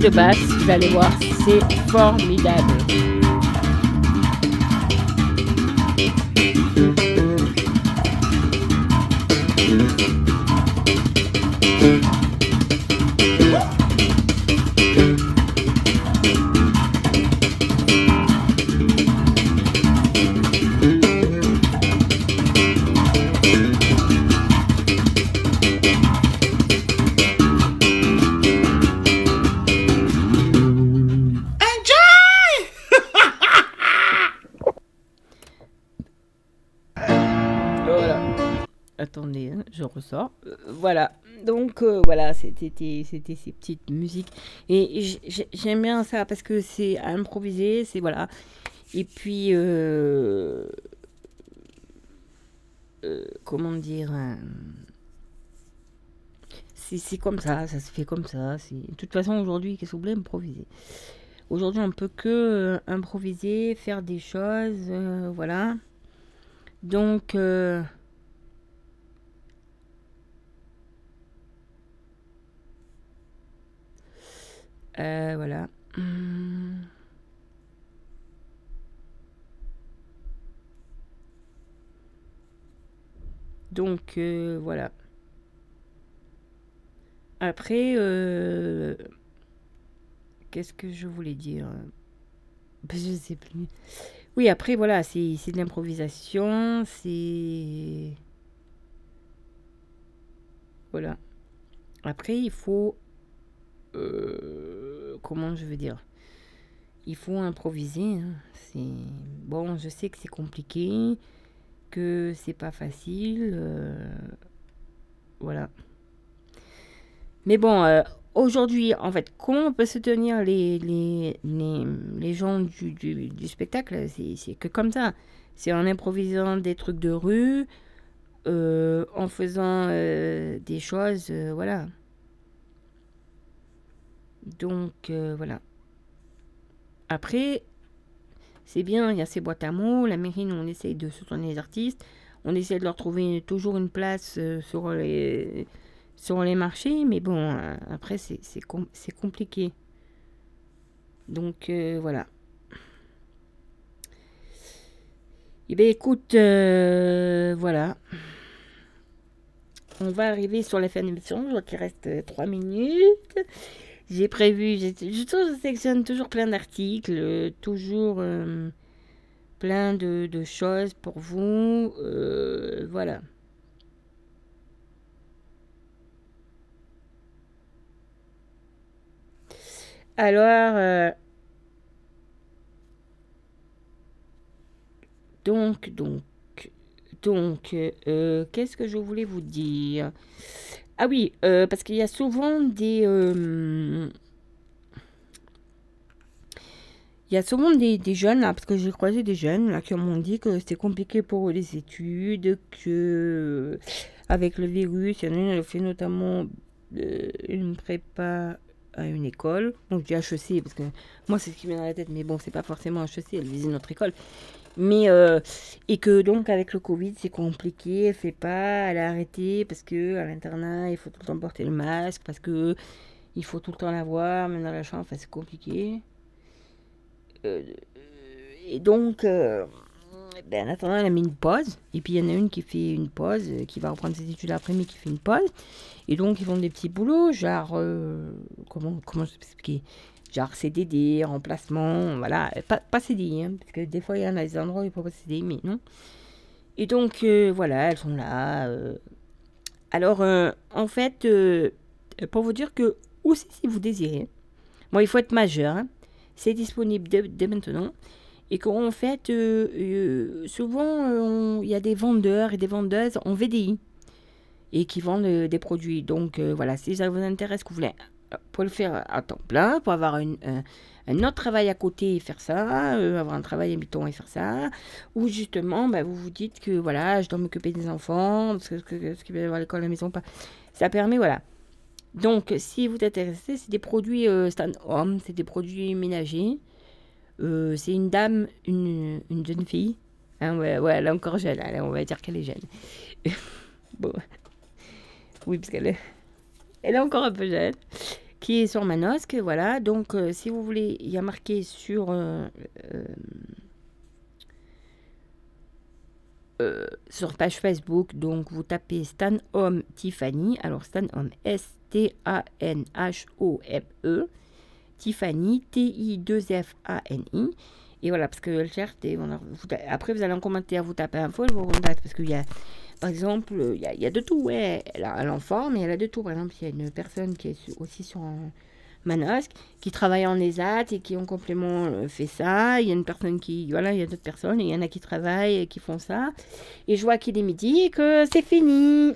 de basse, vous allez voir, c'est formidable. C'était ces petites musiques et j'aime bien ça parce que c'est à improviser, c'est voilà. Et puis euh, euh, comment dire euh, c'est comme ça, ça se fait comme ça. De toute façon, aujourd'hui, qu'est-ce que vous voulez improviser? Aujourd'hui, on peut que improviser, faire des choses, voilà. Donc, euh, voilà. Hum. Donc, euh, voilà. Après, euh, qu'est-ce que je voulais dire? Ben, Je sais plus. Oui, après, voilà, c'est de l'improvisation, c'est... Voilà. Après, il faut... euh, comment je veux dire Il faut improviser. hein. C'est... Bon, je sais que c'est compliqué, que c'est pas facile. euh, Voilà. Mais bon, euh, aujourd'hui, en fait, comment on peut se tenir les, les, les, les gens du, du, du spectacle C'est que comme ça. C'est en improvisant des trucs de rue, en faisant des choses, voilà. Donc, euh, voilà. Après, c'est bien, il y a ces boîtes à mots. La mairie, on essaye de soutenir les artistes. On essaie de leur trouver toujours une place euh, sur les, marchés. Mais bon, euh, après, c'est c'est com- c'est compliqué. Donc, voilà. Eh bien, écoute, voilà. On va arriver sur la fin de l'émission. Je vois qu'il reste euh, trois minutes. J'ai prévu, je, je sélectionne toujours plein d'articles, euh, toujours euh, plein de, choses pour vous. euh, voilà. Alors, donc, donc, donc, qu'est-ce que je voulais vous dire? Ah oui, euh, parce qu'il y a souvent des... euh, il y a souvent des, des jeunes, là, parce que j'ai croisé des jeunes là, qui m'ont dit que c'était compliqué pour les études, que avec le virus, il y en a une, elle fait notamment euh, une prépa à une école. Bon, je dis HEC, parce que moi, c'est ce qui me vient dans la tête, mais bon, c'est pas forcément HEC, elle visite notre école. Mais, euh, et que donc, avec le Covid, c'est compliqué, elle fait pas, elle a arrêté, parce que à l'internat, il faut tout le temps porter le masque, parce que il faut tout le temps l'avoir, même dans la chambre, enfin, c'est compliqué. Euh, et donc, euh, ben, en attendant, elle a mis une pause. Et puis, il y en a une qui fait une pause, qui va reprendre ses études après, mais qui fait une pause. Et donc, ils font des petits boulots, genre, comment, comment je expliquer? Genre CDD, remplacement, voilà. Pas, CDI, hein, parce que des fois, il y en a des endroits où ils proposent CDI, mais non. Et donc, euh, voilà, elles sont là. euh. Alors, euh, en fait, pour vous dire que, aussi, si vous désirez, bon, il faut être majeur, hein, c'est disponible dès, maintenant. Et qu'en fait, souvent, il y a des vendeurs et des vendeuses en VDI et qui vendent des produits. Donc voilà, si ça vous intéresse, que vous voulez pour le faire à temps plein, pour avoir un, un autre travail à côté et faire ça, euh, avoir un travail habitant et faire ça, ou justement, bah, vous vous dites que voilà, je dois m'occuper des enfants, parce que, que, qu'il va y avoir à l'école à la maison, pas. Ça permet, voilà. Donc, si vous êtes intéressé, c'est des produits euh, stand-home, c'est des produits ménagers. Euh, c'est une dame, une, une jeune fille. Hein, ouais, ouais, elle est encore jeune, on va dire qu'elle est jeune. bon. Oui, parce qu'elle est, elle est encore un peu jeune. Qui est sur Manosque, voilà. Donc, euh, si vous voulez, il y a marqué sur euh, euh, sur page Facebook, donc vous tapez Stan Home Tiffany. Alors Stan Home, S-T-A-N-H-O-M-E. Tiffany, T-I-2-F-A-N-I. Et voilà, parce que elle cherche après, vous allez en commentaire, vous tapez info, elle vous contacte. Parce qu'il y a, par exemple, il y a, il y a de tout. Ouais, elle, a, forme, mais elle a de tout. Par exemple, il y a une personne qui est aussi sur un Manosque, qui travaille en ESAT et qui en complément euh, fait ça. Il y a une personne qui, voilà, il y a d'autres personnes, il y en a qui travaillent et qui font ça. Et je vois qu'il est midi et que c'est fini.